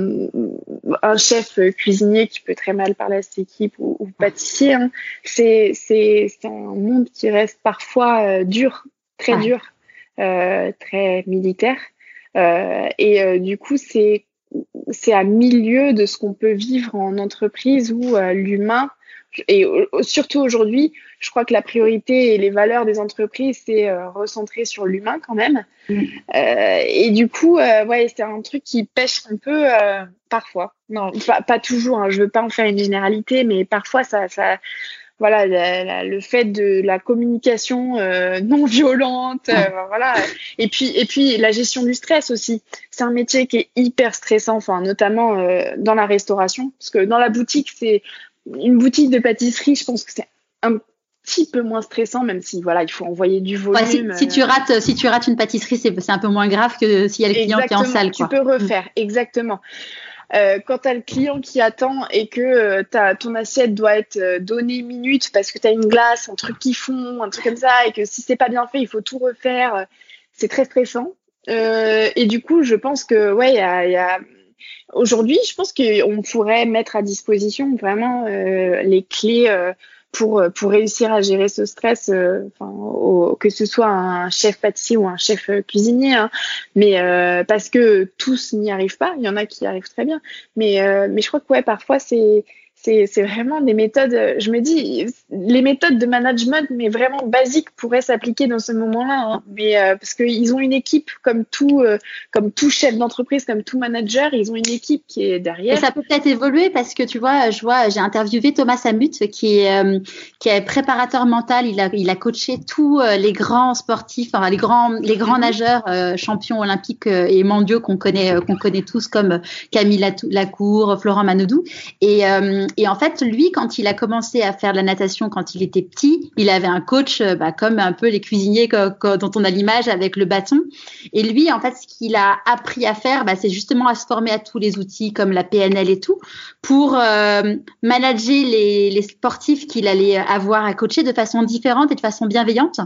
un chef cuisinier qui peut très mal parler à ses équipes ou, pâtissier, hein, c'est un monde qui reste parfois euh, dur, très dur, euh, très militaire. Euh, et euh, du coup, c'est c'est à milieu de ce qu'on peut vivre en entreprise où l'humain et surtout aujourd'hui, je crois que la priorité et les valeurs des entreprises, c'est euh, recentrer sur l'humain quand même. Mm. Euh, et du coup, euh, ouais, c'est un truc qui pêche un peu euh, parfois. Non, pas, pas toujours. Hein, je veux pas en faire une généralité, mais parfois ça, ça voilà, le fait de la communication non violente, voilà. Et puis, et puis la gestion du stress aussi. C'est un métier qui est hyper stressant, enfin notamment dans la restauration, parce que dans la boutique, c'est une boutique de pâtisserie, je pense que c'est petit peu moins stressant, même si voilà, il faut envoyer du volume. si, tu rates, si tu rates une pâtisserie, c'est un peu moins grave que s'il y a le client qui est en salle. Tu peux refaire, exactement. Euh, quand tu as le client qui attend et que euh, ton assiette doit être euh, donnée minute parce que tu as une glace, un truc qui fond, un truc comme ça, et que si c'est pas bien fait, il faut tout refaire, c'est très stressant. et du coup, je pense que, ouais, il y a, aujourd'hui, je pense qu'on pourrait mettre à disposition vraiment les clés pour, euh, pour réussir à gérer ce stress, euh, enfin, que ce soit un chef pâtissier ou un chef euh, cuisinier, hein. mais parce que tous n'y arrivent pas, il y en a qui arrivent très bien, mais, mais je crois que ouais, parfois c'est c'est vraiment des méthodes, je me dis, les méthodes de management, mais vraiment basiques, pourraient s'appliquer dans ce moment-là. Hein. Mais euh, parce qu'ils ont une équipe, comme tout, euh, comme tout chef d'entreprise, comme tout manager, ils ont une équipe qui est derrière. Et ça peut peut-être évoluer parce que tu vois, je vois, j'ai interviewé Thomas Samut, qui est, euh, qui est préparateur mental. Il a, il a coaché tous les grands sportifs, enfin, les grands, les grands mhm. nageurs, champions olympiques et mondiaux qu'on connaît, qu'on connaît tous, comme Camille Lacour, Florent Manodou. Et et en fait, lui, quand il a commencé à faire de la natation quand il était petit, il avait un coach, euh, bah, comme un peu les cuisiniers dont on a l'image avec le bâton. Et lui, en fait, ce qu'il a appris à faire, bah, c'est justement à se former à tous les outils comme la PNL et tout, pour euh, manager les, les sportifs qu'il allait avoir à coacher de façon différente et de façon bienveillante.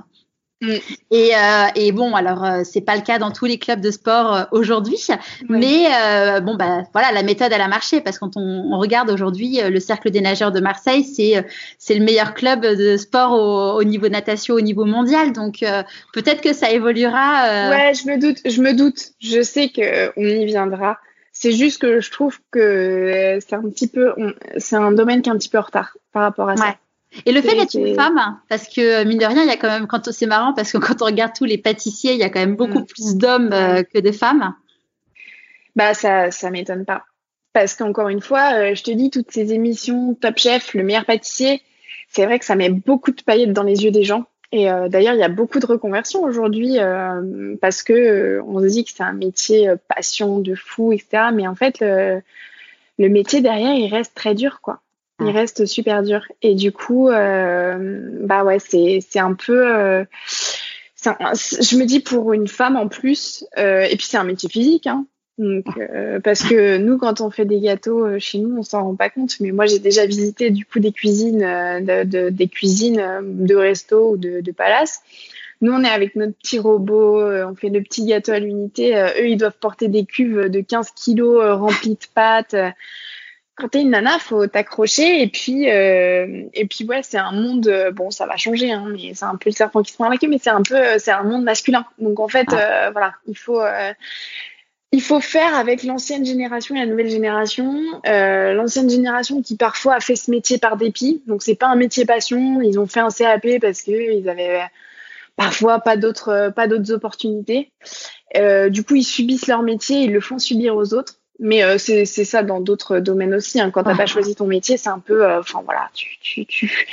Mm. Et, euh, et, bon, alors euh, c'est pas le cas dans tous les clubs de sport euh, aujourd'hui, mais euh, bon bah voilà, la méthode elle a marché parce que quand on, on regarde aujourd'hui le cercle des nageurs de Marseille, c'est c'est le meilleur club de sport au, au niveau natation au niveau mondial, donc peut-être que ça évoluera. Ouais, je me doute, je me doute, je sais que on y viendra. C'est juste que je trouve que c'est un petit peu, c'est un domaine qui est un petit peu en retard par rapport à ça. Et le fait d'être une femme, parce que mine de rien, il y a quand même, quand c'est marrant, parce que quand on regarde tous les pâtissiers, il y a quand même beaucoup mm. plus d'hommes euh, que de femmes. Bah ça, ça m'étonne pas, parce qu'encore une fois, euh, je te dis toutes ces émissions Top Chef, le meilleur pâtissier, c'est vrai que ça met beaucoup de paillettes dans les yeux des gens. Et euh, d'ailleurs, il y a beaucoup de reconversions aujourd'hui parce que on se dit que c'est un métier passion de fou, etc. Mais en fait, le, le métier derrière, il reste très dur, quoi il reste super dur. Et du coup, euh, bah ouais, c'est, c'est un peu. Euh, je me dis pour une femme en plus, euh, et puis c'est un métier physique, hein, donc, parce que *laughs* nous, quand on fait des gâteaux chez nous, on s'en rend pas compte. Mais moi, j'ai déjà visité du coup des cuisines, de, des cuisines de resto ou de, de palace. Nous, on est avec notre petit robot, on fait le petit gâteau à l'unité. eux, ils doivent porter des cuves de 15 kilos remplies de pâtes quand t'es une nana, faut t'accrocher et puis euh, et puis ouais, c'est un monde euh, bon, ça va changer hein, mais c'est un peu le serpent qui se prend la queue, mais c'est un peu euh, c'est un monde masculin. Donc en fait, euh, voilà, il faut il faut faire avec l'ancienne génération et la nouvelle génération. l'ancienne génération qui parfois a fait ce métier par dépit, donc c'est pas un métier passion. Ils ont fait un CAP parce que ils avaient parfois pas d'autres pas d'autres opportunités. du coup, ils subissent leur métier, ils le font subir aux autres. Mais euh, c'est ça dans d'autres domaines aussi. Hein. Quand t'as pas choisi ton métier, c'est un peu, euh, enfin voilà, tu, tu, tu,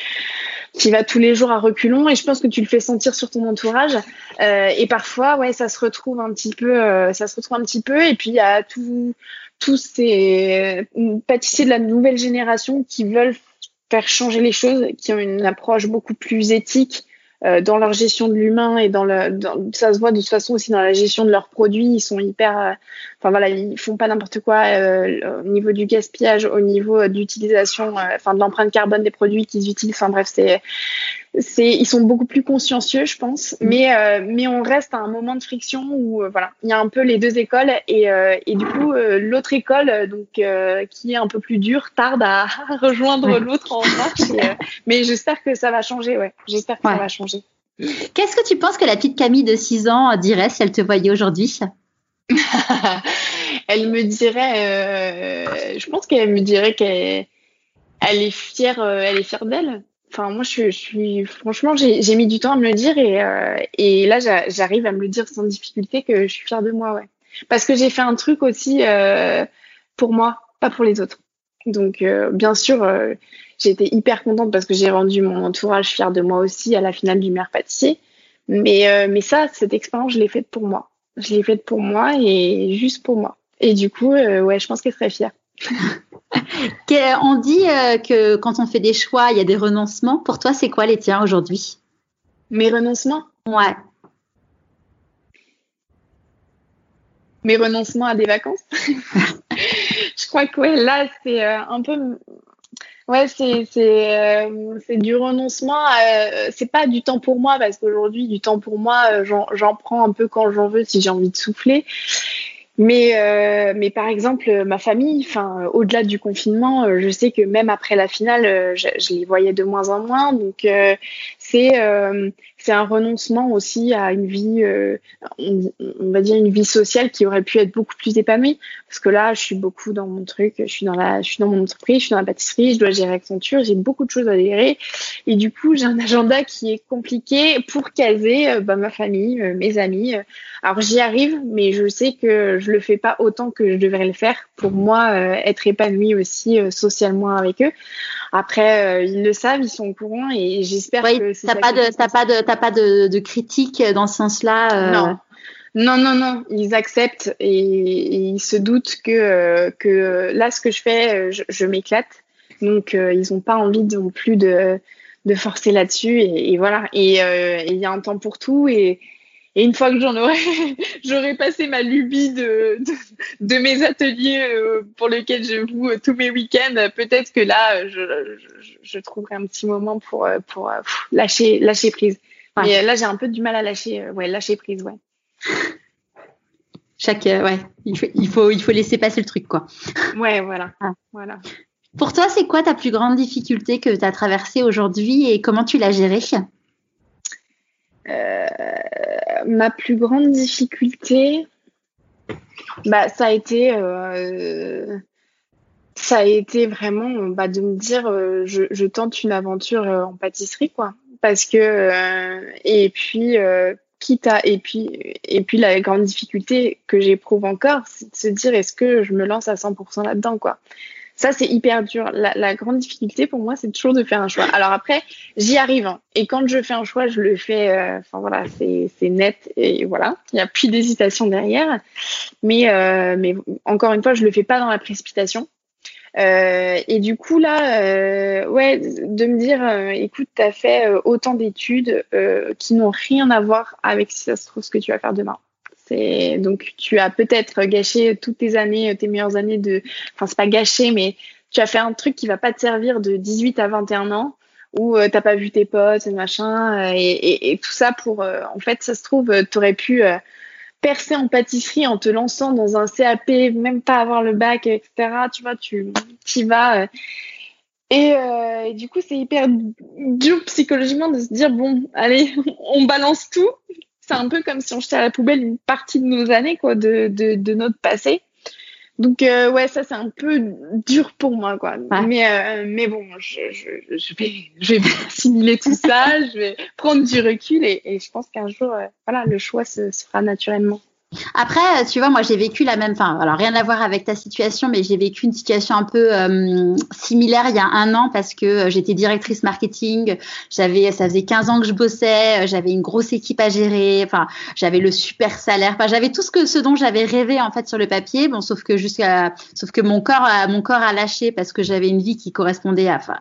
tu vas tous les jours à reculons et je pense que tu le fais sentir sur ton entourage. Euh, et parfois, ouais, ça se retrouve un petit peu, euh, ça se retrouve un petit peu. Et puis il y a tout, tous ces pâtissiers de la nouvelle génération qui veulent faire changer les choses, qui ont une approche beaucoup plus éthique dans leur gestion de l'humain et dans le dans, ça se voit de toute façon aussi dans la gestion de leurs produits ils sont hyper enfin voilà ils font pas n'importe quoi euh, au niveau du gaspillage au niveau d'utilisation enfin de l'empreinte carbone des produits qu'ils utilisent. Enfin bref c'est c'est ils sont beaucoup plus consciencieux je pense. Mm. mais mais on reste à un moment de friction où voilà il y a un peu les deux écoles et et du coup l'autre école donc qui est un peu plus dure tarde à *laughs* rejoindre l'autre en marche mais j'espère que ça va changer ouais. J'espère que ça va changer. Qu'est-ce que tu penses que la petite Camille de 6 ans dirait si elle te voyait aujourd'hui? *laughs* Elle me dirait, euh, je pense qu'elle me dirait qu'elle elle est fière, euh, elle est fière d'elle. Enfin, moi, je, suis, franchement, j'ai mis du temps à me le dire et, euh, et là, j'arrive à me le dire sans difficulté que je suis fière de moi, ouais. Parce que j'ai fait un truc aussi pour moi, pas pour les autres. Donc, bien sûr, j'ai été hyper contente parce que j'ai rendu mon entourage fier de moi aussi à la finale du meilleur pâtissier. Mais, euh, mais ça, cette expérience, je l'ai faite pour moi. Je l'ai faite pour moi et juste pour moi. Et du coup, euh, ouais, je pense qu'elle serait fière. *laughs* On dit que quand on fait des choix, il y a des renoncements. Pour toi, c'est quoi les tiens aujourd'hui? Mes renoncements? Ouais. Mes renoncements à des vacances? *laughs* Je crois que ouais, là, c'est un peu Ouais, c'est c'est euh, du renoncement. Euh, c'est pas du temps pour moi parce qu'aujourd'hui, du temps pour moi, euh, j'en prends un peu quand j'en veux si j'ai envie de souffler. Mais, euh, mais par exemple, ma famille, enfin, au-delà du confinement, euh, je sais que même après la finale, euh, je, les voyais de moins en moins. Donc, euh, c'est c'est un renoncement aussi à une vie, on, on, va dire une vie sociale qui aurait pu être beaucoup plus épanouie. Parce que là, je suis beaucoup dans mon truc, je suis dans la, je suis dans mon entreprise, je suis dans la pâtisserie, je dois gérer Accenture, j'ai beaucoup de choses à gérer. Et du coup, j'ai un agenda qui est compliqué pour caser bah, ma famille, mes amis. Alors, j'y arrive, mais je sais que je le fais pas autant que je devrais le faire pour moi euh, être épanouie aussi euh, socialement avec eux. Après, euh, ils le savent, ils sont au courant et j'espère que t'as pas, de, t'as pas de t'as pas de, de critique dans ce sens-là. Non. Non, non, non, ils acceptent et, ils se doutent que, que là, ce que je fais, je, m'éclate. Donc, ils n'ont pas envie non plus de, de forcer là-dessus. Et, et, voilà. Et il y a un temps pour tout. Et, et une fois que j'en aurais, *laughs* j'aurais passé ma lubie de, de, de mes ateliers euh, pour lesquels je vous tous mes week-ends, peut-être que là, je, je, je, trouverai un petit moment pour, euh, pour euh, lâcher, lâcher prise. Là, j'ai un peu du mal à lâcher, ouais, lâcher prise, ouais. Chaque, ouais, il faut, il faut, il faut laisser passer le truc, quoi. Ouais, voilà, ah. voilà. Pour toi, c'est quoi ta plus grande difficulté que tu as traversée aujourd'hui et comment tu l'as gérée? Euh, ma plus grande difficulté, bah, ça a été, euh, ça a vraiment bah, de me dire, euh, je, tente une aventure en pâtisserie, quoi. Parce que, et puis, quitte à, et puis, et puis la grande difficulté que j'éprouve encore, c'est de se dire, est-ce que je me lance à 100% là-dedans, quoi? Ça, c'est hyper dur. La, la, grande difficulté pour moi, c'est toujours de faire un choix. Alors après, j'y arrive. Hein. Et quand je fais un choix, je le fais. Euh, enfin voilà, c'est net et voilà. Il n'y a plus d'hésitation derrière. Mais euh, mais encore une fois, je le fais pas dans la précipitation. Euh, et du coup là, euh, ouais, de me dire, euh, écoute, tu as fait euh, autant d'études qui n'ont rien à voir avec si ça se trouve ce que tu vas faire demain donc tu as peut-être gâché toutes tes années, tes meilleures années de, enfin c'est pas gâché, mais tu as fait un truc qui va pas te servir de 18 à 21 ans où tu euh, t'as pas vu tes potes et machin euh, et, et, tout ça pour, euh, en fait, ça se trouve, tu aurais pu percer en pâtisserie en te lançant dans un CAP, même pas avoir le bac, etc. Tu vois, tu y vas. Et, euh, et, du coup, c'est hyper dur psychologiquement de se dire bon, allez, *laughs* on balance tout c'est un peu comme si on jetait à la poubelle une partie de nos années, quoi, de, de, de notre passé. Donc euh, ouais, ça c'est un peu dur pour moi, quoi. Mais euh, mais bon, je, je, je, vais je vais *laughs* assimiler tout ça, je vais prendre du recul et, et je pense qu'un jour, euh, voilà, le choix se, se fera naturellement. Après, tu vois, moi j'ai vécu la même, enfin, alors rien à voir avec ta situation, mais j'ai vécu une situation un peu euh, similaire il y a un an parce que euh, j'étais directrice marketing, j'avais, ça faisait 15 ans que je bossais, euh, j'avais une grosse équipe à gérer, enfin, j'avais le super salaire, enfin, j'avais tout ce que, ce dont j'avais rêvé en fait sur le papier, bon, sauf que jusqu'à, sauf que mon corps, a, mon corps a lâché parce que j'avais une vie qui correspondait à, enfin,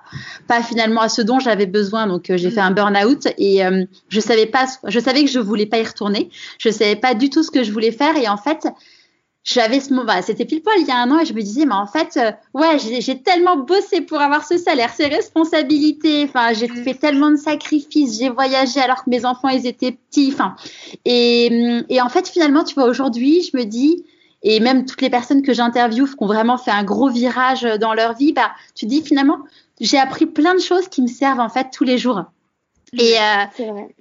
pas finalement à ce dont j'avais besoin, donc j'ai fait un burn-out et je savais pas, je savais que je voulais pas y retourner, je savais pas du tout ce que je voulais faire. Et en fait, j'avais ce moment, c'était pile poil il y a un an et je me disais, mais en fait, euh, ouais, j'ai tellement bossé pour avoir ce salaire, ces responsabilités, enfin, j'ai mm. fait tellement de sacrifices, j'ai voyagé alors que mes enfants, ils étaient petits, enfin, et, et en fait, finalement, tu vois, aujourd'hui, je me dis, et même toutes les personnes que j'interviewe qui ont vraiment fait un gros virage dans leur vie, bah, tu dis finalement, j'ai appris plein de choses qui me servent en fait tous les jours. Et, euh, vrai.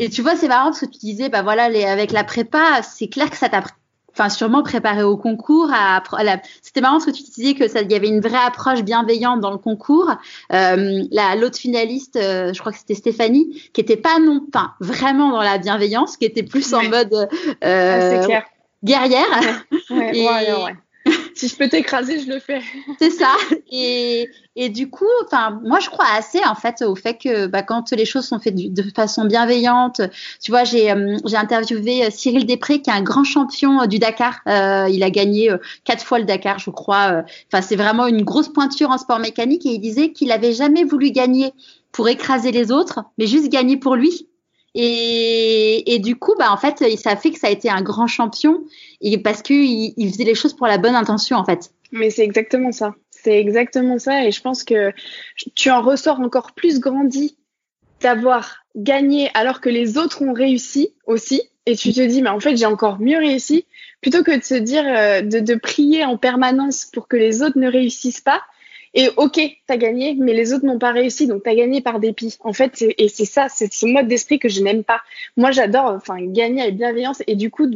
Et tu vois, c'est marrant parce que tu disais, bah voilà, les, avec la prépa, c'est clair que ça t'a enfin sûrement préparé au concours. À, C'était marrant parce que tu disais que ça, il y avait une vraie approche bienveillante dans le concours. Euh, la l'autre finaliste, euh, je crois que c'était Stéphanie, qui était pas non pas vraiment dans la bienveillance, qui était plus en mode euh, ah, guerrière. Ouais, ouais, ouais, si je peux t'écraser, je le fais. *laughs* C'est ça. Et, et du coup, enfin, moi, je crois assez en fait au fait que bah, quand les choses sont faites de façon bienveillante, tu vois, j'ai euh, interviewé euh, Cyril Després, qui est un grand champion euh, du Dakar. Il a gagné quatre fois le Dakar, je crois. Enfin, c'est vraiment une grosse pointure en sport mécanique. Et il disait qu'il avait jamais voulu gagner pour écraser les autres, mais juste gagner pour lui. Et, du coup, bah, en fait, ça a fait que ça a été un grand champion et parce qu'il il faisait les choses pour la bonne intention, en fait. Mais c'est exactement ça. C'est exactement ça. Et je pense que tu en ressors encore plus grandi d'avoir gagné alors que les autres ont réussi aussi. Et tu te dis, mais en fait, j'ai encore mieux réussi. Plutôt que de se dire, euh, de, de prier en permanence pour que les autres ne réussissent pas, et ok, t'as gagné, mais les autres n'ont pas réussi, donc t'as gagné par dépit. En fait, et c'est ça, c'est ce mode d'esprit que je n'aime pas. Moi, j'adore, enfin, gagner avec bienveillance et du coup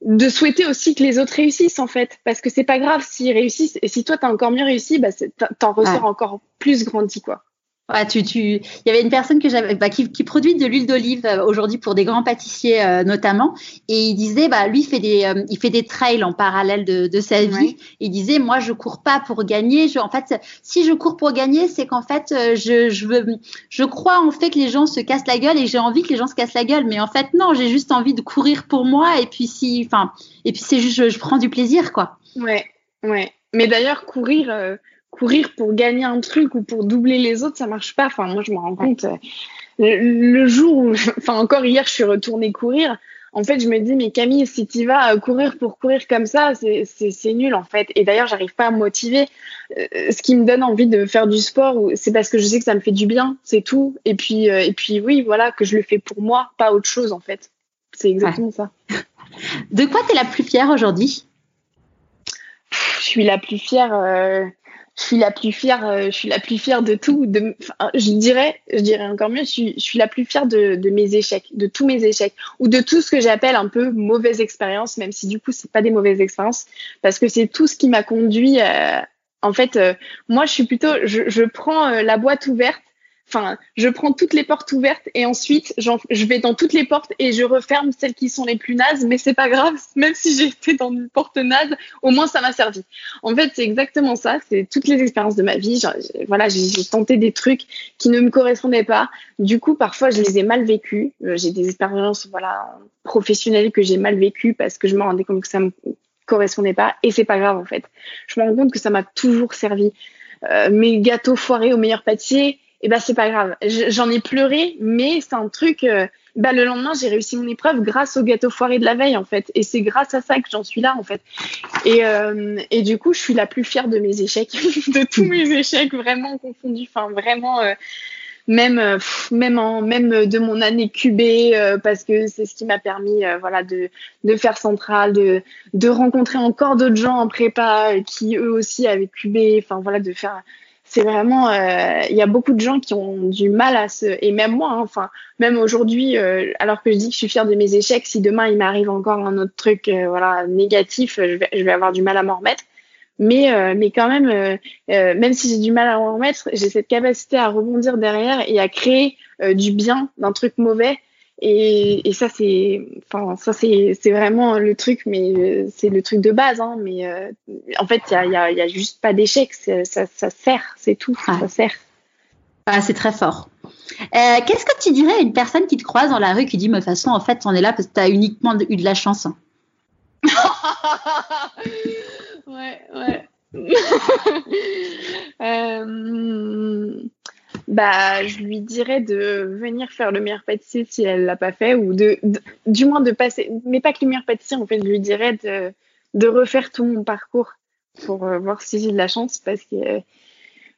de, souhaiter aussi que les autres réussissent en fait, parce que c'est pas grave s'ils réussissent et si toi t'as encore mieux réussi, bah t'en ressors encore plus grandi quoi. Ouais, tu, tu, il y avait une personne que j'avais, bah, qui, qui, produit de l'huile d'olive euh, aujourd'hui pour des grands pâtissiers euh, notamment, et il disait, bah, lui il fait des, euh, il fait des trails en parallèle de, de sa vie. Il disait, moi je cours pas pour gagner. Je, en fait, si je cours pour gagner, c'est qu'en fait, je, je veux, je crois en fait que les gens se cassent la gueule et j'ai envie que les gens se cassent la gueule, mais en fait non, j'ai juste envie de courir pour moi et puis si, enfin, et puis c'est juste, je, je, prends du plaisir quoi. Ouais, ouais. Mais d'ailleurs courir courir pour gagner un truc ou pour doubler les autres, ça marche pas. Enfin, moi, je me rends compte. Euh, le, jour où, *laughs* enfin, encore hier, je suis retournée courir. En fait, je me dis, mais Camille, si tu vas euh, courir pour courir comme ça, c'est nul, en fait. Et d'ailleurs, j'arrive pas à me motiver. Euh, ce qui me donne envie de faire du sport, c'est parce que je sais que ça me fait du bien, c'est tout. Et puis, et puis, oui, voilà, que je le fais pour moi, pas autre chose, en fait. C'est exactement ça. De quoi tu es la plus fière aujourd'hui? Je suis la plus fière je suis la plus fière, euh, je suis la plus fière de tout. De, je dirais, je dirais encore mieux, je suis, je suis la plus fière de, de, mes échecs, de tous mes échecs, ou de tout ce que j'appelle un peu mauvaise expérience, même si du coup c'est pas des mauvaises expériences, parce que c'est tout ce qui m'a conduit. Euh, en fait, euh, moi je suis plutôt, je, je prends la boîte ouverte Enfin, je prends toutes les portes ouvertes et ensuite je vais dans toutes les portes et je referme celles qui sont les plus nazes, mais c'est pas grave, *laughs* même si été dans une porte naze, au moins ça m'a servi. En fait, c'est exactement ça, c'est toutes les expériences de ma vie. voilà, j'ai tenté des trucs qui ne me correspondaient pas. Du coup, parfois, je les ai mal vécues. Euh, j'ai des expériences, voilà, professionnelles que j'ai mal vécues parce que je me rendais compte que ça me correspondait pas et c'est pas grave en fait. Je me rends compte que ça m'a toujours servi. Euh, mes gâteaux foirés au meilleur pâtissier, et eh ben c'est pas grave. J'en ai pleuré, mais c'est un truc. Euh, bah, le lendemain, j'ai réussi mon épreuve grâce au gâteau foiré de la veille, en fait. Et c'est grâce à ça que j'en suis là, en fait. Et, euh, et du coup, je suis la plus fière de mes échecs, *laughs* de tous mes échecs, vraiment confondus. Enfin, vraiment, euh, même, euh, même, en, même de mon année QB, parce que c'est ce qui m'a permis, voilà, de, de faire centrale, de, de rencontrer encore d'autres gens en prépa qui eux aussi avaient QB. Enfin, voilà, de faire c'est vraiment euh, il y a beaucoup de gens qui ont du mal à se et même moi hein, enfin même aujourd'hui euh, alors que je dis que je suis fière de mes échecs si demain il m'arrive encore un autre truc euh, voilà négatif je vais, je vais avoir du mal à m'en remettre. Mais mais quand même même si j'ai du mal à m'en remettre j'ai cette capacité à rebondir derrière et à créer du bien d'un truc mauvais et, et ça, c'est, enfin, ça c'est, c'est vraiment le truc, mais euh, c'est le truc de base. Hein, mais euh, en fait, il y a, y, y a, juste pas d'échec. Ça, ça sert, c'est tout. Ah. Ça sert. Ah, c'est très fort. Euh, qu'est-ce que tu dirais à une personne qui te croise dans la rue qui dit, de toute façon, en fait, on est là parce que tu as uniquement eu de la chance? *laughs* Ouais, ouais. *laughs* euh bah, je lui dirais de venir faire le meilleur pâtissier si elle l'a pas fait, ou de, du moins de passer, mais pas que le meilleur pâtissier, en fait, je lui dirais de, de refaire tout mon parcours pour euh, voir si j'ai de la chance, parce que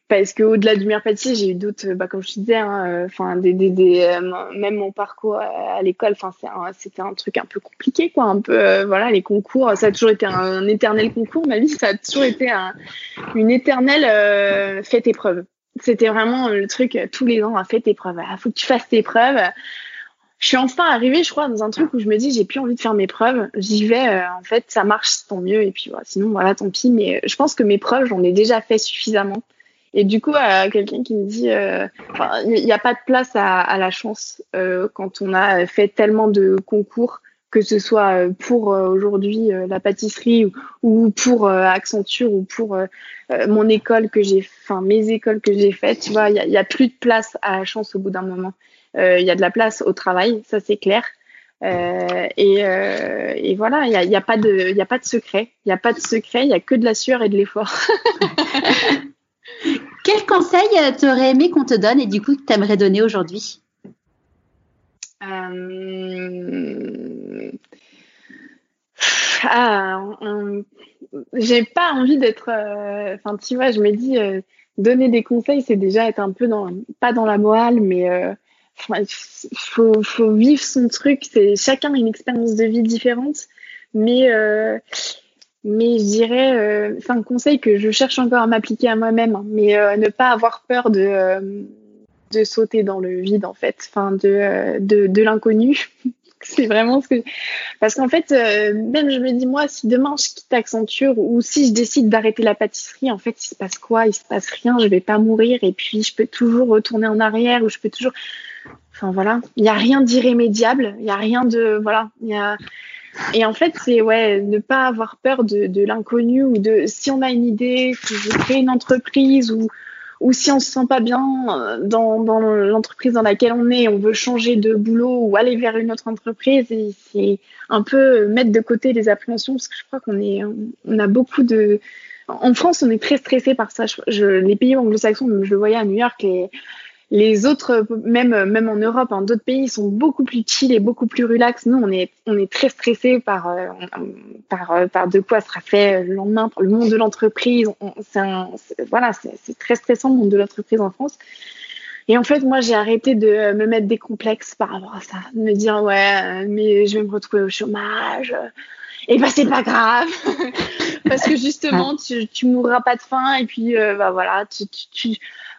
parce que au-delà du meilleur pâtissier, j'ai eu d'autres, bah, comme je te disais, hein, euh, enfin, des, des, des euh, même mon parcours à, l'école, enfin, c'était un, truc un peu compliqué, quoi, un peu, voilà, les concours, ça a toujours été un, éternel concours, ma vie, ça a toujours été un, une éternelle fête épreuve c'était vraiment le truc euh, tous les ans, fait tes preuves. Il faut que tu fasses tes preuves. Je suis enfin arrivée, je crois, dans un truc où je me dis, j'ai plus envie de faire mes preuves. J'y vais, euh, en fait, ça marche, tant mieux. Et puis, voilà, sinon, voilà, tant pis. Mais euh, je pense que mes preuves, j'en ai déjà fait suffisamment. Et du coup, quelqu'un qui me dit, il n'y a pas de place à la chance quand on a fait tellement de concours que ce soit pour aujourd'hui la pâtisserie ou, pour Accenture ou pour mon école que j'ai, enfin mes écoles que j'ai faites, tu vois, il y, a, plus de place à la chance au bout d'un moment. Il y a de la place au travail, ça c'est clair. et, voilà, il n'y a, y a, pas de, y a pas de secret. Il n'y a pas de secret, il n'y a que de la sueur et de l'effort. *laughs* Quel conseil euh, t'aurais aimé qu'on te donne et du coup que tu aimerais donner aujourd'hui? Euh... Ah, j'ai pas envie d'être. Euh, enfin, tu vois, je me dis, euh, donner des conseils, c'est déjà être un peu dans, pas dans la morale, mais il faut, faut, vivre son truc. C'est chacun a une expérience de vie différente, mais mais je dirais, c'est un conseil que je cherche encore à m'appliquer à moi-même, hein, mais ne pas avoir peur de, de sauter dans le vide, en fait, enfin, de, de, de l'inconnu. *laughs* c'est vraiment ce que. Parce qu'en fait, même je me dis, moi, si demain je quitte Accenture ou si je décide d'arrêter la pâtisserie, en fait, il se passe quoi? Il se passe rien, je vais pas mourir et puis je peux toujours retourner en arrière ou je peux toujours. Enfin, voilà. Il n'y a rien d'irrémédiable, il n'y a rien de. Voilà. Il y a et en fait, c'est ouais, ne pas avoir peur de, de l'inconnu ou de si on a une idée, si je crée une entreprise ou ou si on se sent pas bien euh, dans, l'entreprise dans laquelle on est, on veut changer de boulot ou aller vers une autre entreprise, c'est un peu mettre de côté les appréhensions parce que je crois qu'on est, on a beaucoup de, en France, on est très stressé par ça. Je, les pays anglo-saxons, je le voyais à New York, les, les autres, même, même en Europe, hein, d'autres pays sont beaucoup plus chill et beaucoup plus relax. Nous, on est, on est très stressé par, euh, par, euh, par de quoi sera fait le lendemain, par le monde de l'entreprise. Voilà, c'est très stressant le monde de l'entreprise en France. Et en fait, moi, j'ai arrêté de me mettre des complexes par rapport à ça, de me dire ouais, mais je vais me retrouver au chômage. Et ben c'est pas grave, *laughs* parce que justement, tu, tu mourras pas de faim et puis euh, bah voilà, tu, tu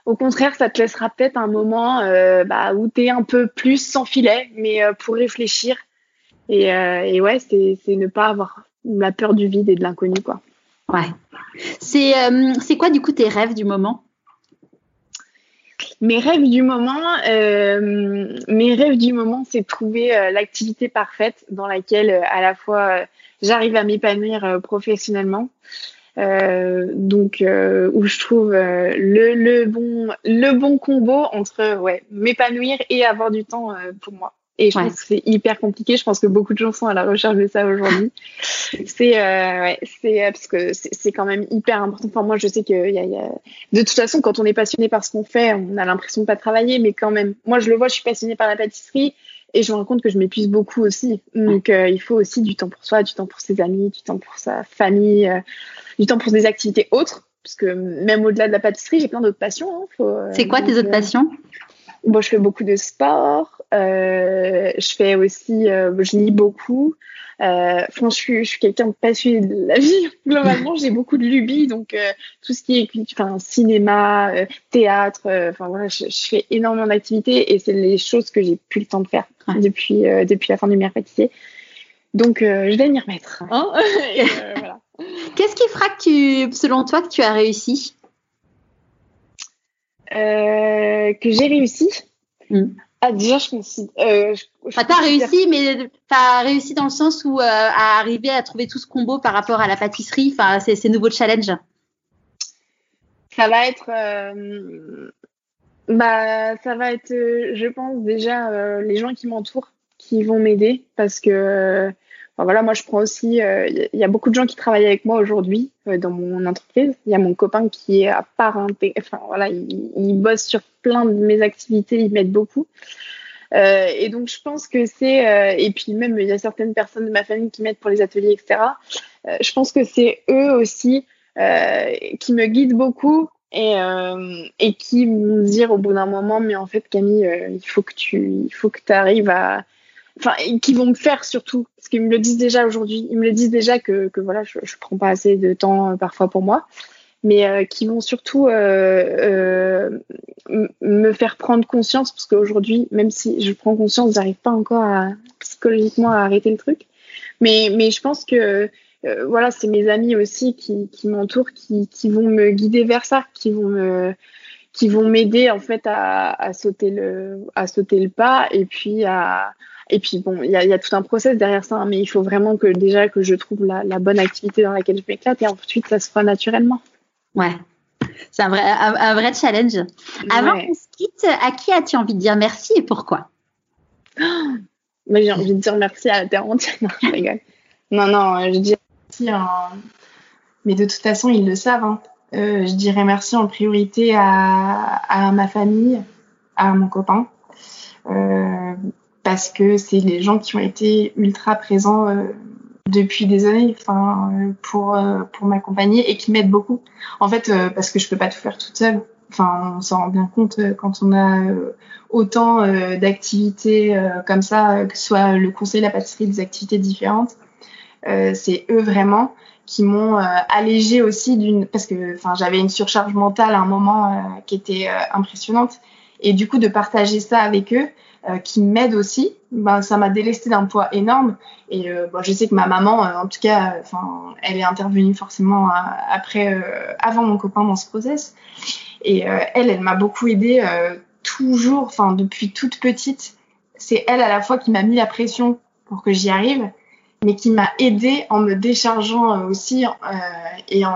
au contraire, ça te laissera peut-être un moment euh, bah, où tu es un peu plus sans filet, mais euh, pour réfléchir. Et, euh, et ouais, c'est ne pas avoir la peur du vide et de l'inconnu, quoi. Ouais. C'est c'est quoi, du coup, tes rêves du moment? Mes rêves du moment, mes rêves du moment, c'est trouver l'activité parfaite dans laquelle à la fois j'arrive à m'épanouir professionnellement, euh, donc euh, où je trouve euh, le, le, bon le bon combo entre ouais m'épanouir et avoir du temps pour moi. Et je pense que c'est hyper compliqué. Je pense que beaucoup de gens sont à la recherche de ça aujourd'hui. *laughs* c'est ouais, c'est parce que c'est quand même hyper important. Enfin moi je sais que y a, y a... de toute façon quand on est passionné par ce qu'on fait, on a l'impression de pas travailler, mais quand même. Moi je le vois, je suis passionnée par la pâtisserie. Et je me rends compte que je m'épuise beaucoup aussi. Donc, il faut aussi du temps pour soi, du temps pour ses amis, du temps pour sa famille du temps pour des activités autres, parce que même au-delà de la pâtisserie, j'ai plein d'autres passions. Hein, euh, c'est quoi tes autres euh, passions? Bon, je fais beaucoup de sport. Euh, je fais aussi, je lis beaucoup. franchement, je suis, je suis quelqu'un de passionné de la vie. *laughs* Globalement, j'ai beaucoup de lubies, donc tout ce qui est, enfin, cinéma, théâtre. Enfin voilà, je, fais énormément d'activités et c'est les choses que j'ai plus le temps de faire depuis depuis la fin du meilleur pâtissier. Donc, je vais m'y remettre. Hein *laughs* voilà. Qu'est-ce qui fera que tu, selon toi, que tu as réussi? Euh, Que j'ai réussi hmm. Ah, déjà, je pense. Euh, tu as réussi, mais tu as réussi dans le sens où euh, à arriver à trouver tout ce combo par rapport à la pâtisserie, enfin, ces, ces nouveaux challenges. Ça va être. Euh, bah, ça va être, je pense, déjà les gens qui m'entourent qui vont m'aider parce que voilà, moi je prends aussi, il euh, y a beaucoup de gens qui travaillent avec moi aujourd'hui euh, dans mon entreprise. Il y a mon copain qui est à part, enfin voilà, il, bosse sur plein de mes activités, il m'aide beaucoup. Euh, et donc je pense que c'est, et puis même il y a certaines personnes de ma famille qui m'aident pour les ateliers, etc. je pense que c'est eux aussi qui me guident beaucoup et, et qui vont dire au bout d'un moment, mais en fait Camille, il faut que tu, il faut que tu arrives à qui vont me faire surtout parce qu'ils me le disent déjà aujourd'hui. Ils me le disent déjà que, que voilà je, je prends pas assez de temps euh, parfois pour moi. Mais euh, qui vont surtout euh, me faire prendre conscience parce qu'aujourd'hui même si je prends conscience j'arrive pas encore psychologiquement à arrêter le truc. Mais mais je pense que voilà c'est mes amis aussi qui, qui m'entourent qui, qui vont me guider vers ça qui vont me qui vont m'aider en fait à, à sauter le à sauter le pas et puis à Et puis bon, il y a, tout un process derrière ça, hein, mais il faut vraiment que déjà que je trouve la, bonne activité dans laquelle je m'éclate et ensuite ça se fera naturellement. Ouais, c'est un vrai, un, vrai challenge. Avant qu'on se quitte, à qui as-tu envie de dire merci et pourquoi? *gasps* Mais j'ai envie de dire merci à la terre entière. *laughs* Non, je rigole. Non, non, je dis merci. Mais de toute façon, ils le savent. Hein. Euh, je dirais merci en priorité à, à ma famille, à mon copain, euh, parce que c'est les gens qui ont été ultra présents euh, depuis des années enfin pour euh, pour m'accompagner et qui m'aident beaucoup. En fait euh, parce que je peux pas tout faire toute seule. Enfin on s'en rend bien compte quand on a autant d'activités comme ça que ce soit le conseil la pâtisserie des activités différentes c'est eux vraiment qui m'ont allégé aussi d'une parce que enfin j'avais une surcharge mentale à un moment qui était impressionnante et du coup de partager ça avec eux euh, qui m'aide aussi, ben, ça m'a délesté d'un poids énorme. Et euh, bon, je sais que ma maman, euh, en tout cas, enfin, elle est intervenue forcément après, avant mon copain dans ce process. Et elle, elle m'a beaucoup aidée toujours, enfin depuis toute petite. C'est elle à la fois qui m'a mis la pression pour que j'y arrive, mais qui m'a aidée en me déchargeant aussi et en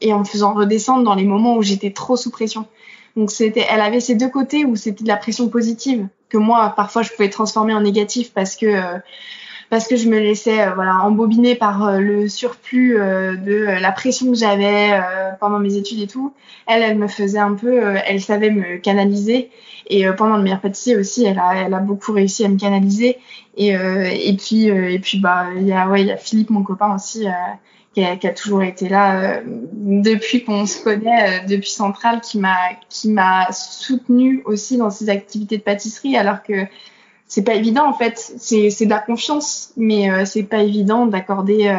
et en me faisant redescendre dans les moments où j'étais trop sous pression. Donc c'était, elle avait ces deux côtés où c'était de la pression positive que moi parfois je pouvais transformer en négatif parce que euh, parce que je me laissais euh, voilà embobiner par euh, le surplus de la pression que j'avais pendant mes études et tout. Elle, elle me faisait un peu, elle savait me canaliser et pendant le meilleur pâtissier aussi, elle a elle a beaucoup réussi à me canaliser et et puis et puis bah il y a ouais il y a Philippe mon copain aussi qui a, a, toujours été là euh, depuis qu'on se connaît, euh, depuis Centrale, qui m'a qui m'a soutenu aussi dans ses activités de pâtisserie, alors que c'est pas évident en fait. C'est c'est de la confiance, mais euh, c'est pas évident d'accorder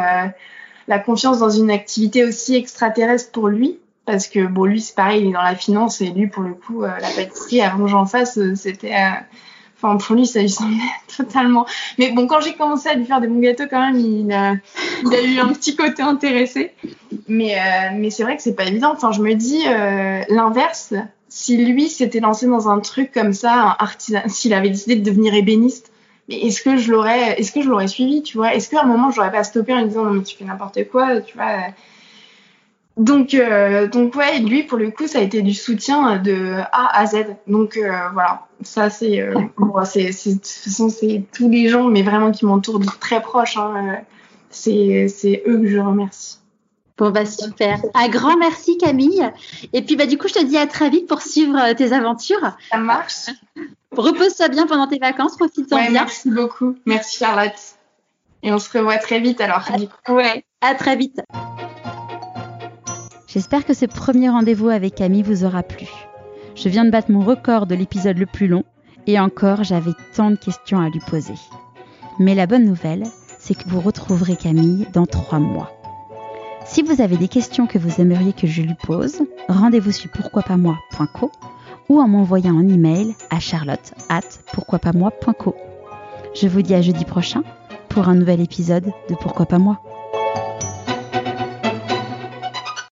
la confiance dans une activité aussi extraterrestre pour lui. Parce que bon, lui c'est pareil, il est dans la finance et lui pour le coup la pâtisserie avant que j'en fasse, c'était Enfin, pour lui, ça lui semblait totalement. Mais bon, quand j'ai commencé à lui faire des bons gâteaux, quand même, *laughs* il a, eu un petit côté intéressé. Mais, euh, mais c'est vrai que c'est pas évident. Enfin, je me dis euh, l'inverse. Si lui s'était lancé dans un truc comme ça, artisan, s'il avait décidé de devenir ébéniste, mais est-ce que je l'aurais, est-ce que je l'aurais suivi, tu vois? Est-ce qu'à un moment, j'aurais pas stoppé en lui disant non mais tu fais n'importe quoi, tu vois? Donc, euh, donc ouais, lui pour le coup, ça a été du soutien de A à Z. Donc euh, voilà, ça c'est, euh, bon, c'est, c'est, de toute façon c'est tous les gens, mais vraiment qui m'entourent très proches. Hein, c'est, c'est eux que je remercie. Bon bah super. Un grand merci Camille. Et puis bah du coup je te dis à très vite pour suivre tes aventures. Ça marche. Repose-toi bien pendant tes vacances, profite-en bien. Merci beaucoup. Merci Charlotte. Et on se revoit très vite alors. ouais, à très vite. J'espère que ce premier rendez-vous avec Camille vous aura plu. Je viens de battre mon record de l'épisode le plus long et encore j'avais tant de questions à lui poser. Mais la bonne nouvelle, c'est que vous retrouverez Camille dans trois mois. Si vous avez des questions que vous aimeriez que je lui pose, rendez-vous sur pourquoipasmoi.co ou en m'envoyant un email à charlotte at pourquoipasmoi.co. Je vous dis à jeudi prochain pour un nouvel épisode de Pourquoi pas moi.